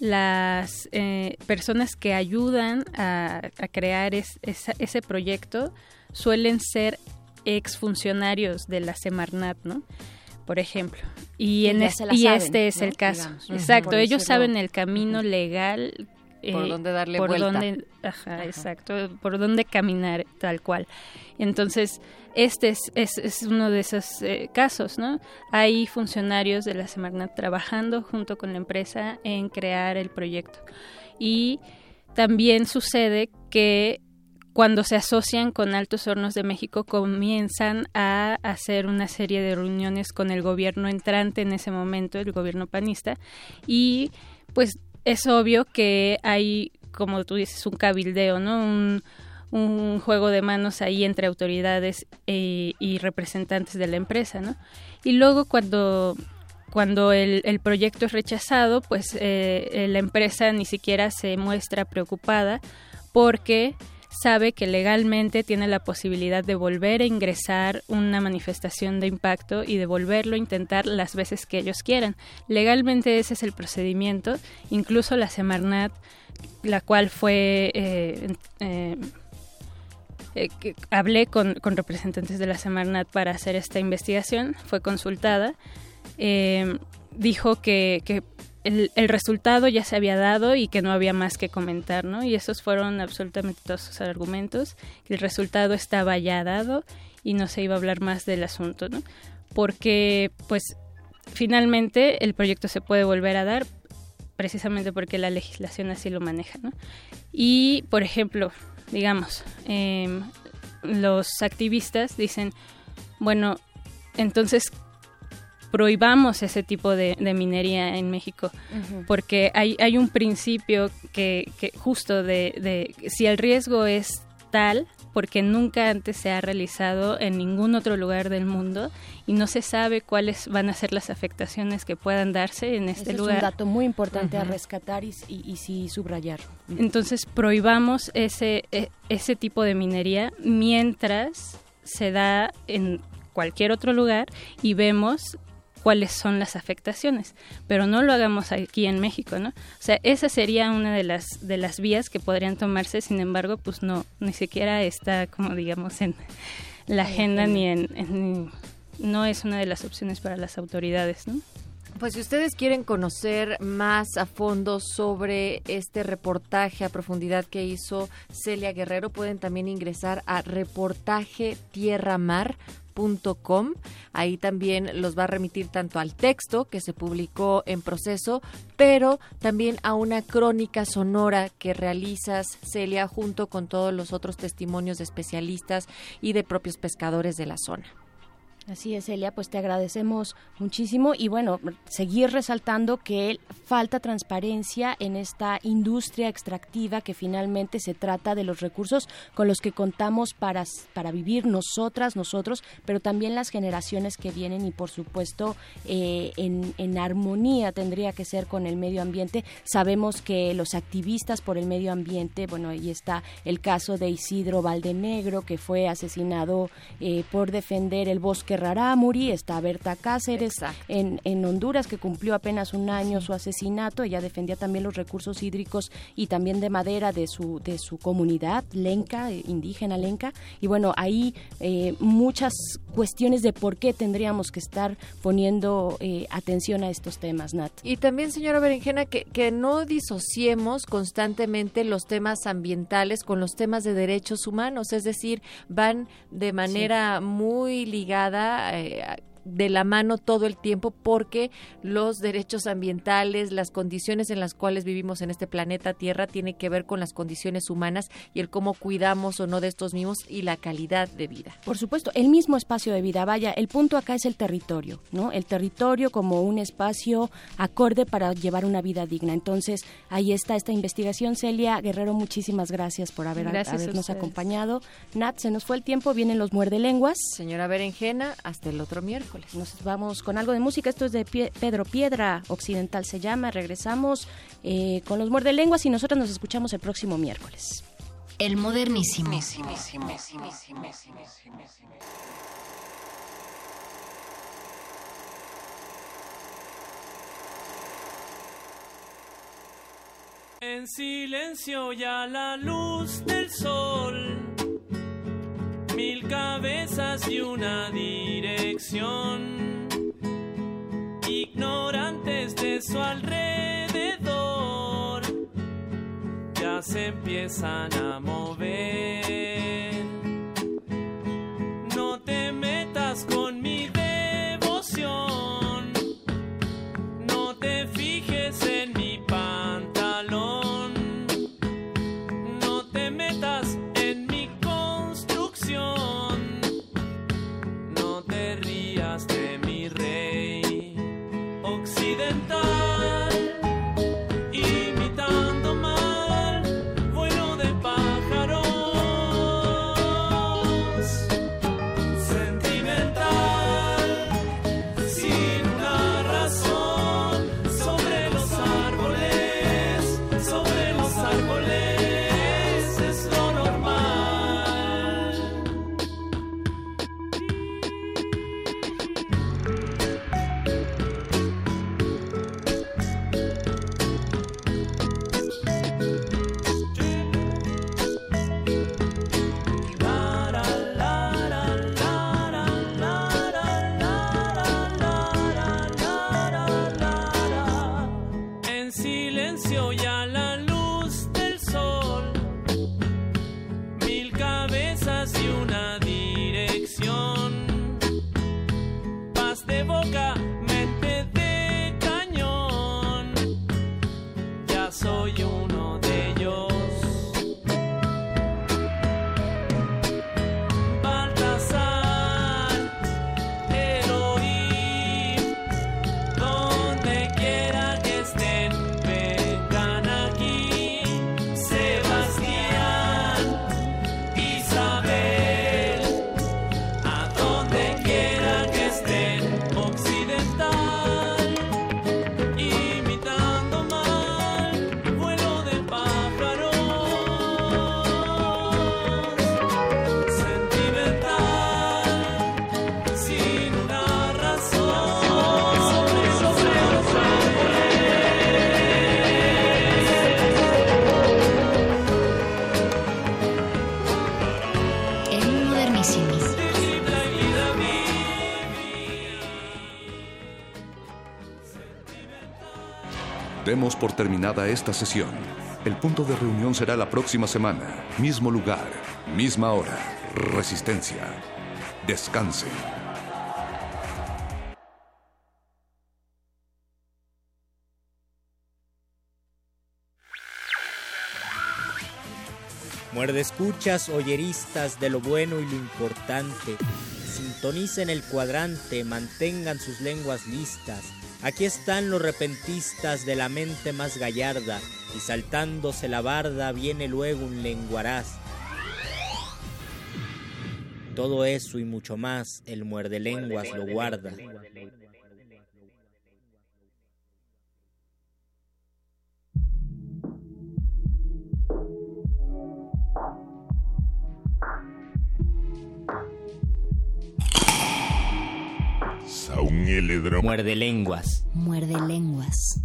las eh, personas que ayudan a, crear ese proyecto suelen ser exfuncionarios de la Semarnat, ¿no? Por ejemplo. Y, en es- y saben, este es ¿no? el caso. Digamos. Exacto, ellos saben el camino legal por dónde darle por vuelta. Dónde, ajá, exacto, por dónde caminar tal cual. Entonces, este es, es, es uno de esos eh, casos, ¿no? Hay funcionarios de la Semarnat trabajando junto con la empresa en crear el proyecto. Y también sucede que cuando se asocian con Altos Hornos de México comienzan a hacer una serie de reuniones con el gobierno entrante en ese momento, el gobierno panista, y pues es obvio que hay, como tú dices, un cabildeo, ¿no? Un, juego de manos ahí entre autoridades eh, y representantes de la empresa, ¿no? Y luego cuando cuando el, el proyecto es rechazado, pues eh, la empresa ni siquiera se muestra preocupada porque sabe que legalmente tiene la posibilidad de volver a ingresar una manifestación de impacto y de volverlo a intentar las veces que ellos quieran. Legalmente ese es el procedimiento. Incluso la Semarnat, la cual fue... Eh, eh, eh, hablé con, con, representantes de la Semarnat para hacer esta investigación, fue consultada, dijo que, que el, resultado ya se había dado y que no había más que comentar, ¿no? Y esos fueron absolutamente todos sus argumentos, el resultado estaba ya dado y no se iba a hablar más del asunto, ¿no? Porque, pues, finalmente el proyecto se puede volver a dar precisamente porque la legislación así lo maneja, ¿no? Y, por ejemplo, digamos, eh, los activistas dicen, bueno, entonces prohibamos ese tipo de, de minería en México, uh -huh. porque hay, hay un principio que, que justo de, de, si el riesgo es tal, porque nunca antes se ha realizado en ningún otro lugar del mundo y no se sabe cuáles van a ser las afectaciones que puedan darse en este lugar. Es un dato muy importante uh -huh. a rescatar y, y, y sí subrayar. Entonces prohibamos ese, ese tipo de minería mientras se da en cualquier otro lugar y vemos cuáles son las afectaciones, pero no lo hagamos aquí en México, ¿no? O sea, esa sería una de las de las vías que podrían tomarse, sin embargo, pues no ni siquiera está como digamos en la agenda ni en, en no es una de las opciones para las autoridades, ¿no? Pues si ustedes quieren conocer más a fondo sobre este reportaje a profundidad que hizo Celia Guerrero, pueden también ingresar a reportaje tierra mar Com. Ahí también los va a remitir tanto al texto que se publicó en proceso, pero también a una crónica sonora que realizas, Celia, junto con todos los otros testimonios de especialistas y de propios pescadores de la zona. Así es, Elia, pues te agradecemos muchísimo y bueno, seguir resaltando que falta transparencia en esta industria extractiva que finalmente se trata de los recursos con los que contamos para, para vivir nosotras, nosotros, pero también las generaciones que vienen y por supuesto eh, en, en armonía tendría que ser con el medio ambiente. Sabemos que los activistas por el medio ambiente, bueno, ahí está el caso de Isidro Valdenegro que fue asesinado eh, por defender el bosque Rarámuri, está Berta Cáceres en, en, Honduras que cumplió apenas un año su asesinato, ella defendía también los recursos hídricos y también de madera de su, de su comunidad lenca, indígena lenca, y bueno, ahí eh, muchas cuestiones de por qué tendríamos que estar poniendo eh, atención a estos temas, Nat. Y también, señora Berenjena, que, que no disociemos constantemente los temas ambientales con los temas de derechos humanos, es decir, van de manera sí. muy ligada eh, de la mano todo el tiempo porque los derechos ambientales, las condiciones en las cuales vivimos en este planeta Tierra tiene que ver con las condiciones humanas y el cómo cuidamos o no de estos mismos y la calidad de vida. Por supuesto, el mismo espacio de vida, vaya, el punto acá es el territorio, ¿no? El territorio como un espacio acorde para llevar una vida digna. Entonces, ahí está esta investigación. Celia Guerrero, muchísimas gracias por haber, gracias habernos acompañado. Nat, se nos fue el tiempo, vienen los muerde lenguas. Señora Berenjena, hasta el otro miércoles. Nos vamos con algo de música. Esto es de Pie Pedro Piedra Occidental se llama. Regresamos eh, con los muerde lenguas y nosotros nos escuchamos el próximo miércoles. El modernísimo. En silencio ya la luz del sol mil cabezas y una dirección, ignorantes de su alrededor, se empiezan a mover. No te metas con por terminada esta sesión. El punto de reunión será la próxima semana. Mismo lugar, misma hora. Resistencia. Descanse. Muerde escuchas, oyeristas de lo bueno y lo importante. Sintonicen el cuadrante, mantengan sus lenguas listas. Aquí están los repentistas de la mente más gallarda, y saltándose la barda viene luego un lenguaraz. Todo eso y mucho más el muerde lenguas lo guarda. Muerde lenguas. Muerde lenguas.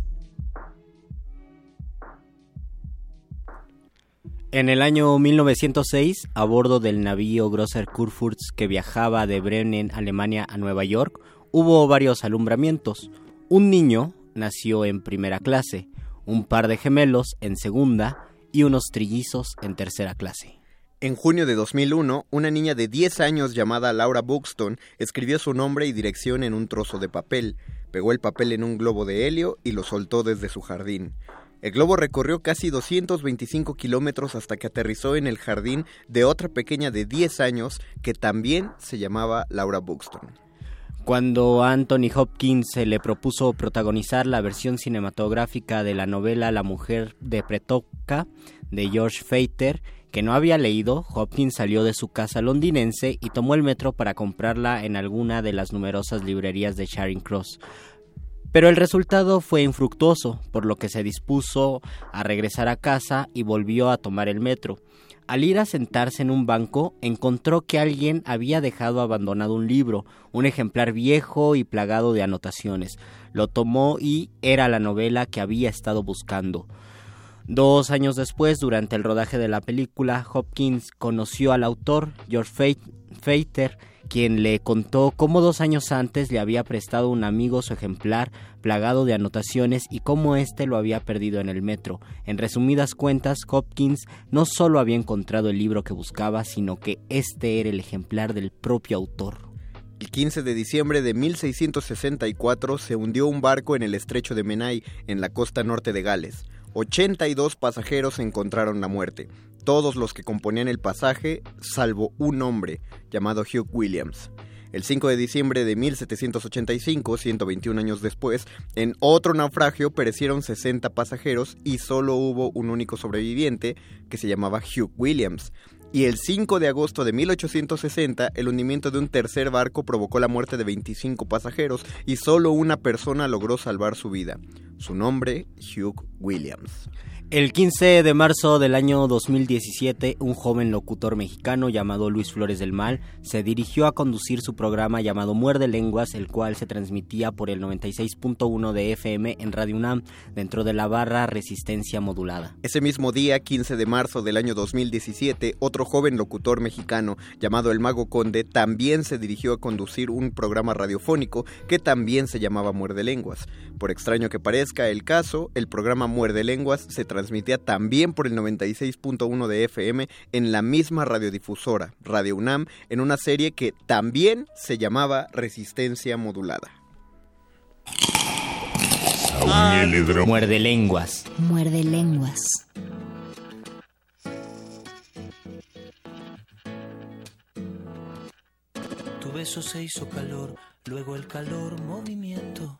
En el año 1906, a bordo del navío Grosser Kurfürst que viajaba de Bremen, Alemania a Nueva York, hubo varios alumbramientos. Un niño nació en primera clase, un par de gemelos en segunda y unos trillizos en tercera clase. En junio de 2001, una niña de 10 años llamada Laura Buxton escribió su nombre y dirección en un trozo de papel, pegó el papel en un globo de helio y lo soltó desde su jardín. El globo recorrió casi 225 kilómetros hasta que aterrizó en el jardín de otra pequeña de 10 años que también se llamaba Laura Buxton. Cuando Anthony Hopkins se le propuso protagonizar la versión cinematográfica de la novela La mujer de Pretoka de George Feiter, que no había leído, Hopkins salió de su casa londinense y tomó el metro para comprarla en alguna de las numerosas librerías de Charing Cross. Pero el resultado fue infructuoso, por lo que se dispuso a regresar a casa y volvió a tomar el metro. Al ir a sentarse en un banco, encontró que alguien había dejado abandonado un libro, un ejemplar viejo y plagado de anotaciones. Lo tomó y era la novela que había estado buscando. Dos años después, durante el rodaje de la película, Hopkins conoció al autor, George Feiter, quien le contó cómo dos años antes le había prestado un amigo su ejemplar plagado de anotaciones y cómo éste lo había perdido en el metro. En resumidas cuentas, Hopkins no solo había encontrado el libro que buscaba, sino que este era el ejemplar del propio autor. El 15 de diciembre de 1664 se hundió un barco en el estrecho de Menai, en la costa norte de Gales. 82 pasajeros encontraron la muerte, todos los que componían el pasaje, salvo un hombre, llamado Hugh Williams. El 5 de diciembre de 1785, 121 años después, en otro naufragio perecieron 60 pasajeros y solo hubo un único sobreviviente que se llamaba Hugh Williams. Y el 5 de agosto de 1860, el hundimiento de un tercer barco provocó la muerte de 25 pasajeros y solo una persona logró salvar su vida. Su nombre, Hugh Williams. El 15 de marzo del año 2017, un joven locutor mexicano llamado Luis Flores del Mal se dirigió a conducir su programa llamado Muerde Lenguas, el cual se transmitía por el 96.1 de FM en Radio UNAM dentro de la barra Resistencia Modulada. Ese mismo día, 15 de marzo del año 2017, otro joven locutor mexicano llamado El Mago Conde también se dirigió a conducir un programa radiofónico que también se llamaba Muerde Lenguas. Por extraño que parezca el caso, el programa Muerde Lenguas se transmitía también por el 96.1 de FM en la misma radiodifusora, Radio UNAM, en una serie que también se llamaba Resistencia Modulada. Muerde lenguas. Muerde lenguas. Tu beso se hizo calor, luego el calor movimiento,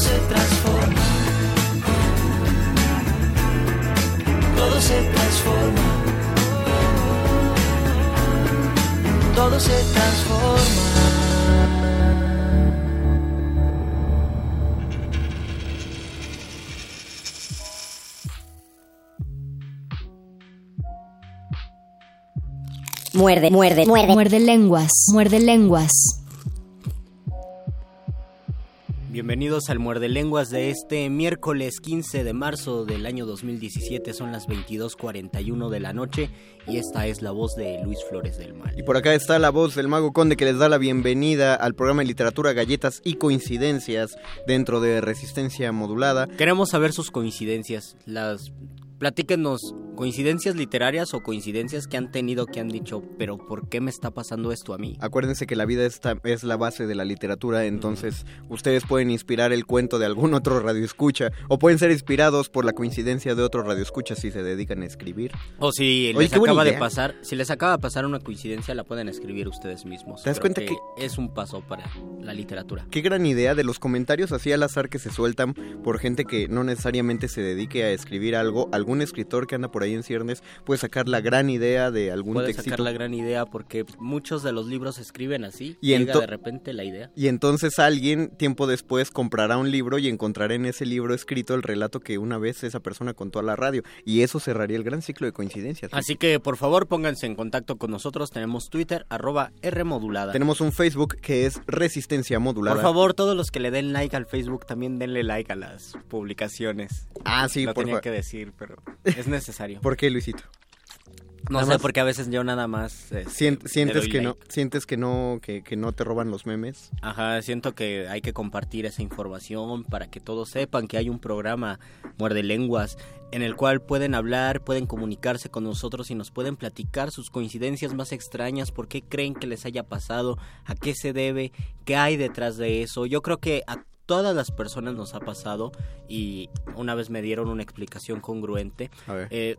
Todo se transforma. Todo se transforma. Todo se transforma. Muerde, muerde, muerde. Muerde lenguas, muerde lenguas. Bienvenidos al Muerde Lenguas de este miércoles 15 de marzo del año 2017. Son las 22:41 de la noche y esta es la voz de Luis Flores del Mal. Y por acá está la voz del Mago Conde que les da la bienvenida al programa de literatura, galletas y coincidencias dentro de Resistencia Modulada. Queremos saber sus coincidencias, las platíquenos coincidencias literarias o coincidencias que han tenido que han dicho, pero ¿por qué me está pasando esto a mí? Acuérdense que la vida está, es la base de la literatura, entonces ustedes pueden inspirar el cuento de algún otro radioescucha o pueden ser inspirados por la coincidencia de otro radioescucha si se dedican a escribir. O si Oye, les acaba de pasar, si les acaba de pasar una coincidencia la pueden escribir ustedes mismos. ¿Te das cuenta que- es un paso para la literatura? Qué gran idea de los comentarios así al azar que se sueltan por gente que no necesariamente se dedique a escribir algo. Algún escritor que anda por ahí en ciernes puede sacar la gran idea de algún Puede textito. sacar la gran idea porque muchos de los libros se escriben así. Y llega de repente la idea. Y entonces alguien tiempo después comprará un libro y encontrará en ese libro escrito el relato que una vez esa persona contó a la radio. Y eso cerraría el gran ciclo de coincidencias. Así que por favor pónganse en contacto con nosotros. Tenemos Twitter, arroba Rmodulada. Tenemos un Facebook que es Resistencia Modulada. Por favor, todos los que le den like al Facebook también denle like a las publicaciones. Ah, sí, Lo por tenía que decir, pero es necesario. ¿Por qué, Luisito? No Nada sé, más- porque a veces yo nada más... este, sientes que like. no, sientes que no, que, que no te roban los memes. Ajá, siento que hay que compartir esa información para que todos sepan que hay un programa Muerde Lenguas en el cual pueden hablar, pueden comunicarse con nosotros y nos pueden platicar sus coincidencias más extrañas, por qué creen que les haya pasado, a qué se debe, qué hay detrás de eso. Yo creo que a todas las personas nos ha pasado y una vez me dieron una explicación congruente. A ver. Eh,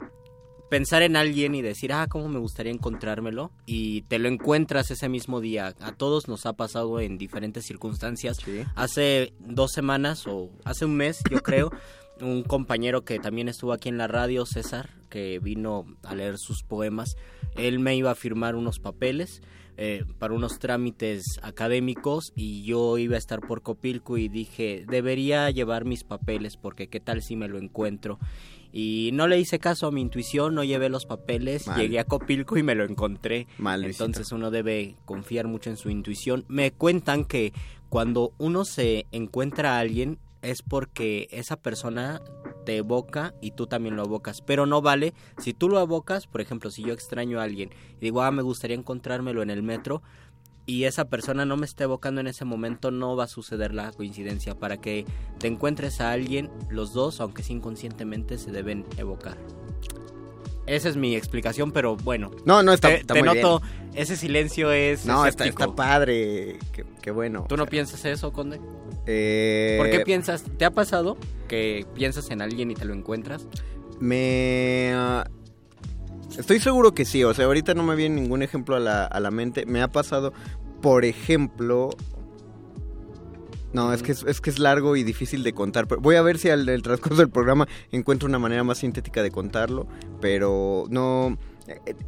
pensar en alguien y decir, ah, cómo me gustaría encontrármelo, y te lo encuentras ese mismo día. A todos nos ha pasado en diferentes circunstancias. Hace dos semanas o hace un mes, yo creo, *laughs* un compañero que también estuvo aquí en la radio, César, que vino a leer sus poemas, él me iba a firmar unos papeles. Eh, para unos trámites académicos y yo iba a estar por Copilco y dije debería llevar mis papeles porque qué tal si me lo encuentro y no le hice caso a mi intuición, no llevé los papeles, Mal. llegué a Copilco y me lo encontré. Mal. Entonces uno debe confiar mucho en su intuición. Me cuentan que cuando uno se encuentra a alguien es porque esa persona te evoca y tú también lo evocas, pero no vale si tú lo evocas, por ejemplo, si yo extraño a alguien y digo, ah, me gustaría encontrármelo en el metro, y esa persona no me está evocando en ese momento, no va a suceder la coincidencia. Para que te encuentres a alguien, los dos, aunque inconscientemente, se deben evocar. Esa es mi explicación, pero bueno. No, no, está- Te, está te muy noto, ese silencio es. No, está, está padre. Qué, qué bueno. ¿Tú no piensas eso, Conde? Eh, ¿Por qué piensas? ¿Te ha pasado que piensas en alguien y te lo encuentras? Me... ah, Estoy seguro que sí, o sea, ahorita no me viene ningún ejemplo a la, a la mente. Me ha pasado, por ejemplo... No, es que es, es que es largo y difícil de contar. Pero voy a ver si al el transcurso del programa encuentro una manera más sintética de contarlo. Pero no...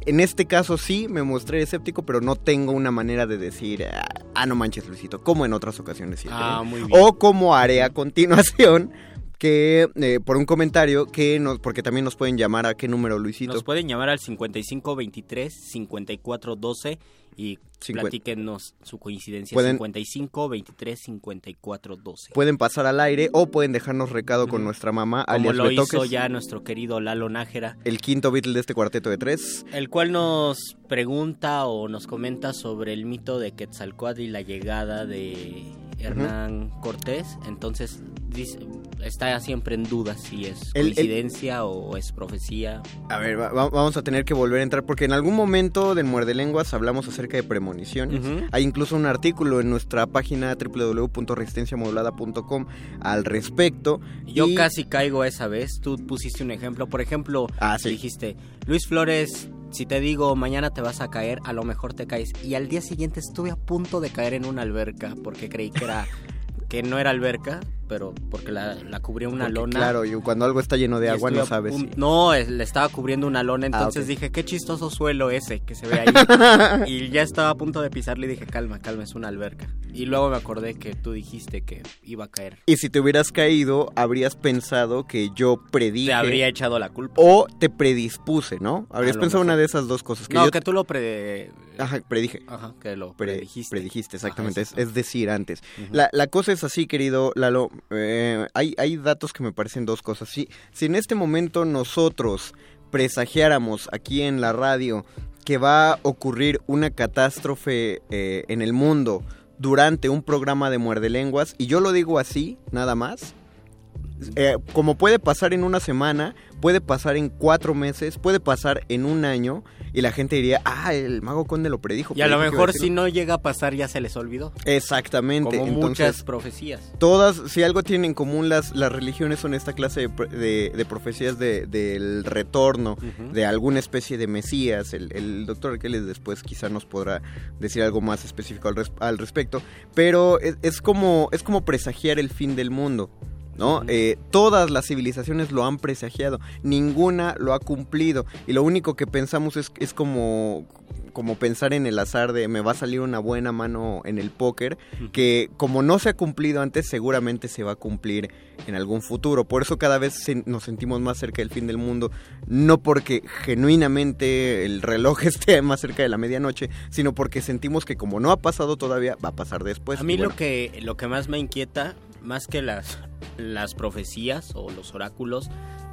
En este caso sí me mostré escéptico, pero no tengo una manera de decir, ah, no manches, Luisito, como en otras ocasiones. sí, Ah, ¿eh? muy bien. O como haré a continuación, que eh, por un comentario, que nos, porque también nos pueden llamar a qué número, Luisito. Nos pueden llamar al 5523-5412 y Cincuen- platíquenos su coincidencia. Pueden- 5523-5412. Pueden pasar al aire o pueden dejarnos recado con nuestra mamá, Como alias lo hizo Betoques, ya nuestro querido Lalo Nájera. el quinto Beatle de este cuarteto de tres. El cual nos pregunta o nos comenta sobre el mito de Quetzalcoatl y la llegada de Hernán Cortés. Entonces dice- está siempre en duda si es El- el- coincidencia o es profecía. A ver, va- va- vamos a tener que volver a entrar porque en algún momento del Muerde Lenguas hablamos acerca de premoniciones. Hay incluso un artículo en nuestra página www.resistenciamodulada.com al respecto. Yo y- casi caigo esa vez. Tú pusiste un ejemplo. Por ejemplo, Ah, sí. dijiste, Luis Flores, si te digo mañana te vas a caer, a lo mejor te caes. Y al día siguiente estuve a punto de caer en una alberca porque creí que era *laughs* que no era alberca. Pero porque la, la cubría una Porque, lona. Claro, y cuando algo está lleno de agua no sabes. No, le estaba cubriendo una lona, Ah, entonces dije, qué chistoso suelo ese que se ve ahí. *laughs* y ya estaba a punto de pisarle y dije, calma, calma, es una alberca. Y luego me acordé que tú dijiste que iba a caer. Y si te hubieras caído, habrías pensado que yo predije. Te habría echado la culpa. O te predispuse, ¿no? Habrías pensado mejor. una de esas dos cosas. Que no, yo... que tú lo pre... Ajá, predije. Ajá, que lo Pre- predijiste. predijiste, exactamente. Ajá, es, es decir, antes. La, la cosa es así, querido Lalo. Eh, hay, hay datos que me parecen dos cosas. Si, si en este momento nosotros presagiáramos aquí en la radio que va a ocurrir una catástrofe eh, en el mundo durante un programa de muerde lenguas, y yo lo digo así, nada más, eh, como puede pasar en una semana, puede pasar en cuatro meses, puede pasar en un año, y la gente diría, ah, el mago conde lo predijo. Y a lo mejor decirlo". si no llega a pasar ya se les olvidó. Exactamente. Como entonces, muchas profecías. Todas, si algo tienen en común las, las religiones son esta clase de, de- de profecías de- del retorno de alguna especie de mesías. El, el doctor Arqueles después quizá nos podrá decir algo más específico al, res- al respecto. Pero es, es como, es como presagiar el fin del mundo. ¿No? Eh, todas las civilizaciones lo han presagiado, ninguna lo ha cumplido y lo único que pensamos es, es como, como pensar en el azar de me va a salir una buena mano en el póker, que como no se ha cumplido antes, seguramente se va a cumplir en algún futuro. Por eso cada vez se- nos sentimos más cerca del fin del mundo, no porque genuinamente el reloj *laughs* esté más cerca de la medianoche, sino porque sentimos que como no ha pasado todavía, va a pasar después. a mí bueno, lo que lo que más me inquieta, más que las las profecías o los oráculos,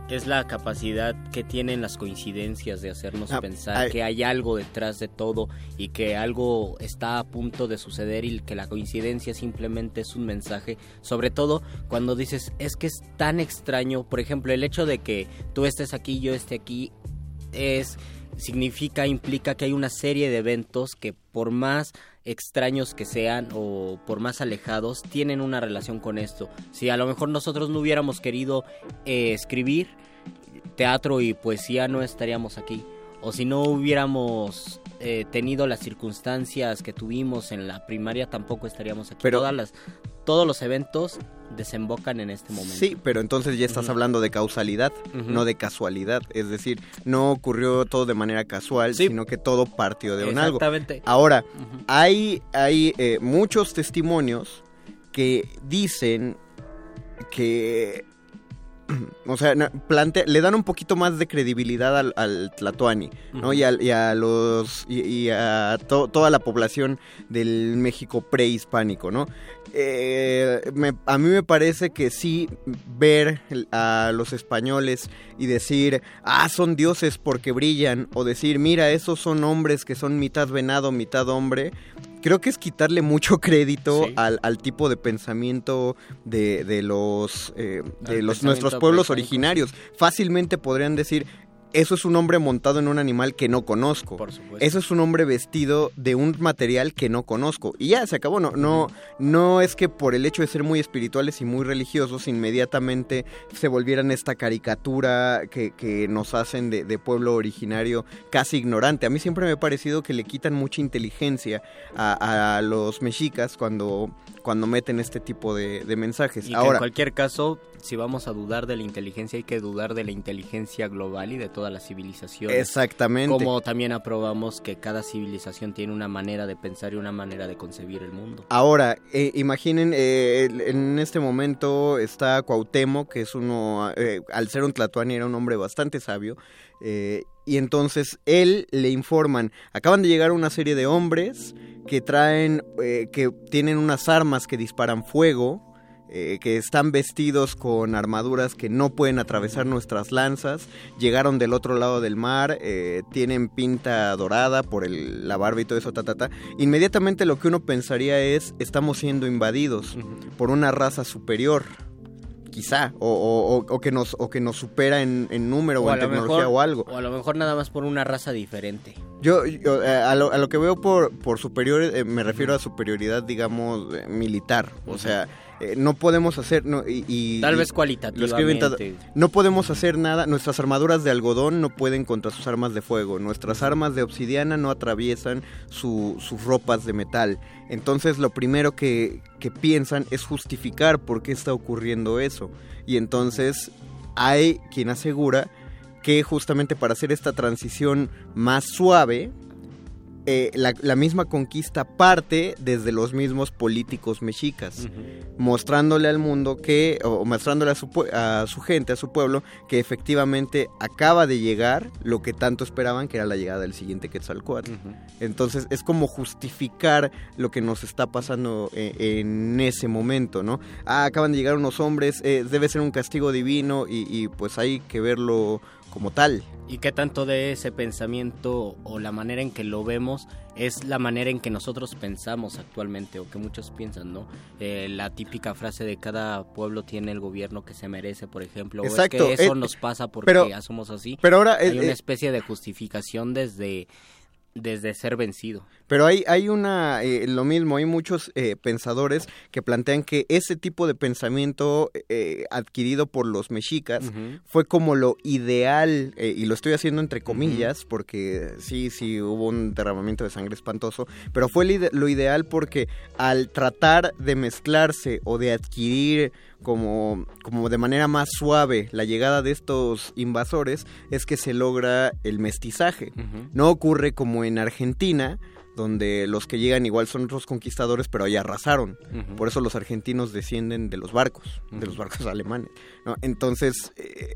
es la capacidad que tienen las coincidencias de hacernos Ah, pensar ay. que hay algo detrás de todo y que algo está a punto de suceder y que la coincidencia simplemente es un mensaje. Sobre todo cuando dices, es que es tan extraño, por ejemplo, el hecho de que tú estés aquí, yo esté aquí, es significa implica que hay una serie de eventos que por más extraños que sean o por más alejados tienen una relación con esto. Si a lo mejor nosotros no hubiéramos querido eh, escribir teatro y poesía no estaríamos aquí. O si no hubiéramos eh, tenido las circunstancias que tuvimos en la primaria tampoco estaríamos aquí. Pero- Todas las, todos los eventos desembocan en este momento. Sí, pero entonces ya estás hablando de causalidad, no de casualidad. Es decir, no ocurrió todo de manera casual, sino que todo partió de un algo. Exactamente. Ahora, hay, hay eh, muchos testimonios que dicen que... *clears throat* O sea, plantea- le dan un poquito más de credibilidad al, al Tlatoani, ¿no? Y, al- y a los y, y a to- toda la población del México prehispánico, ¿no? Eh, me- a mí me parece que sí ver a los españoles y decir, ah, son dioses porque brillan, o decir, mira, esos son hombres que son mitad venado, mitad hombre, creo que es quitarle mucho *laughs* crédito al, al tipo de pensamiento de, de los, eh, de los nuestros pueblos originarios. Fácilmente podrían decir, eso es un hombre montado en un animal que no conozco. Por supuesto. Eso es un hombre vestido de un material que no conozco. Y ya se acabó. No, no, no es que por el hecho de ser muy espirituales y muy religiosos, inmediatamente se volvieran esta caricatura que, que nos hacen de, de pueblo originario casi ignorante. A mí siempre me ha parecido que le quitan mucha inteligencia a, a los mexicas cuando, cuando meten este tipo de, de mensajes. Y Ahora, en cualquier caso, si vamos a dudar de la inteligencia, hay que dudar de la inteligencia global y de todas las civilizaciones. Exactamente. Como también aprobamos que cada civilización tiene una manera de pensar y una manera de concebir el mundo. Ahora, eh, imaginen, eh, en este momento está Cuauhtémoc, que es uno, eh, al ser un tlatoani era un hombre bastante sabio, eh, y entonces él le informan, acaban de llegar una serie de hombres que traen, eh, que tienen unas armas que disparan fuego, eh, que están vestidos con armaduras que no pueden atravesar nuestras lanzas, llegaron del otro lado del mar, eh, tienen pinta dorada por el, la barba y todo eso, ta, ta, ta. Inmediatamente lo que uno pensaría es, estamos siendo invadidos por una raza superior. Quizá, o, o- o- o que nos, o que nos supera en, en número o, a en lo tecnología mejor- o algo. O a lo mejor nada más por una raza diferente. Yo, yo, eh, a, lo, a lo que veo por, por superior, eh, me refiero a superioridad, digamos, eh, militar. O sea, eh, no podemos hacer no, y, y- Tal vez cualitativamente. no podemos hacer nada nuestras armaduras de algodón no pueden contra sus armas de fuego nuestras armas de obsidiana no atraviesan su- sus ropas de metal entonces lo primero que, que piensan es justificar por qué está ocurriendo eso. Y entonces hay quien asegura que justamente para hacer esta transición más suave eh, la, la misma conquista parte desde los mismos políticos mexicas, mostrándole al mundo que, o mostrándole a su, pue- a su gente, a su pueblo, que efectivamente acaba de llegar lo que tanto esperaban, que era la llegada del siguiente Quetzalcóatl. Entonces es como justificar lo que nos está pasando eh, en ese momento, ¿no? Ah, acaban de llegar unos hombres, eh, debe ser un castigo divino y, y pues hay que verlo como tal. ¿Y qué tanto de ese pensamiento o la manera en que lo vemos es la manera en que nosotros pensamos actualmente o que muchos piensan, ¿no? Eh, la típica frase de cada pueblo tiene el gobierno que se merece, por ejemplo. Exacto, O es que eso eh, nos pasa porque pero- ya somos así. pero ahora, Hay eh, una eh, especie de justificación desde, desde ser vencido. Pero hay, hay una, eh, lo mismo, hay muchos eh, pensadores que plantean que ese tipo de pensamiento eh, adquirido por los mexicas fue como lo ideal, eh, y lo estoy haciendo entre comillas, porque sí, sí hubo un derramamiento de sangre espantoso, pero fue lo ide- lo ideal porque al tratar de mezclarse o de adquirir como, como de manera más suave la llegada de estos invasores, es que se logra el mestizaje. No ocurre como en Argentina, donde los que llegan igual son otros conquistadores, pero ahí arrasaron. Por eso los argentinos descienden de los barcos, de los barcos *laughs* alemanes. ¿no? Entonces, eh,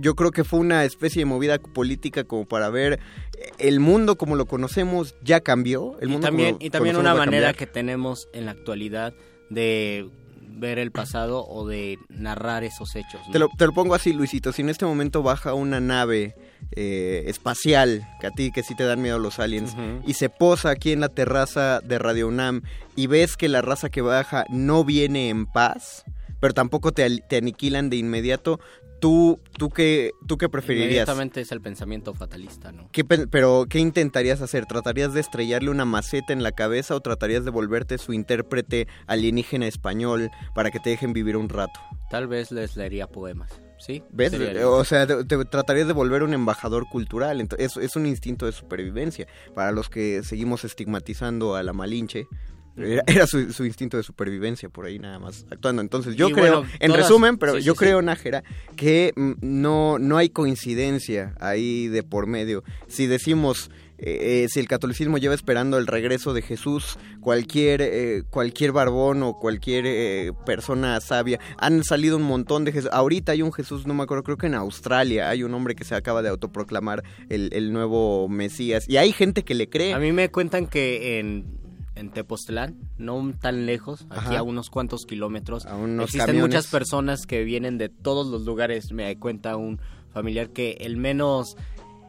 yo creo que fue una especie de movida política como para ver eh, el mundo como lo conocemos ya cambió. El y mundo también, como y también una manera que tenemos en la actualidad de ver el pasado o de narrar esos hechos. ¿no? Te lo, te lo pongo así, Luisito. Si en este momento baja una nave eh, espacial, que a ti que sí te dan miedo los aliens, y se posa aquí en la terraza de Radio UNAM y ves que la raza que baja no viene en paz, pero tampoco te, aniquilan de inmediato, ¿tú, tú, qué, tú qué preferirías? Inmediatamente es el pensamiento fatalista, ¿no? ¿Qué pen- pero, ¿qué intentarías hacer? ¿Tratarías de estrellarle una maceta en la cabeza o tratarías de volverte su intérprete alienígena español para que te dejen vivir un rato? Tal vez les leería poemas, ¿sí? ¿Ves? El- O sea, te, te tratarías de volver un embajador cultural. Ento- es, es un instinto de supervivencia. Para los que seguimos estigmatizando a la Malinche, era, era su, su instinto de supervivencia por ahí nada más actuando. Entonces yo Y creo, bueno, en todas- resumen, pero sí, yo sí, creo, sí. Nájera, que mm, no, no hay coincidencia ahí de por medio. Si decimos... eh, eh, si el catolicismo lleva esperando el regreso de Jesús, cualquier eh, cualquier barbón o cualquier eh, persona sabia, han salido un montón de Jesús. Ahorita hay un Jesús, no me acuerdo, creo que en Australia hay un hombre que se acaba de autoproclamar el, el nuevo Mesías. Y hay gente que le cree. A mí me cuentan que en, en Tepoztlán, no tan lejos, aquí Ajá. a unos cuantos kilómetros, unos existen camiones. muchas personas que vienen de todos los lugares. Me cuenta un familiar que el menos,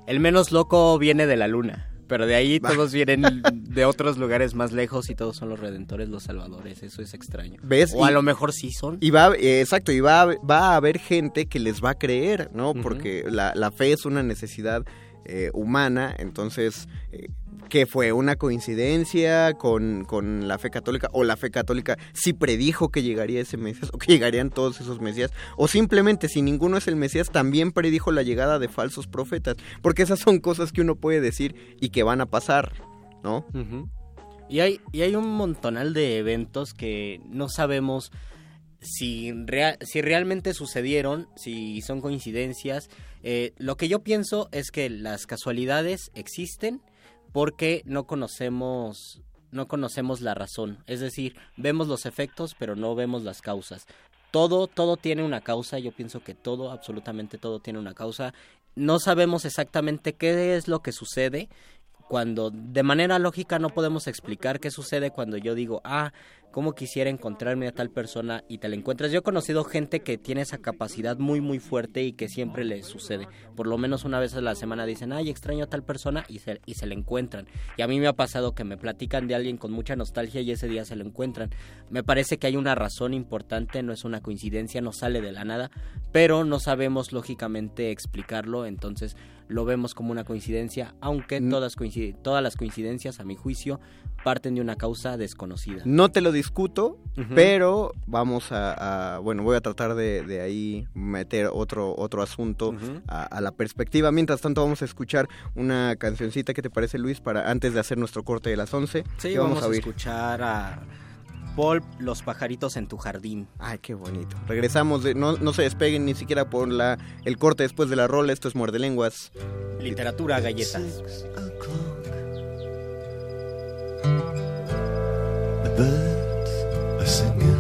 el menos loco viene de la luna. Pero de ahí todos vienen *laughs* de otros lugares más lejos y todos son los redentores, los salvadores. Eso es extraño. ¿Ves? O a Y- lo mejor sí son. Y va, eh, exacto, y va, a- va a haber gente que les va a creer, ¿no? Porque la, la fe es una necesidad eh, humana, entonces, eh, ¿qué fue? ¿Una coincidencia con, con la fe católica? ¿O la fe católica sí predijo que llegaría ese Mesías? ¿O que llegarían todos esos Mesías? ¿O simplemente, si ninguno es el Mesías, también predijo la llegada de falsos profetas? Porque esas son cosas que uno puede decir y que van a pasar, ¿no? Y hay, y hay un montonal de eventos que no sabemos si, rea- si realmente sucedieron, si son coincidencias. Eh, lo que yo pienso es que las casualidades existen porque no conocemos no conocemos la razón, es decir, vemos los efectos pero no vemos las causas. Todo todo tiene una causa, yo pienso que todo, absolutamente todo tiene una causa. No sabemos exactamente qué es lo que sucede, cuando de manera lógica no podemos explicar qué sucede cuando yo digo, ah, cómo quisiera encontrarme a tal persona y te la encuentras. Yo he conocido gente que tiene esa capacidad muy muy fuerte y que siempre le sucede. Por lo menos una vez a la semana dicen, ay, extraño a tal persona y se, y se la encuentran. Y a mí me ha pasado que me platican de alguien con mucha nostalgia y ese día se lo encuentran. Me parece que hay una razón importante, no es una coincidencia, no sale de la nada, pero no sabemos lógicamente explicarlo, entonces lo vemos como una coincidencia, aunque todas, todas las coincidencias, a mi juicio, parten de una causa desconocida. No te lo discuto, pero vamos a, bueno, voy a tratar de, ahí meter otro, otro asunto a, la perspectiva. Mientras tanto vamos a escuchar una cancioncita que te parece Luis para antes de hacer nuestro corte de las 11. Sí, vamos, a, escuchar a Paul, Los pajaritos en tu jardín. Ay, qué bonito. Regresamos, de, no, no se despeguen ni siquiera por la, el corte después de la rola, esto es Muerde Lenguas. Literatura, galletas. The birds are singing.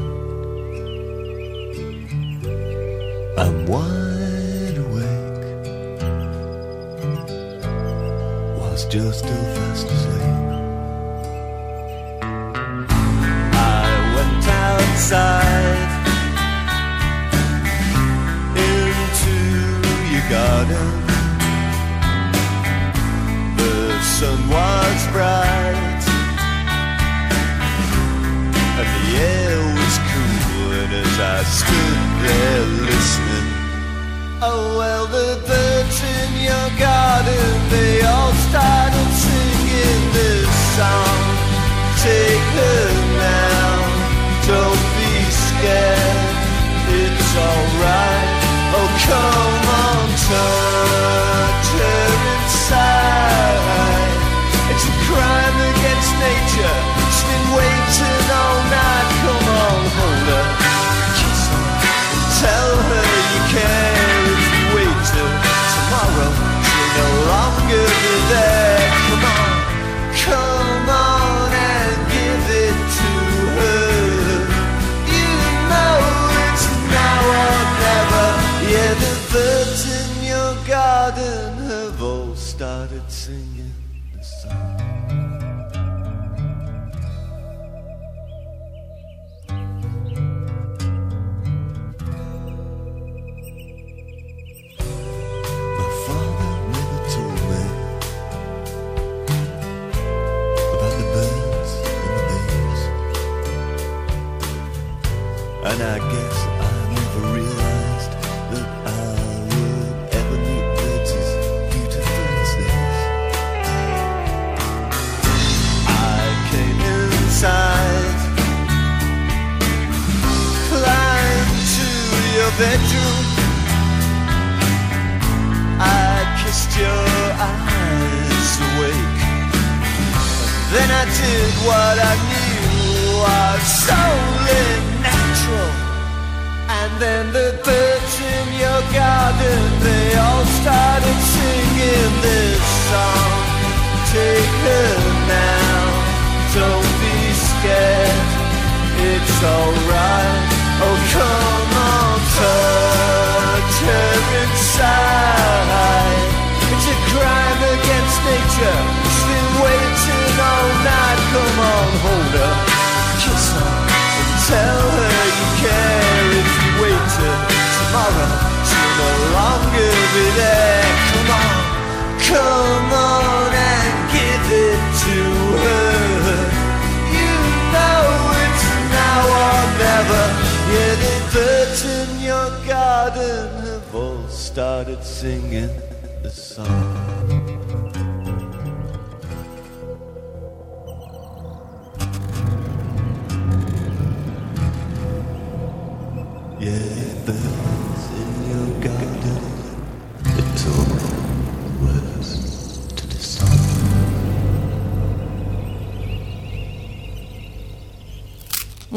I'm wide awake. Was just still outside into your garden. The sun was bright. and the air was cool. And as I stood there listening, oh well, the birds in your garden they all started singing this song. Take her now, don't scared, it's alright. Oh come on, touch her inside. It's a crime against nature. Then I did what I knew was solely natural. And then the birds in your garden, they all started singing this song. Take her now, don't be scared, it's alright. Oh, come on, touch her inside. It's a crime against nature. All night. Come on, hold her, kiss her, and tell her you care. If you wait till tomorrow, she'll no longer be there. Come on, come on and give it to her. You know it's now or never. Yeah, the birds in your garden have all started singing the song.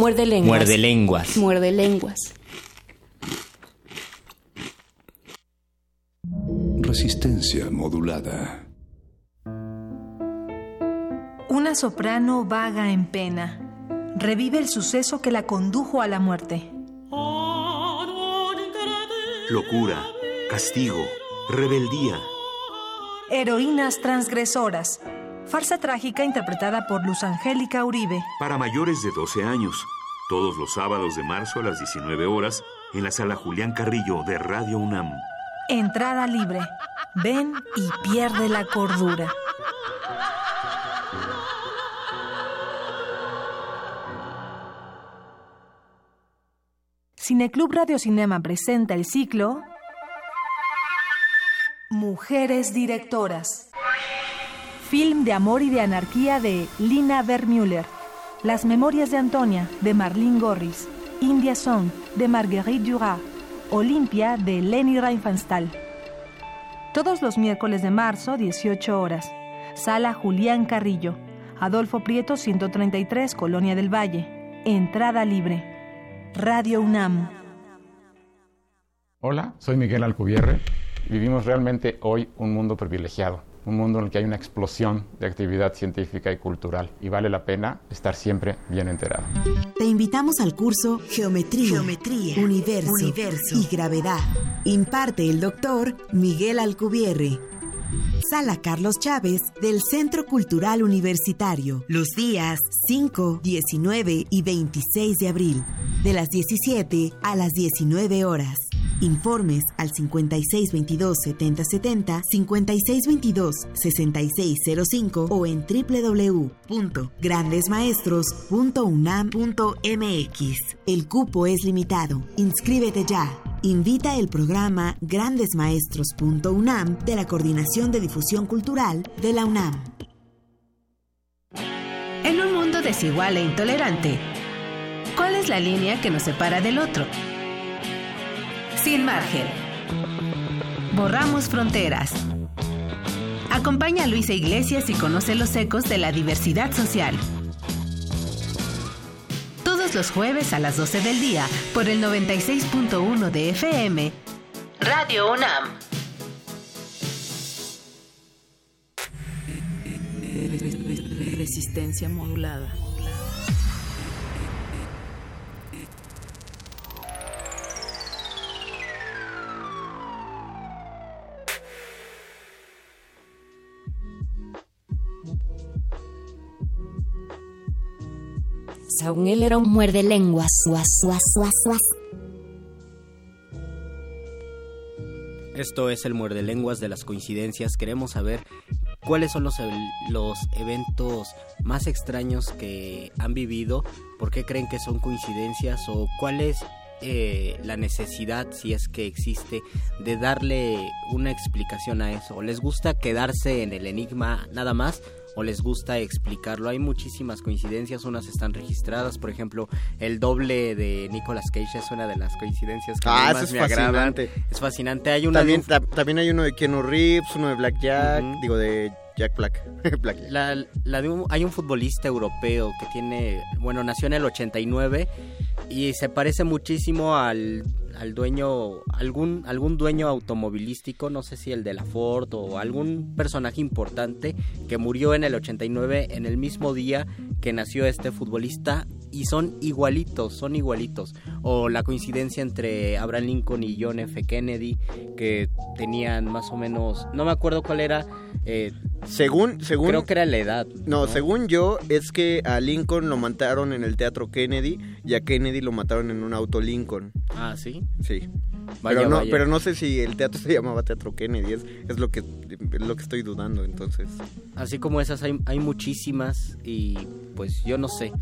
Muerde lenguas. Muerde lenguas. Muerde lenguas. Resistencia modulada. Una soprano vaga en pena. Revive el suceso que la condujo a la muerte. Locura, castigo, rebeldía. Heroínas transgresoras. Farsa trágica interpretada por Luz Angélica Uribe. Para mayores de 12 años. Todos los sábados de marzo a las 19 horas en la sala Julián Carrillo de Radio UNAM. Entrada libre. Ven y pierde la cordura. Cineclub Radio Cinema presenta el ciclo Mujer. Mujeres directoras. Film de amor y de anarquía de Lina Vermüller. Las memorias de Antonia de Marlene Gorris. India Song de Marguerite Duras. Olimpia de Leni Riefenstahl. Todos los miércoles de marzo, 18 horas. Sala Julián Carrillo. Adolfo Prieto 133, Colonia del Valle. Entrada libre. Radio UNAM. Hola, soy Miguel Alcubierre. Vivimos realmente hoy un mundo privilegiado, un mundo en el que hay una explosión de actividad científica y cultural y vale la pena estar siempre bien enterado. Te invitamos al curso Geometría, Geometría, Universo, Universo y Gravedad. Imparte el doctor Miguel Alcubierre. Sala Carlos Chávez del Centro Cultural Universitario. Los días 5, 19 y 26 de abril. De las 17 a las 19 horas. Informes al 5622-7070, 5622-6605 o en www.grandesmaestros.unam.mx. El cupo es limitado. Inscríbete ya. Invita el programa grandesmaestros.unam de la Coordinación de Difusión Cultural de la UNAM. En un mundo desigual e intolerante, ¿cuál es la línea que nos separa del otro? Sin margen. Borramos fronteras. Acompaña a Luisa Iglesias y conoce los ecos de la diversidad social. Todos los jueves a las 12 del día por el 96.1 de FM. Radio UNAM. Resistencia modulada. Según él era un muerde lenguas. Esto es el muerde lenguas de las coincidencias. Queremos saber cuáles son los, los eventos más extraños que han vivido, por qué creen que son coincidencias o cuál es eh, la necesidad, si es que existe, de darle una explicación a eso. ¿O les gusta quedarse en el enigma nada más? O les gusta explicarlo. Hay muchísimas coincidencias, unas están registradas, por ejemplo, el doble de Nicolas Cage es una de las coincidencias que Ah, más eso es me agradan. fascinante. Es fascinante. Hay una También, ta- también hay uno de Keanu Reeves, uno de Black Jack, digo de Jack Black. *laughs* Black. La, la de un- hay un futbolista europeo que tiene, bueno, nació en el 89 y se parece muchísimo al, al dueño, algún, algún dueño automovilístico, no sé si el de la Ford o algún personaje importante que murió en el 89 en el mismo día que nació este futbolista y son igualitos, son igualitos. O la coincidencia entre Abraham Lincoln y John F. Kennedy, que tenían más o menos, no me acuerdo cuál era. eh, Según, según... Creo que era la edad. No, según yo, es que a Lincoln lo mataron en el Teatro Kennedy y a Kennedy lo mataron en un auto Lincoln. Ah, ¿sí? Sí. Vaya, pero, no, vaya. pero no sé si el teatro se llamaba Teatro Kennedy, es, es lo, que, es lo que estoy dudando, entonces. Así como esas hay, hay muchísimas y pues yo no sé.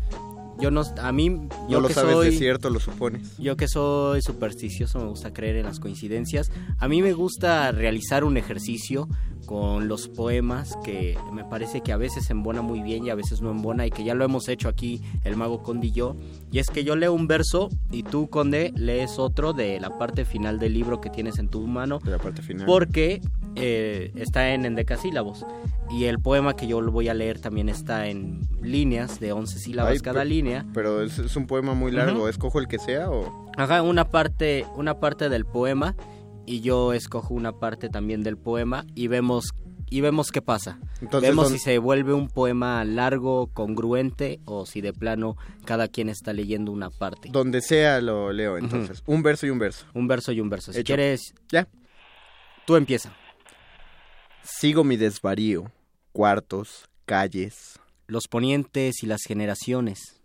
Yo no, a mí, yo No lo que sabes soy, de cierto, lo supones. Yo que soy supersticioso, me gusta creer en las coincidencias. A mí me gusta realizar un ejercicio con los poemas que me parece que a veces embona muy bien y a veces no embona y que ya lo hemos hecho aquí el mago Conde y yo. Y es que yo leo un verso y tú, Conde, lees otro de la parte final del libro que tienes en tu mano. De la parte final. Porque eh, está en endecasílabos. Y el poema que yo voy a leer también está en líneas de 11 sílabas Ay, cada pe- línea. Pero es, es un poema muy largo, Ujú. ¿escojo el que sea o...? Haga una parte, una parte del poema y yo escojo una parte también del poema y vemos y vemos qué pasa. Entonces, vemos ¿dónde- si se vuelve un poema largo, congruente o si de plano cada quien está leyendo una parte. Donde sea lo leo, entonces. Un verso y un verso. Un verso y un verso. Si Hecho. quieres, Ya. tú empieza. Sigo mi desvarío. Cuartos, calles. Los ponientes y las generaciones.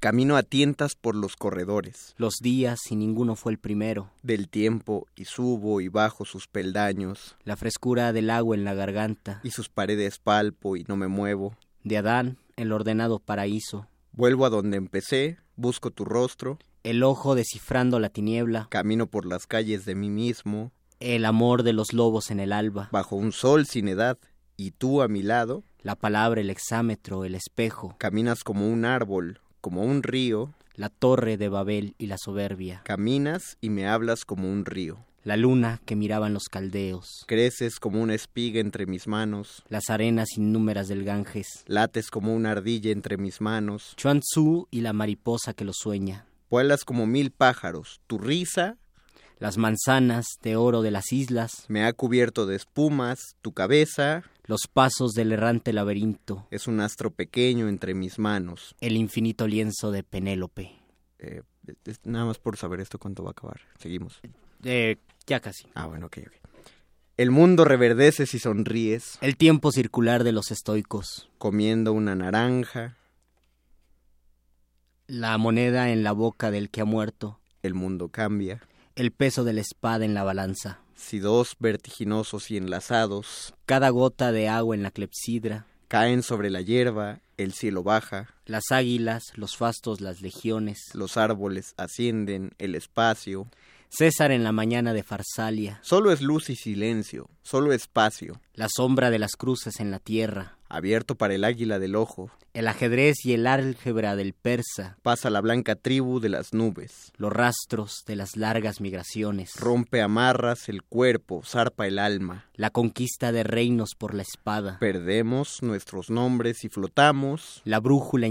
Camino a tientas por los corredores. Los días y ninguno fue el primero. Del tiempo y subo y bajo sus peldaños. La frescura del agua en la garganta. Y sus paredes palpo y no me muevo. De Adán, el ordenado paraíso. Vuelvo a donde empecé, busco tu rostro. El ojo descifrando la tiniebla. Camino por las calles de mí mismo. El amor de los lobos en el alba. Bajo un sol sin edad. Y tú a mi lado. La palabra, el exámetro, el espejo. Caminas como un árbol, como un río. La torre de Babel y la soberbia. Caminas y me hablas como un río. La luna que miraban los caldeos. Creces como una espiga entre mis manos. Las arenas innúmeras del Ganges. Lates como una ardilla entre mis manos. Chuan Tzu y la mariposa que lo sueña. Vuelas como mil pájaros. Tu risa. Las manzanas de oro de las islas. Me ha cubierto de espumas. Tu cabeza. Los pasos del errante laberinto. Es un astro pequeño entre mis manos. El infinito lienzo de Penélope. Eh, es- nada más por saber esto cuánto va a acabar. Seguimos. Eh, ya casi. Ah, bueno, ok, ok. El mundo reverdece si sonríes. El tiempo circular de los estoicos. Comiendo una naranja. La moneda en la boca del que ha muerto. El mundo cambia. El peso de la espada en la balanza. Si dos vertiginosos y enlazados Cada gota de agua en la clepsidra. caen sobre la hierba, el cielo baja, Las águilas, los fastos, las legiones. los árboles ascienden, el espacio. César en la mañana de Farsalia. Solo es luz y silencio, solo espacio, La sombra de las cruces en la tierra. Abierto para el águila del ojo. El ajedrez y el álgebra del persa. Pasa la blanca tribu de las nubes. Los rastros de las largas migraciones. Rompe amarras el cuerpo, zarpa el alma. La conquista de reinos por la espada. Perdemos nuestros nombres y flotamos La brújula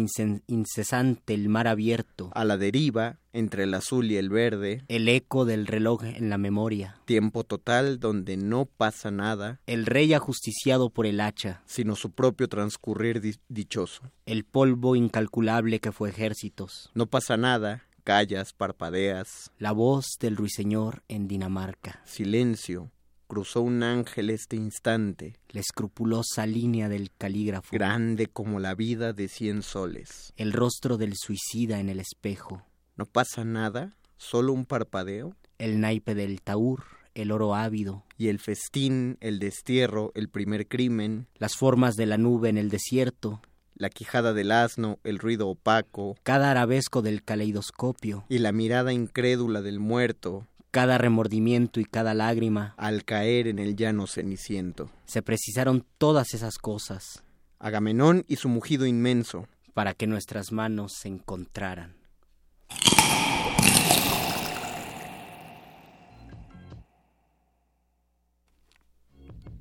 incesante, el mar abierto. a la deriva entre el azul y el verde. El eco del reloj en la memoria. Tiempo total donde no pasa nada, El rey ajusticiado por el hacha. sino su propio transcurrir di- dichoso. El polvo incalculable que fue ejércitos. No pasa nada, callas, parpadeas, La voz del ruiseñor en Dinamarca. silencio. Cruzó un ángel este instante, La escrupulosa línea del calígrafo. grande como la vida de cien soles. El rostro del suicida en el espejo. No pasa nada, solo un parpadeo, El naipe del taur. El oro ávido. y el festín, el destierro, el primer crimen, Las formas de la nube en el desierto. la quijada del asno, el ruido opaco, Cada arabesco del caleidoscopio. y la mirada incrédula del muerto Cada remordimiento y cada lágrima. al caer en el llano ceniciento. Se precisaron todas esas cosas Agamenón y su mugido inmenso, para que nuestras manos se encontraran.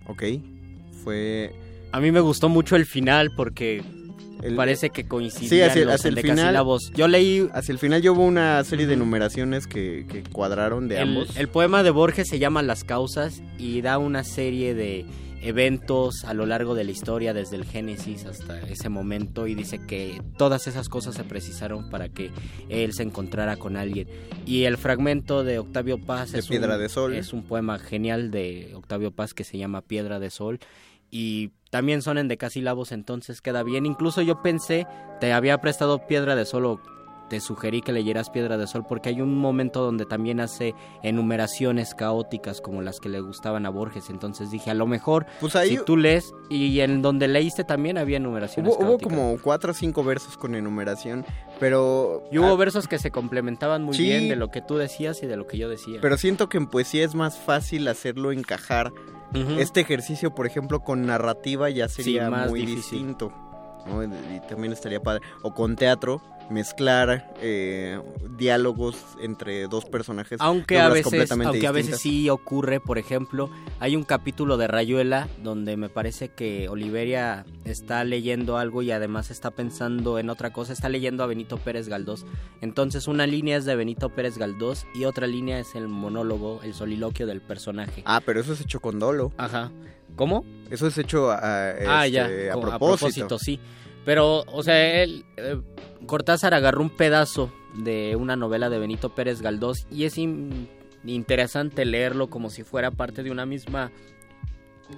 ¿ok? Fue... A mí me gustó mucho el final porque el- parece que coincidían Sí, hacia, los hacia el final... endecasílabos. Yo leí Hacia el final yo hubo una serie de numeraciones que, que cuadraron de el, ambos. el poema de Borges se llama Las causas y da una serie de eventos a lo largo de la historia desde el Génesis hasta ese momento y dice que todas esas cosas se precisaron para que él se encontrara con alguien y el fragmento de Octavio Paz De es Piedra un, de Sol. es un poema genial de Octavio Paz que se llama Piedra de Sol y también son en decasílabos entonces queda bien. Incluso yo pensé te había prestado Piedra de Sol o te sugerí que leyeras Piedra de Sol porque hay un momento donde también hace enumeraciones caóticas como las que le gustaban a Borges. Entonces dije, a lo mejor Pues ahí- si tú lees y en donde leíste también había enumeraciones Hubo, hubo caóticas. como cuatro o cinco versos con enumeración, pero... Y hubo ah, versos que se complementaban muy Sí. bien de lo que tú decías y de lo que yo decía. Pero siento que en poesía es más fácil hacerlo encajar. Este ejercicio, por ejemplo, con narrativa ya sería más muy difícil. distinto. y también estaría padre. O con teatro, mezclar eh, diálogos entre dos personajes. Aunque a veces, aunque a veces distintas. sí ocurre, por ejemplo, hay un capítulo de Rayuela donde me parece que Oliveria está leyendo algo y además está pensando en otra cosa, está leyendo a Benito Pérez Galdós. Entonces una línea es de Benito Pérez Galdós y otra línea es el monólogo, el soliloquio del personaje. Ah, pero eso es hecho con dolo. Ajá. ¿Cómo? Eso es hecho a, ah, este, ya, a propósito. sí. Pero, o sea, él, eh, Cortázar agarró un pedazo de una novela de Benito Pérez Galdós y es in- interesante leerlo como si fuera parte de una misma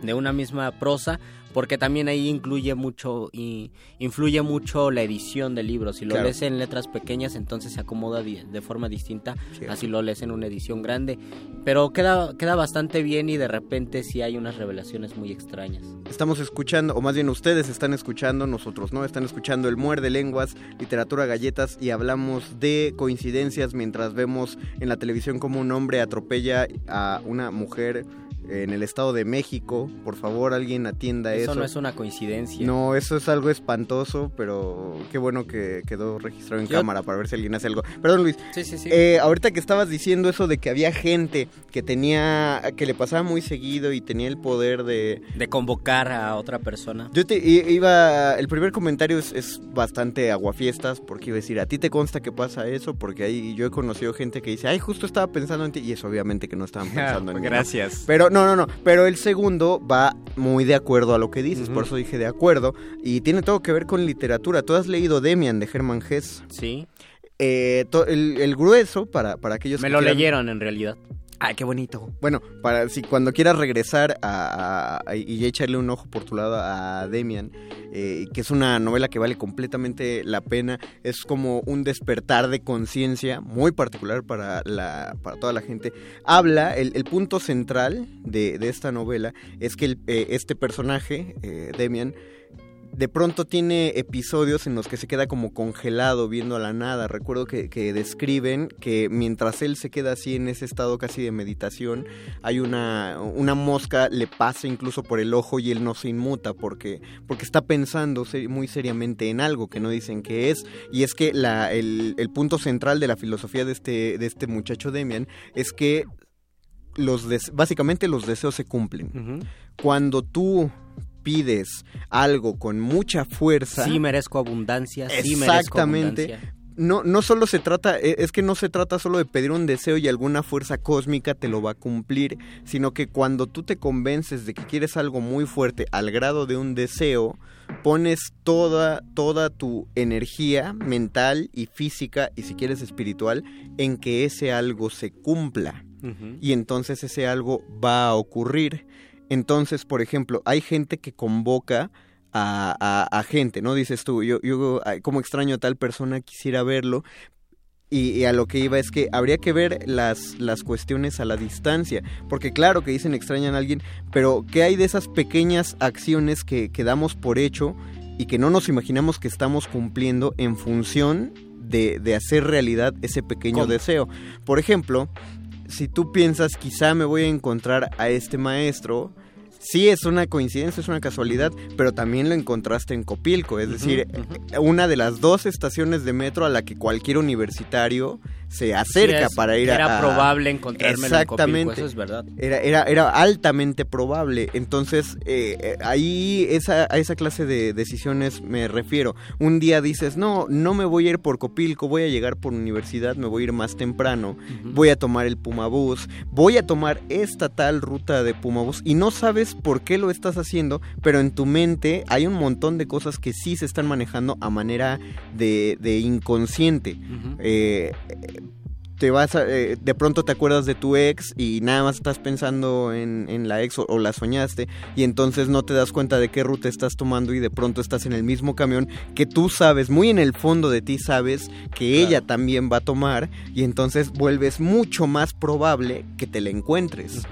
de una misma prosa porque también ahí incluye mucho y influye mucho la edición del libro. Si lo Claro. lees en letras pequeñas entonces se acomoda de forma distinta así lo lees en una edición grande. Pero queda queda bastante bien y de repente sí hay unas revelaciones muy extrañas. Estamos escuchando, o más bien ustedes están escuchando, nosotros no, están escuchando el Muerde Lenguas, Literatura Galletas y hablamos de coincidencias mientras vemos en la televisión como un hombre atropella a una mujer en el Estado de México. Por favor, alguien atienda eso. eso no es una coincidencia No, eso es algo espantoso, pero qué bueno que quedó registrado en Yo- cámara para ver si alguien hace algo. Perdón, Luis. Sí, sí, sí. Eh, ahorita que estabas diciendo eso de que había gente que tenía, que le pasaba muy seguido y tenía el poder de... de convocar a otra persona Yo te iba, el primer comentario es, es bastante aguafiestas porque iba a decir, ¿a ti te consta que pasa eso? Porque ahí yo he conocido gente que dice, ay, justo estaba pensando en ti y es obviamente que no estaban *laughs* pensando en mí. Gracias. Pero no, no, no, pero el segundo va muy de acuerdo a lo que dices, por eso dije de acuerdo y tiene todo que ver con literatura. ¿Tú has leído Demian de Hermann Hesse? Sí. Eh, to- el, el grueso, para, para aquellos me que lo quieran- leyeron en realidad Ay, qué bonito. Bueno, para si cuando quieras regresar a, y echarle un ojo por tu lado a Demian, eh, que es una novela que vale completamente la pena, es como un despertar de conciencia muy particular para, la, para toda la gente. Habla, el, el punto central de, de esta novela es que el- eh, este personaje, eh, Demian, de pronto tiene episodios en los que se queda como congelado viendo a la nada. Recuerdo que, que describen que mientras él se queda así en ese estado casi de meditación, hay una, una mosca, le pasa incluso por el ojo y él no se inmuta porque, porque está pensando muy seriamente en algo que no dicen que es. Y es que la, el, el punto central de la filosofía de este, de este muchacho Demian es que los básicamente los deseos se cumplen. Cuando tú pides algo con mucha fuerza, sí merezco abundancia sí merezco exactamente. abundancia. No, no solo se trata, e- es que no se trata solo de pedir un deseo y alguna fuerza cósmica te lo va a cumplir, sino que cuando tú te convences de que quieres algo muy fuerte al grado de un deseo, pones toda, toda tu energía mental y física y si quieres espiritual en que ese algo se cumpla y entonces ese algo va a ocurrir. Entonces, por ejemplo, hay gente que convoca a, a- a gente, ¿no? Dices tú, yo, yo como extraño a tal persona, quisiera verlo. Y, y a lo que iba es que habría que ver las, las cuestiones a la distancia. Porque claro que dicen extrañan a alguien, pero ¿qué hay de esas pequeñas acciones que, que damos por hecho y que no nos imaginamos que estamos cumpliendo en función de, de hacer realidad ese pequeño ¿Cómo? deseo? Por ejemplo, si tú piensas quizá me voy a encontrar a este maestro, sí es una coincidencia, es una casualidad, pero también lo encontraste en Copilco, es decir, una de las dos estaciones de metro a la que cualquier universitario se acerca es- para ir a... era a- probable encontrármelo en Copilco, Exactamente. eso es verdad. Era, era, era altamente probable. Entonces, eh, eh, ahí esa, a esa clase de decisiones me refiero. Un día dices, no, no me voy a ir por Copilco, voy a llegar por universidad, me voy a ir más temprano, voy a tomar el Pumabús, voy a tomar esta tal ruta de Pumabús y no sabes por qué lo estás haciendo, pero en tu mente hay un montón de cosas que sí se están manejando a manera de, de inconsciente. Eh, te vas a- eh, de pronto te acuerdas de tu ex y nada más estás pensando en, en la ex o, o la soñaste y entonces no te das cuenta de qué ruta estás tomando y de pronto estás en el mismo camión que tú sabes, muy en el fondo de ti sabes que ella también va a tomar y entonces vuelves mucho más probable que te la encuentres.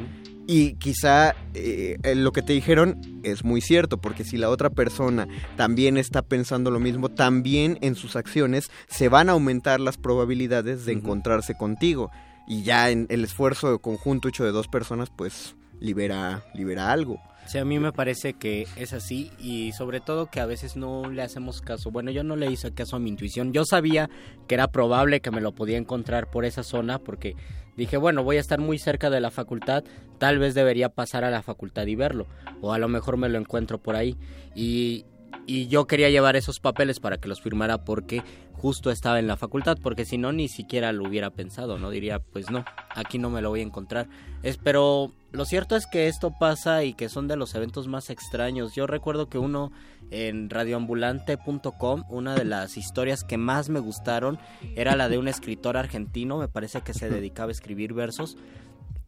Y quizá eh, lo que te dijeron es muy cierto, porque si la otra persona también está pensando lo mismo, también en sus acciones se van a aumentar las probabilidades de encontrarse contigo. Y ya en el esfuerzo conjunto hecho de dos personas, pues libera, libera algo. Sí, a mí me parece que es así y sobre todo que a veces no le hacemos caso. Bueno, yo no le hice caso a mi intuición. Yo sabía que era probable que me lo podía encontrar por esa zona porque dije, bueno, voy a estar muy cerca de la facultad, tal vez debería pasar a la facultad y verlo. O a lo mejor me lo encuentro por ahí. Y, y yo quería llevar esos papeles para que los firmara porque justo estaba en la facultad, porque si no ni siquiera lo hubiera pensado, ¿no? Diría, pues no, aquí no me lo voy a encontrar. Es, pero lo cierto es que esto pasa y que son de los eventos más extraños. Yo recuerdo que uno en radioambulante.com, una de las historias que más me gustaron era la de un escritor argentino, me parece que se dedicaba a escribir versos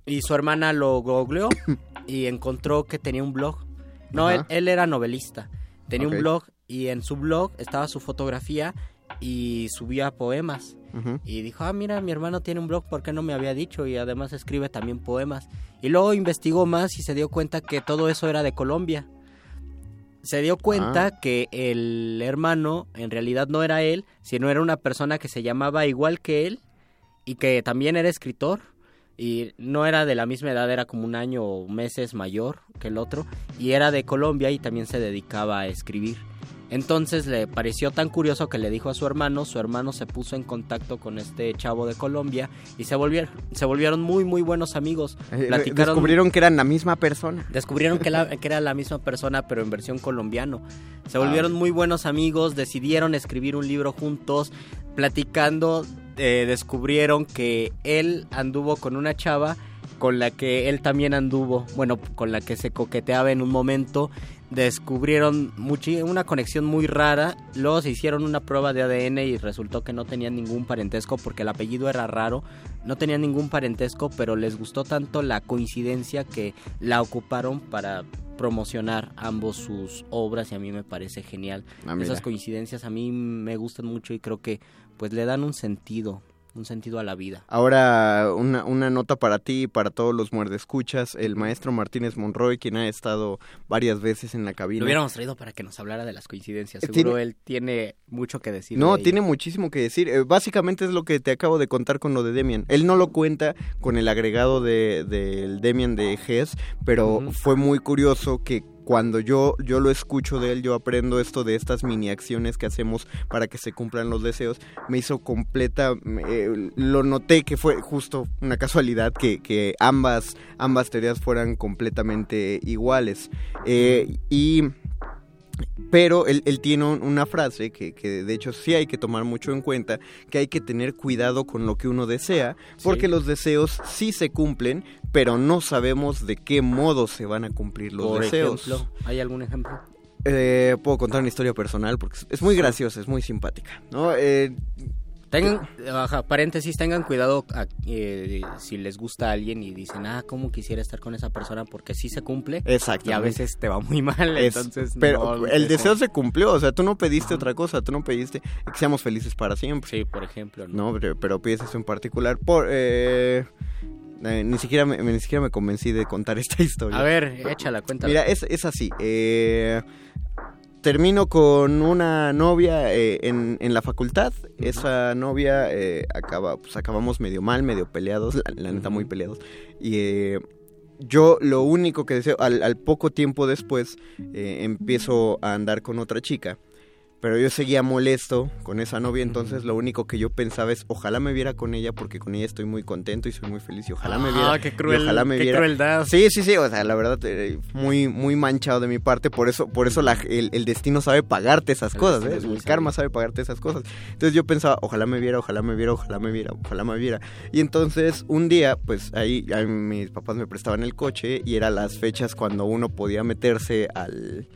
Y su hermana lo googleó y encontró que tenía un blog. No, él, era novelista. Tenía un blog y en su blog estaba su fotografía y subía poemas. Y dijo, ah, mira, mi hermano tiene un blog, ¿por qué no me había dicho? Y además escribe también poemas. Y luego investigó más y se dio cuenta que todo eso era de Colombia. Se dio cuenta Ah. que el hermano en realidad no era él, sino era una persona que se llamaba igual que él y que también era escritor. Y no era de la misma edad, era como un año o meses mayor que el otro. Y era de Colombia y también se dedicaba a escribir. Entonces le pareció tan curioso que le dijo a su hermano, su hermano se puso en contacto con este chavo de Colombia y se volvieron, se volvieron muy muy buenos amigos. Eh, Platicaron, Descubrieron que eran la misma persona. descubrieron que, la- que era la misma persona pero en versión colombiano. Se volvieron muy buenos amigos, decidieron escribir un libro juntos, platicando, eh, descubrieron que él anduvo con una chava con la que él también anduvo, bueno, con la que se coqueteaba en un momento, descubrieron una conexión muy rara, luego se hicieron una prueba de ADN y resultó que no tenían ningún parentesco porque el apellido era raro, no tenían ningún parentesco, pero les gustó tanto la coincidencia que la ocuparon para promocionar ambos sus obras y a mí me parece genial. Ah. Esas coincidencias a mí me gustan mucho y creo que pues le dan un sentido, un sentido a la vida. Ahora, una, una nota para ti y para todos los muerdescuchas. El maestro Martínez Monroy, quien ha estado varias veces en la cabina. Lo hubiéramos traído para que nos hablara de las coincidencias. Eh, Seguro tiene- él tiene mucho que decir. No, de tiene muchísimo que decir. Eh, básicamente es lo que te acabo de contar con lo de Demian. Él no lo cuenta con el agregado de- del Demian de Hess, pero fue muy curioso que cuando yo, yo lo escucho de él, yo aprendo esto de estas mini acciones que hacemos para que se cumplan los deseos. Me hizo completa, eh, lo noté que fue justo una casualidad que, que ambas, ambas teorías fueran completamente iguales. Eh, y pero él, él tiene un- una frase que, que de hecho sí hay que tomar mucho en cuenta, que hay que tener cuidado con lo que uno desea, porque los deseos sí se cumplen, pero no sabemos de qué modo se van a cumplir los Por deseos. ejemplo, ¿hay algún ejemplo? Eh, puedo contar una historia personal porque es- es muy graciosa, es muy simpática. ¿no? Eh, Tengan, ajá, paréntesis, tengan cuidado a- eh, si les gusta a alguien y dicen, ah, cómo quisiera estar con esa persona porque sí se cumple. Exactamente. Y a veces te va muy mal, Es- entonces pero no, el deseo se cumplió, o sea, tú no pediste otra cosa, tú no pediste que seamos felices para siempre. Sí, por ejemplo. No, pero, pero pides eso en particular. Por, eh, eh, ni, siquiera me, ni siquiera me convencí de contar esta *laughs* historia. A ver, échala, cuéntala. Mira, es, es así. eh, termino con una novia eh, en, en la facultad. Esa novia eh, acaba, pues acabamos medio mal, medio peleados, la, la neta muy peleados. Y eh, yo lo único que deseo, al, al poco tiempo después, eh, empiezo a andar con otra chica. Pero yo seguía molesto con esa novia, entonces lo único que yo pensaba es, ojalá me viera con ella porque con ella estoy muy contento y soy muy feliz y ojalá me Ah, viera. qué cruel- ojalá me qué viera. crueldad. Sí, sí, sí, o sea, la verdad, eh, muy, muy manchado de mi parte, por eso, por eso la- el, el destino sabe pagarte esas El cosas, ¿eh? es el karma sabe pagarte esas cosas. Entonces yo pensaba, ojalá me viera, ojalá me viera, ojalá me viera, ojalá me viera. Y entonces un día, pues ahí, ahí mis papás me prestaban el coche y eran las fechas cuando uno podía meterse al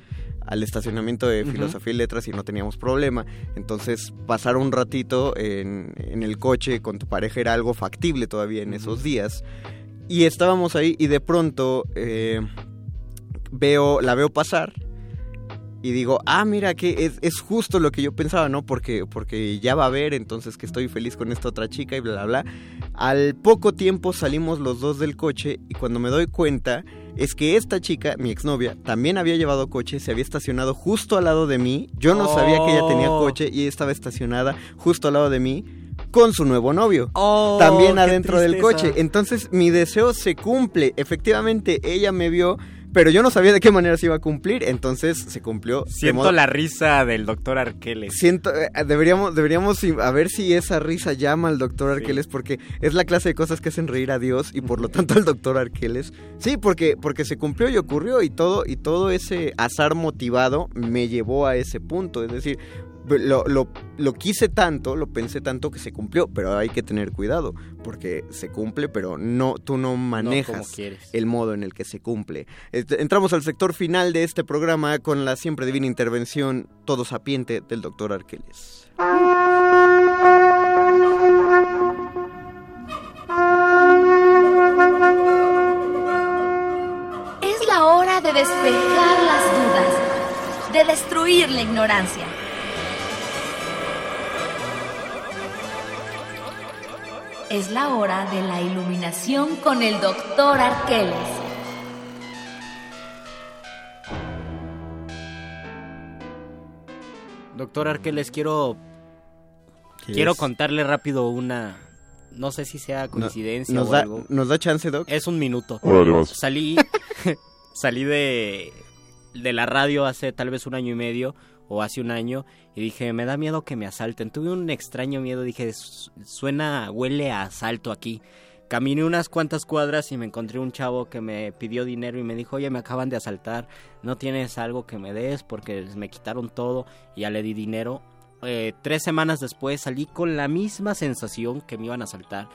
al estacionamiento de filosofía y letras y no teníamos problema. Entonces, pasar un ratito en, en el coche con tu pareja era algo factible todavía en esos días. Y estábamos ahí y de pronto eh, veo, la veo pasar y digo, ah, mira, que es, es justo lo que yo pensaba, ¿no? Porque, porque ya va a ver, entonces que estoy feliz con esta otra chica y bla, bla, bla. Al poco tiempo salimos los dos del coche y cuando me doy cuenta es que esta chica, mi exnovia, también había llevado coche, se había estacionado justo al lado de mí. Yo no sabía que ella tenía Oh. coche y estaba estacionada justo al lado de mí con su nuevo novio. Oh, también adentro del coche. Entonces mi deseo se cumple. Efectivamente, ella me vio, pero yo no sabía de qué manera se iba a cumplir. Entonces se cumplió. Siento modo- la risa del doctor Arqueles. Siento, eh, deberíamos, deberíamos i- a ver si esa risa llama al doctor Arqueles, porque es la clase de cosas que hacen reír a Dios y por lo tanto al doctor Arqueles. Sí, porque, porque se cumplió y ocurrió y todo, y todo ese azar motivado me llevó a ese punto. Es decir, lo, lo, quise tanto, lo pensé tanto que se cumplió, pero hay que tener cuidado, porque se cumple, pero no, tú no manejas el modo en el que se cumple. Entramos al sector final de este programa con la siempre divina intervención todo sapiente del doctor Arqueles. Es la hora de despejar las dudas, de destruir la ignorancia iluminación con el doctor Arqueles. Doctor Arqueles, quiero ¿Qué quiero es? contarle rápido una no sé si sea coincidencia nos o da- algo. ¿Nos da chance, Doc? Es un minuto. Salí *laughs* salí de de la radio hace tal vez un año y medio o hace un año y dije, me da miedo que me asalten. Tuve un extraño miedo, dije, "Su- suena, huele a asalto aquí. Caminé unas cuantas cuadras y me encontré un chavo que me pidió dinero y me dijo, oye, me acaban de asaltar, ¿no tienes algo que me des? Porque me quitaron todo y ya le di dinero. Eh, tres semanas después salí con la misma sensación que me iban a asaltar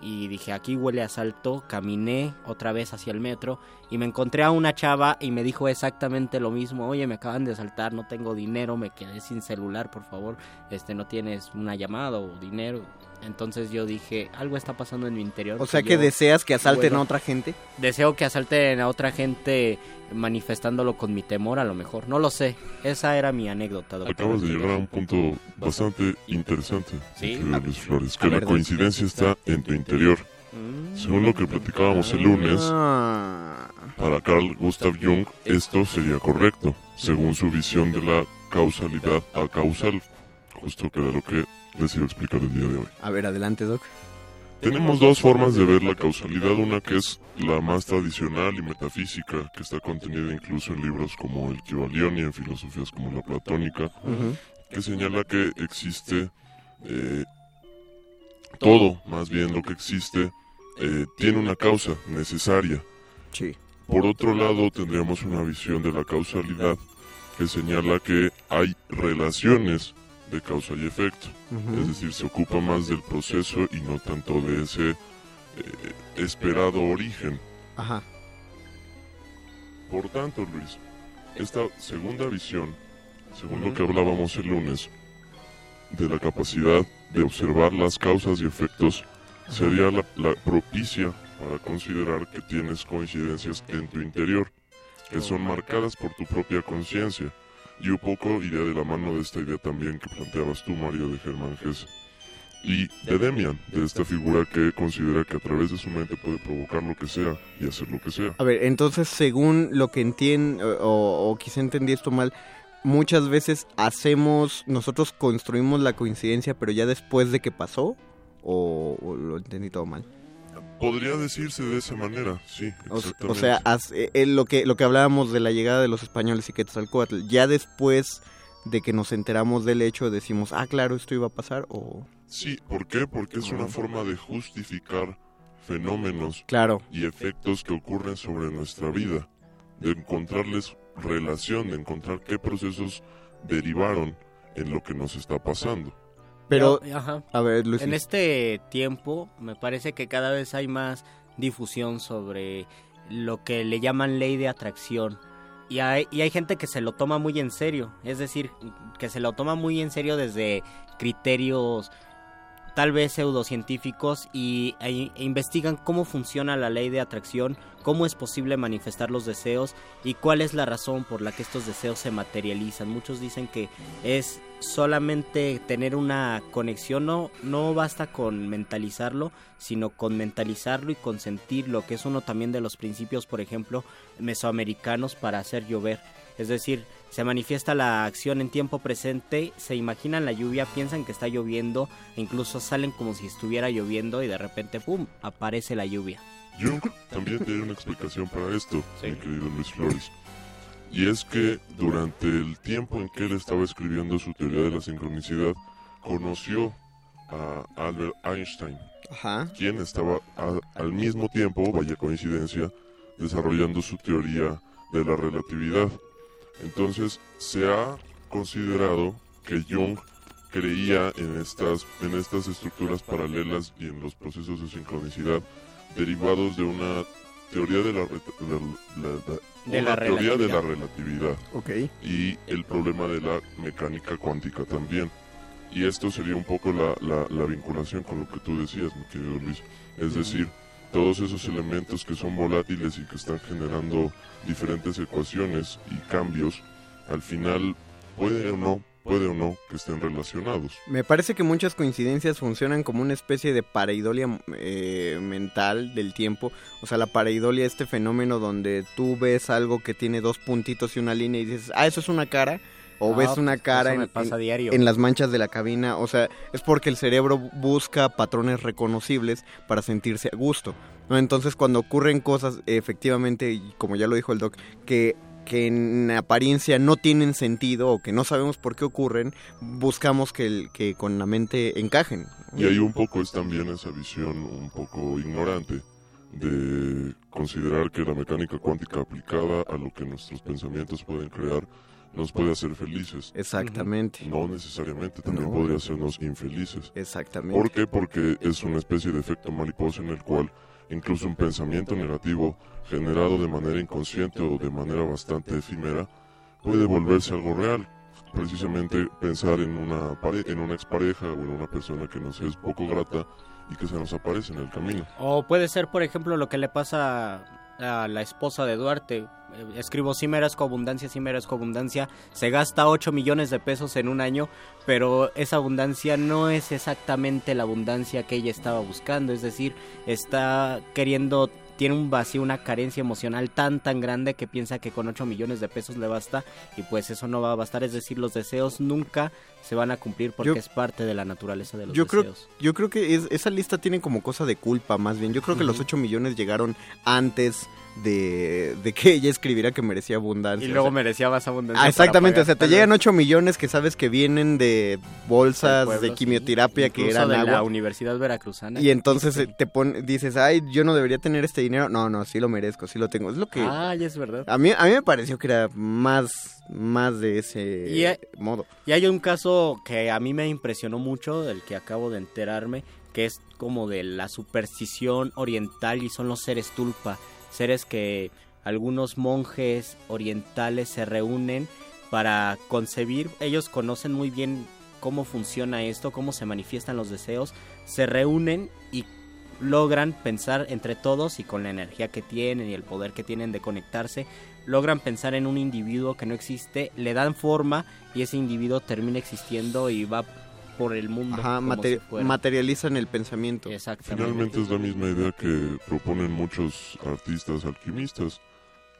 y dije aquí huele a asalto, caminé otra vez hacia el metro y me encontré a una chava y me dijo exactamente lo mismo, oye me acaban de asaltar, no tengo dinero, me quedé sin celular, por favor, este no tienes una llamada o dinero. Entonces yo dije, algo está pasando en mi interior. O sea que yo deseas que asalten huelo- a otra gente. Deseo que asalten a otra gente manifestándolo con mi temor a lo mejor. No lo sé. Esa era mi anécdota. doctor. Acabas de llegar a un punto bastante interesante, Sí. Flores, que la ver, coincidencia está en tu interior. Según lo que platicábamos el lunes, Ah. para Carl Gustav Jung esto sería correcto, según su visión de la causalidad a causal, justo que era lo que a explicar el día de hoy. A ver, adelante, Doc. Tenemos dos formas de ver la causalidad, una que es la más tradicional y metafísica, que está contenida incluso en libros como el Kybalión y en filosofías como la platónica, que señala que existe eh, todo, más bien lo que existe, eh, tiene una causa necesaria. Sí. Por otro lado, tendríamos una visión de la causalidad que señala que hay relaciones de causa y efecto. Es decir, se ocupa más del proceso y no tanto de ese eh, esperado origen. Ajá. Por tanto, Luis, esta segunda visión, según lo que hablábamos el lunes, de la capacidad de observar las causas y efectos, sería la, la propicia para considerar que tienes coincidencias en tu interior, que son marcadas por tu propia conciencia. Y un poco iría de la mano de esta idea también que planteabas tú, Mario, de Germán Hesse. Y de Demian, de esta figura que considera que a través de su mente puede provocar lo que sea y hacer lo que sea. A ver, entonces, según lo que entiendo, o, o quizá entendí esto mal, muchas veces hacemos, nosotros construimos la coincidencia, pero ya después de que pasó, o, o lo entendí todo mal. Podría decirse de esa manera, sí, O, exactamente. o sea, eh, eh, lo que lo que hablábamos de la llegada de los españoles y Quetzalcóatl, ya después de que nos enteramos del hecho decimos, ah, claro, esto iba a pasar, o... Sí, ¿por qué? Porque es una forma de justificar fenómenos Claro. y efectos que ocurren sobre nuestra vida, de encontrarles relación, de encontrar qué procesos derivaron en lo que nos está pasando. Pero, Ajá. a ver, Luis. En este tiempo me parece que cada vez hay más difusión sobre lo que le llaman ley de atracción. Y hay, y hay gente que se lo toma muy en serio, es decir, que se lo toma muy en serio desde criterios tal vez pseudocientíficos y e- e investigan cómo funciona la ley de atracción, cómo es posible manifestar los deseos y cuál es la razón por la que estos deseos se materializan. Muchos dicen que es solamente tener una conexión, no, no basta con mentalizarlo, sino con mentalizarlo y con sentirlo, que es uno también de los principios, por ejemplo, mesoamericanos para hacer llover. Es decir, se manifiesta la acción en tiempo presente, se imaginan la lluvia, piensan que está lloviendo, e incluso salen como si estuviera lloviendo y de repente, ¡pum!, aparece la lluvia. Jung también tiene una explicación para esto, mi querido Luis Flores. Y es que durante el tiempo en que él estaba escribiendo su teoría de la sincronicidad, conoció a Albert Einstein, Ajá. quien estaba a- al mismo tiempo, vaya coincidencia, desarrollando su teoría de la relatividad. Entonces se ha considerado que Jung creía en estas, en estas estructuras paralelas y en los procesos de sincronicidad derivados de una teoría de la, re- de la- la- De una la teoría de la relatividad. relatividad Ok. y el problema de la mecánica cuántica también. Y esto sería un poco la, la- la vinculación con lo que tú decías, mi querido Luis. Es decir, todos esos elementos que son volátiles y que están generando diferentes ecuaciones y cambios, al final puede o no puede o no que estén relacionados. Me parece que muchas coincidencias funcionan como una especie de pareidolia eh, mental del tiempo. O sea, la pareidolia, este fenómeno donde tú ves algo que tiene dos puntitos y una línea y dices, ah, eso es una cara. O ves pues, una cara en, pasa en- diario. en las manchas de la cabina. O sea, es porque el cerebro busca patrones reconocibles para sentirse a gusto. ¿no? Entonces, cuando ocurren cosas, efectivamente, y como ya lo dijo el doc, que que en apariencia no tienen sentido o que no sabemos por qué ocurren, buscamos que, el- que con la mente encajen. Y ahí un poco es también esa visión un poco ignorante de considerar que la mecánica cuántica aplicada a lo que nuestros pensamientos pueden crear nos puede hacer felices. Exactamente. No necesariamente, también No. podría hacernos infelices. Exactamente. ¿Por qué? Porque es una especie de efecto mariposa en el cual incluso un pensamiento negativo generado de manera inconsciente o de manera bastante efímera puede volverse algo real. Precisamente pensar en una, pare- en una expareja o en una persona que nos es poco grata y que se nos aparece en el camino. O puede ser, por ejemplo, lo que le pasa a la esposa de Duarte. Eh, Escribo, sí merezco abundancia, sí merezco abundancia. Se gasta 8 millones de pesos en un año, pero esa abundancia no es exactamente la abundancia que ella estaba buscando. Es decir, está queriendo, tiene un vacío, una carencia emocional tan, tan grande que piensa que con 8 millones de pesos le basta y pues eso no va a bastar. Es decir, los deseos nunca se van a cumplir porque Yo- es parte de la naturaleza de los Yo creo, deseos. yo creo que es- esa lista tiene como cosa de culpa más bien. Yo creo que los 8 millones llegaron antes de, de que ella escribiera que merecía abundancia. Y o luego sea, merecía más abundancia. Ah, exactamente, o sea, te llegan vez. 8 millones que sabes que vienen de bolsas de quimioterapia que eran de agua. la Universidad Veracruzana. Y entonces eh, te pon- dices, ay, yo no debería tener este dinero. No, no, sí lo merezco, sí lo tengo. Es lo que... Ah, ya es verdad. A mí, a mí me pareció que era más, más de ese Y hay- modo. Y hay un caso que a mí me impresionó mucho, del que acabo de enterarme, que es como de la superstición oriental y son los seres tulpa. Seres que algunos monjes orientales se reúnen para concebir. Ellos conocen muy bien cómo funciona esto, cómo se manifiestan los deseos. Se reúnen y logran pensar entre todos y con la energía que tienen y el poder que tienen de conectarse, logran pensar en un individuo que no existe, le dan forma y ese individuo termina existiendo y va por el mundo. Ajá, como mate- si fuera. materializan el pensamiento. Exactamente. Finalmente es la misma idea que proponen muchos artistas alquimistas.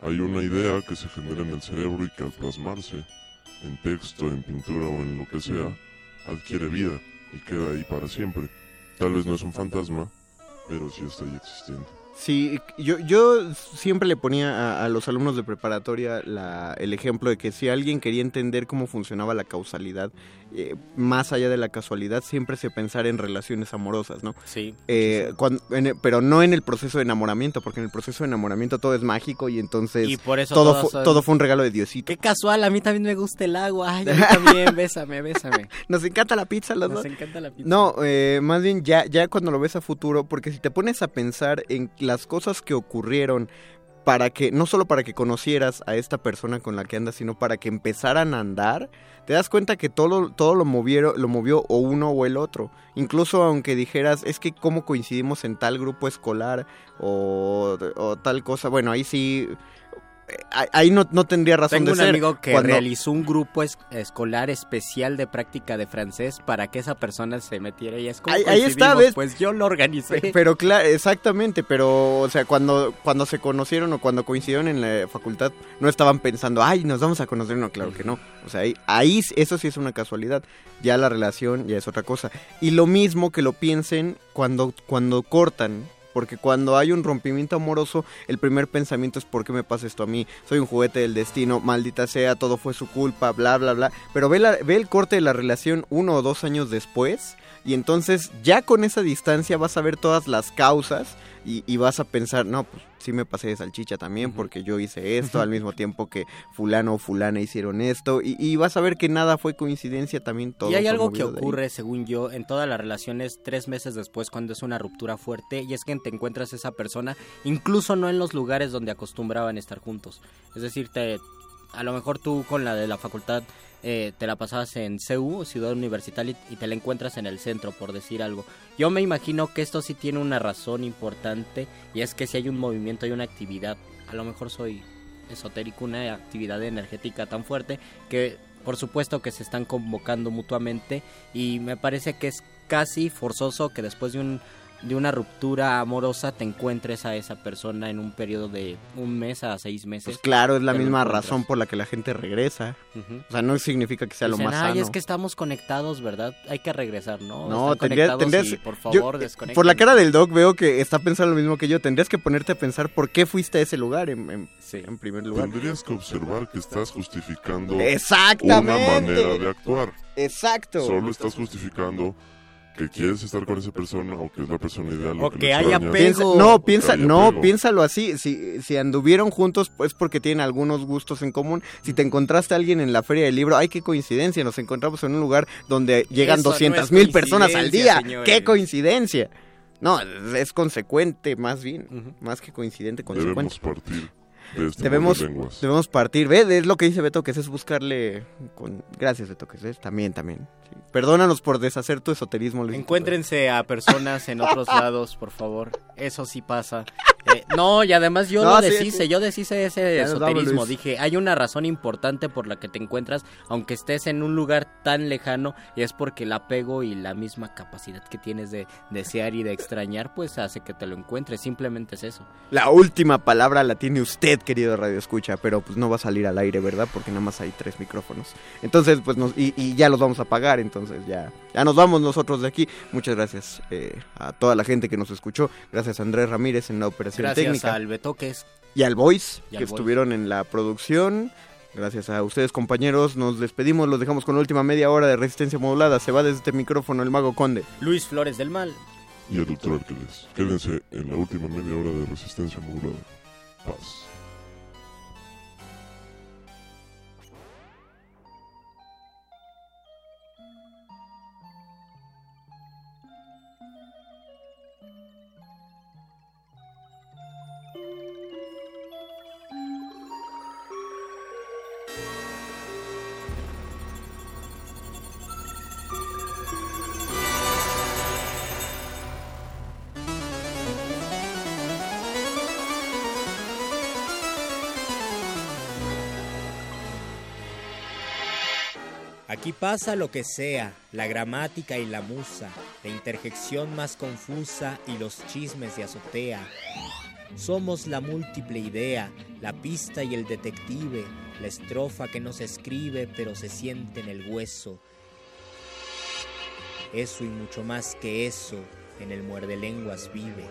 Hay una idea que se genera en el cerebro y que al plasmarse en texto, en pintura o en lo que sea, adquiere vida y queda ahí para siempre. Tal vez no es un fantasma, pero sí está ahí existiendo. Sí, yo, yo siempre le ponía a, a los alumnos de preparatoria la- el ejemplo de que si alguien quería entender cómo funcionaba la causalidad, eh, más allá de la casualidad, siempre se pensar en relaciones amorosas, ¿no? Sí. Eh, cuan- en pero no en el proceso de enamoramiento, porque en el proceso de enamoramiento todo es mágico y entonces Y por eso todo, todas fu- son- todo fue un regalo de Diosito. Qué casual, a mí también me gusta el agua. Ay, a mí *laughs* también, bésame, bésame. Nos encanta la pizza, los Nos dos. encanta la pizza. No, eh, más bien ya, ya cuando lo ves a futuro, porque si te pones a pensar en las cosas que ocurrieron para que, no solo para que conocieras a esta persona con la que andas, sino para que empezaran a andar, te das cuenta que todo, todo lo, movieron, lo movió o uno o el otro. Incluso aunque dijeras, es que cómo coincidimos en tal grupo escolar o, o tal cosa, bueno, ahí sí, ahí- no, no tendría razón Tengo de un ser. amigo que Cuando- realizó un grupo es- escolar especial de práctica de francés para que esa persona se metiera y es como Ahí- ahí está, ¿ves? Pues yo lo organicé. Pe- Pero claro, exactamente, pero o sea, cuando cuando se conocieron o cuando coincidieron en la facultad, no estaban pensando, ay, nos vamos a conocer, no, claro que no. O sea, ahí, ahí eso sí es una casualidad. Ya la relación ya es otra cosa. Y lo mismo que lo piensen cuando cuando cortan. Porque cuando hay un rompimiento amoroso, el primer pensamiento es ¿por qué me pasa esto a mí? Soy un juguete del destino, maldita sea, todo fue su culpa, bla, bla, bla. Pero ve, la- ve el corte de la relación uno o dos años después y entonces ya con esa distancia vas a ver todas las causas y, y vas a pensar, no, pues sí me pasé de salchicha también porque yo hice esto al *laughs* mismo tiempo que fulano o fulana hicieron esto y, y vas a ver que nada fue coincidencia también todo. y hay algo que ocurre, según yo, en todas las relaciones tres meses después cuando es una ruptura fuerte y es que te encuentras esa persona, incluso no en los lugares donde acostumbraban estar juntos. Es decir, te, a lo mejor tú con la de la facultad eh, te la pasabas en CEU, Ciudad Universitaria, y te la encuentras en el centro, por decir algo. Yo me imagino que esto sí tiene una razón importante y es que si hay un movimiento, hay una actividad, a lo mejor soy esotérico, una actividad energética tan fuerte que por supuesto que se están convocando mutuamente y me parece que es casi forzoso que después de un de una ruptura amorosa te encuentres a esa persona en un periodo de un mes a seis meses. Pues claro, es la misma razón por la que la gente regresa. O sea, no significa que sea lo más Ay, sano. es que estamos conectados, ¿verdad? Hay que regresar, ¿no? No, tendrías, conectados tendrías- y, por yo- favor, desconecten. por la cara del doc veo que está pensando lo mismo que yo. Tendrías que ponerte a pensar por qué fuiste a ese lugar en, en- en primer lugar. Tendrías que observar que estás justificando Exactamente. una manera de actuar. Exacto. Solo estás justificando que quieres estar con esa persona o que es la persona ideal. O que, que haya extrañas. Piensa- O no, piensa, no, pego. piénsalo así. Si, si anduvieron juntos, pues porque tienen algunos gustos en común. Si te encontraste a alguien en la feria del libro, ay, qué coincidencia. Nos encontramos en un lugar donde llegan Eso no 200 es mil personas al día. ¡Qué coincidencia! No, es consecuente, más bien. Más que coincidente, consecuente. Debemos partir de este Debemos, mundo de lenguas. debemos partir. ¿Ve? Es lo que dice Beto, que es buscarle. Con... Gracias, Beto, que es también, también. sí. Perdónanos por deshacer tu esoterismo, Luis. Encuéntrense a personas en otros *laughs* lados, por favor. Eso sí pasa. Eh, no, y además yo No, lo deshice, sí. yo deshice ese esoterismo. Dije, hay una razón importante por la que te encuentras, aunque estés en un lugar tan lejano, y es porque el apego y la misma capacidad que tienes de desear y de extrañar, pues hace que te lo encuentres. Simplemente es eso. La última palabra la tiene usted, querido Radio Escucha, pero pues no va a salir al aire, ¿verdad? Porque nada más hay tres micrófonos. Entonces, pues nos, y, y ya los vamos a pagar, entonces ya, ya nos vamos nosotros de aquí. Muchas gracias eh, a toda la gente que nos escuchó. Gracias a Andrés Ramírez en la operación Gracias técnica. al Betoques. Y al Voice, Y al que estuvieron en la producción. Gracias a ustedes, compañeros. Nos despedimos, los dejamos con la última media hora de resistencia modulada. Se va desde este micrófono el Mago Conde. Luis Flores del Mal. Y el doctor Arqueles. Quédense en la última media hora de resistencia modulada. Paz. Aquí pasa lo que sea, la gramática y la musa, la interjección más confusa y los chismes de azotea. Somos la múltiple idea, la pista y el detective, la estrofa que no se escribe pero se siente en el hueso. Eso y mucho más que eso en el muerde lenguas vive.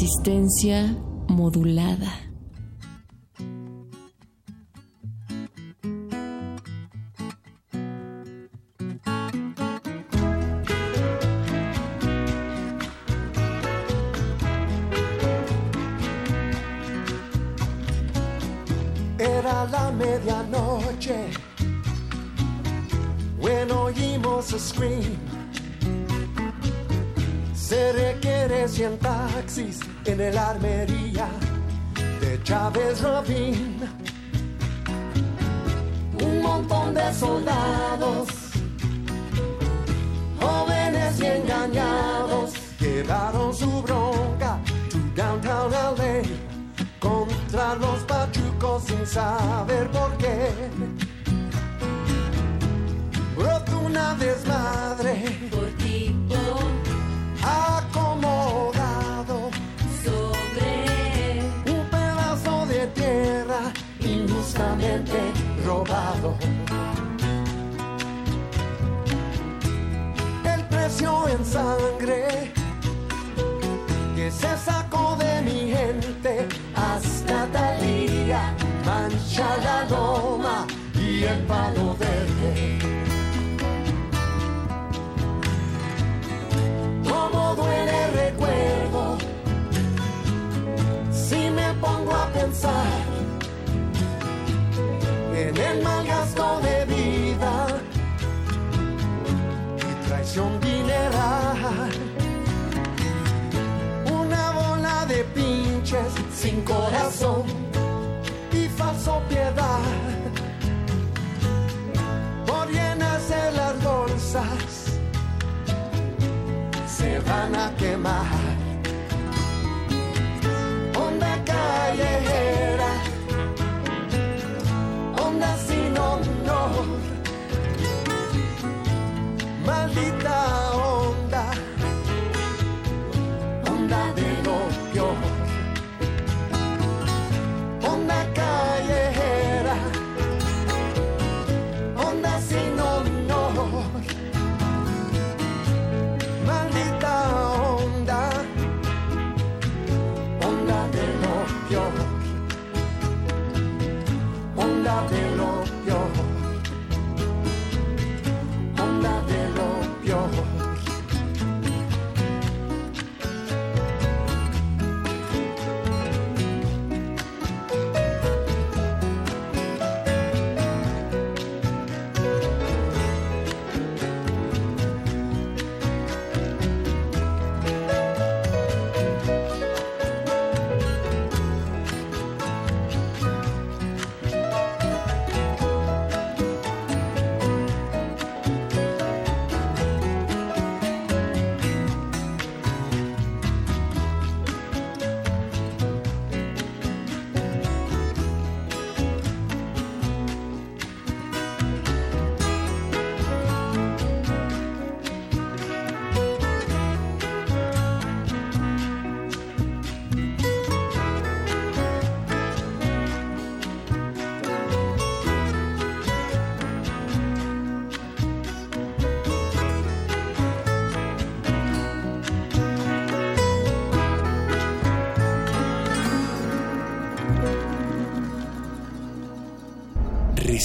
Resistencia modulada.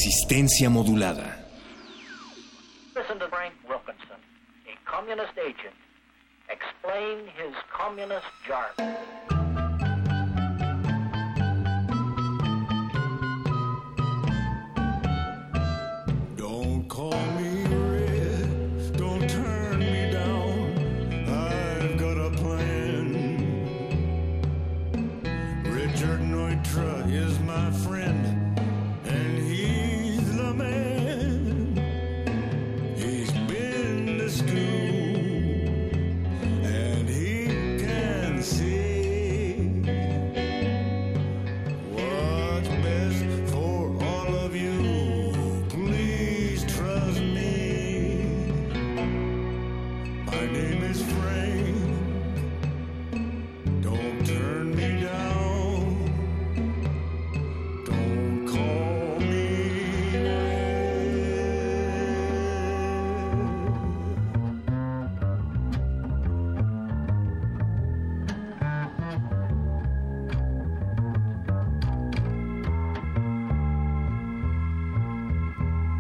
Resistencia modulada.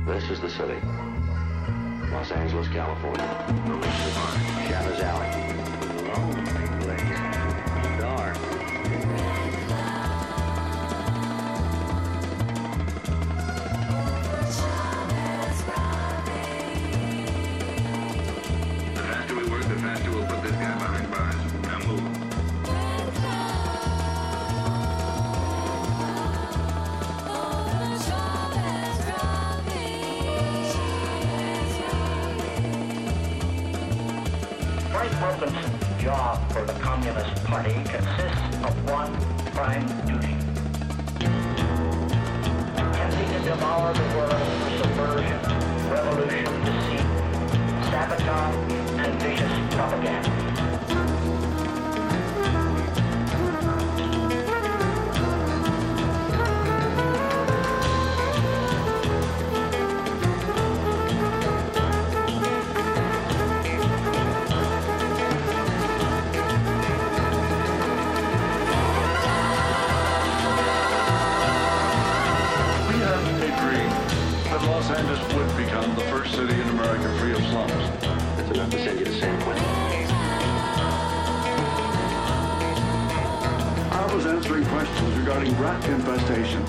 This is the city. Los Angeles, California. Shadows Alley. Communist Party consists of one prime duty. Attempting to devour the world through subversion, revolution, deceit, sabotage, and vicious propaganda. That's enough to send you to San Quentin. I was answering questions regarding rat infestation.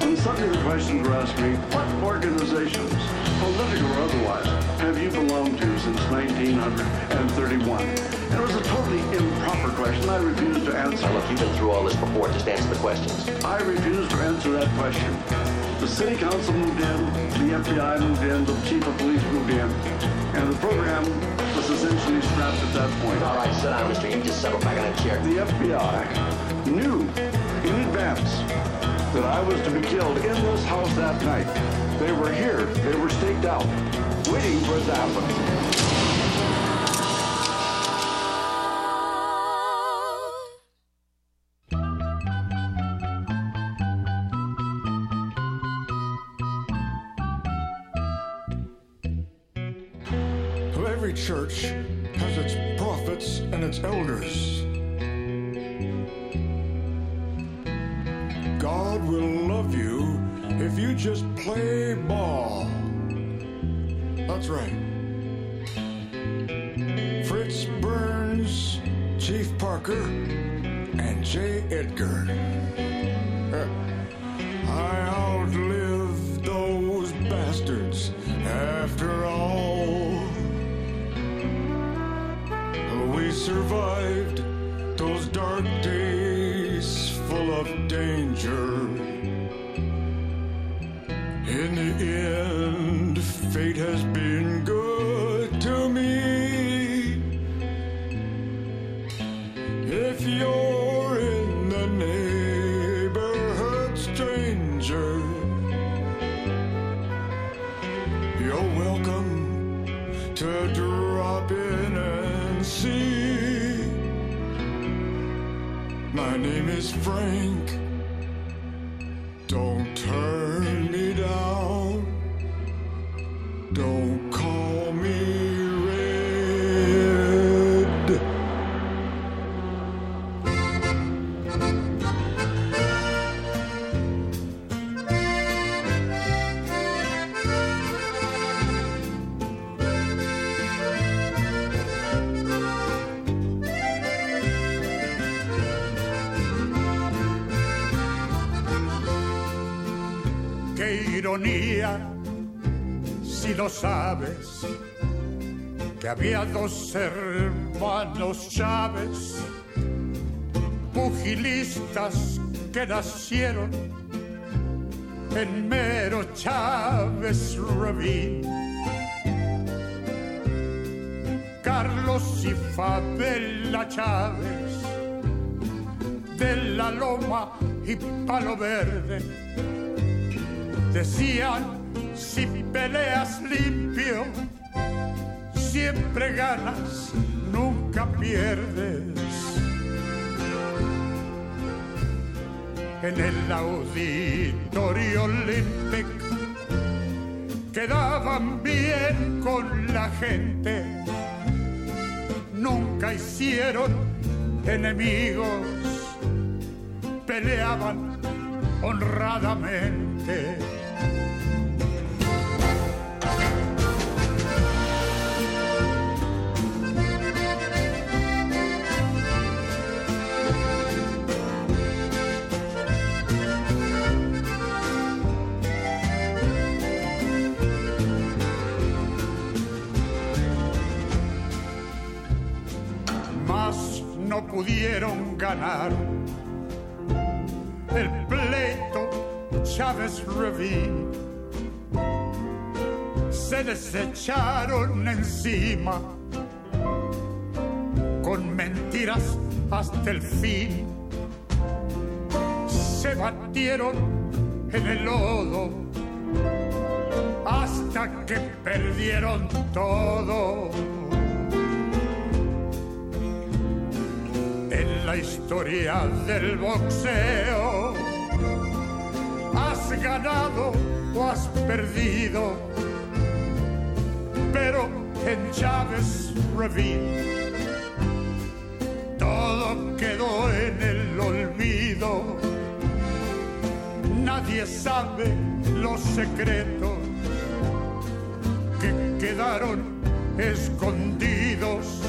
When suddenly the questions were asked me, what organizations, political or otherwise, have you belonged to since 1931? It was a totally improper question. question, I refused to answer. Look, you've been through all this before. Just answer the questions. I refused to answer that question. The city council moved in, the FBI moved in, the chief of police moved in, and the program was essentially scrapped at that point. All right, sit down, mister. You just settle back in that chair. The FBI knew in advance that I was to be killed in this house that night. They were here, they were staked out, waiting for it to happen. Había dos hermanos Chávez, pugilistas que nacieron en mero Chávez Ravine. Carlos y Fabela Chávez, de la Loma y Palo Verde Decían, si peleas limpio, siempre ganas, nunca pierdes. En el auditorio Olympic quedaban bien con la gente, nunca hicieron enemigos, peleaban honradamente. Pudieron ganar el pleito Chávez Ravine. Se desecharon encima con mentiras hasta el fin. Se batieron en el lodo hasta que perdieron todo. La historia del boxeo has ganado o has perdido, pero en Chávez Ravine todo quedó en el olvido. Nadie sabe los secretos que quedaron escondidos.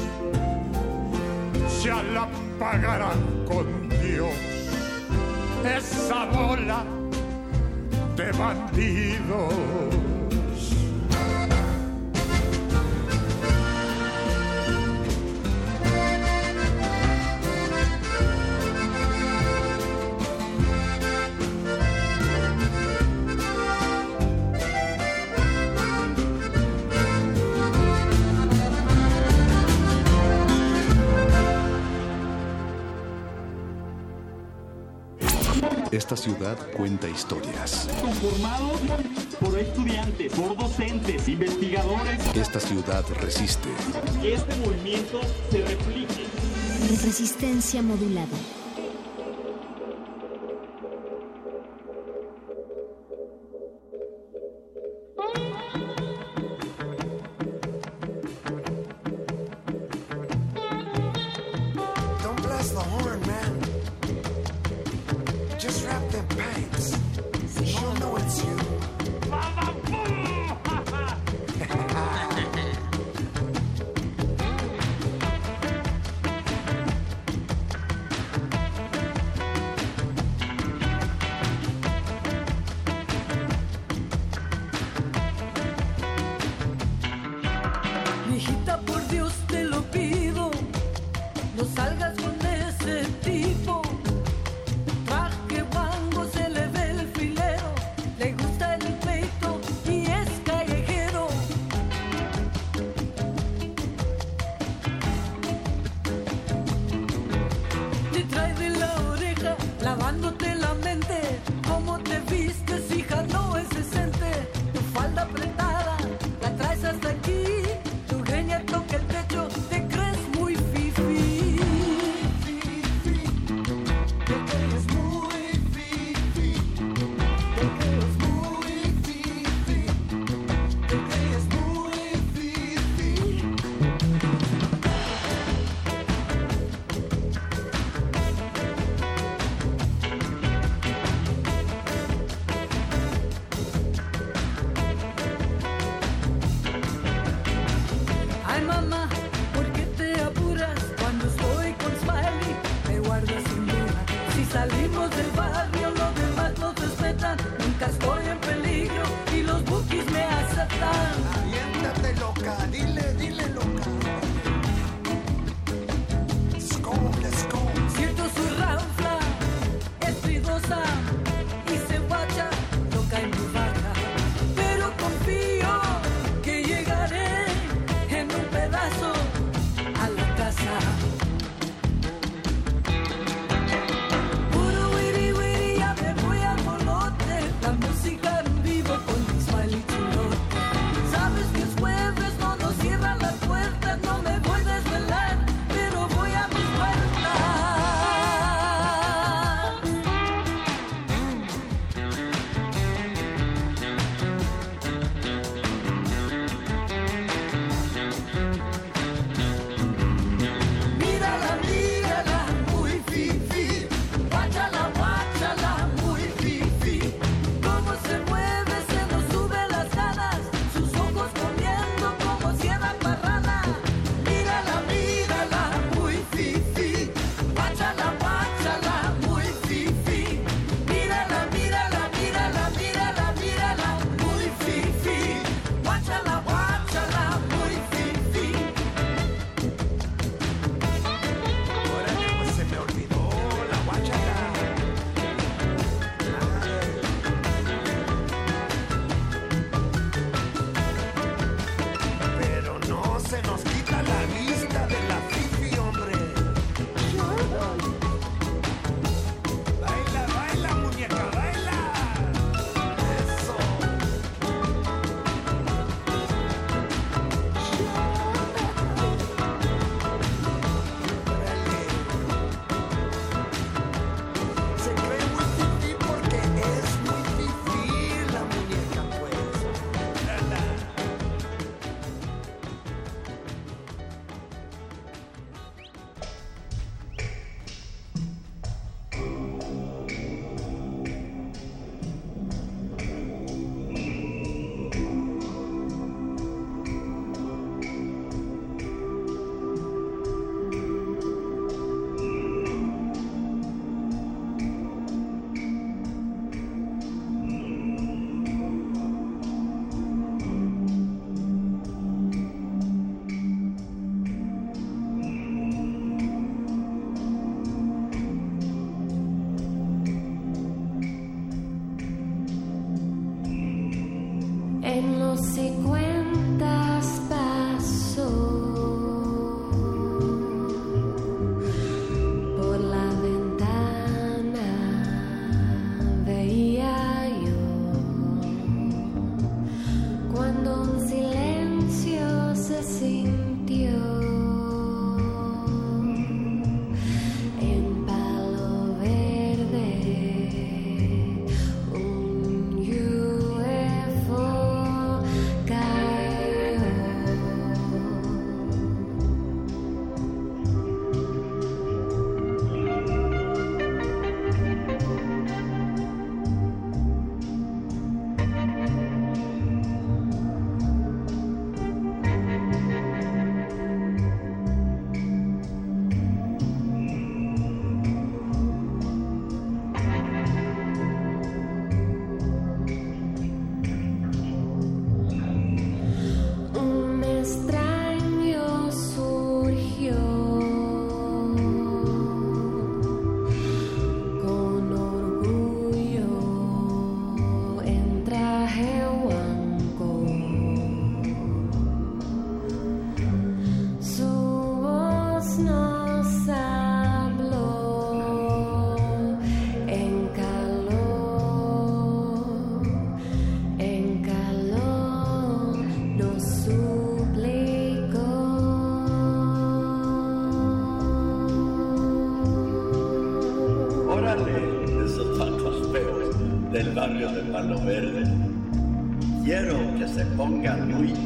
Ya la pagarán con Dios. Esa bola de bandidos. Esta ciudad cuenta historias. Conformados por estudiantes, por docentes, investigadores. Esta ciudad resiste. Que este movimiento se replique. Resistencia modulada.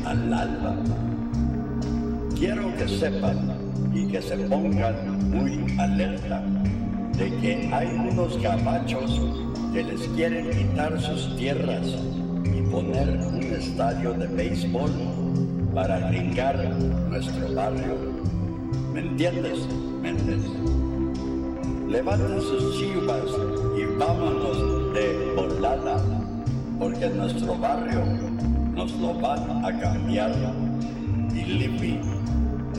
Al alba. Quiero que sepan y que se pongan muy alerta de que hay unos gabachos que les quieren quitar sus tierras y poner un estadio de béisbol para gringar nuestro barrio. ¿Me entiendes, Méndez? Levanten sus chivas y vámonos de volada, porque nuestro barrio lo van a cambiar. Y Lipi,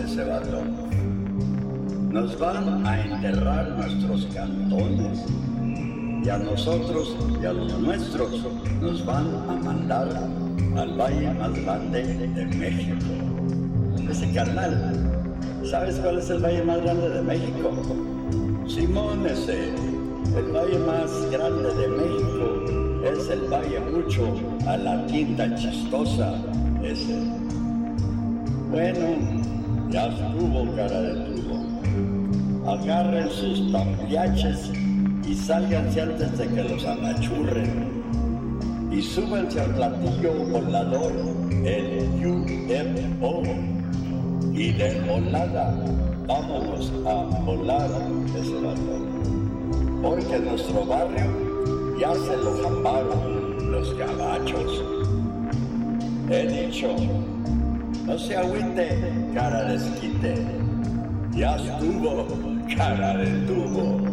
ese balón. Nos van a enterrar nuestros cantones. Y a nosotros y a los nuestros nos van a mandar al valle más grande de México. Ese carnal, ¿sabes cuál es el valle más grande de México? Simón, ese, el valle más grande de México es el valle mucho a la quinta chistosa, ese. Bueno, ya estuvo cara de tubo. Agarren sus tambiaches y sálganse antes de que los amachurren. Y súbanse al platillo volador, el UFO. Y de volada, vámonos a volar ese balón. Porque nuestro barrio ya se lo jambaron los gabachos. He dicho, no se agüite, cara de esquite. Ya estuvo, cara de tubo.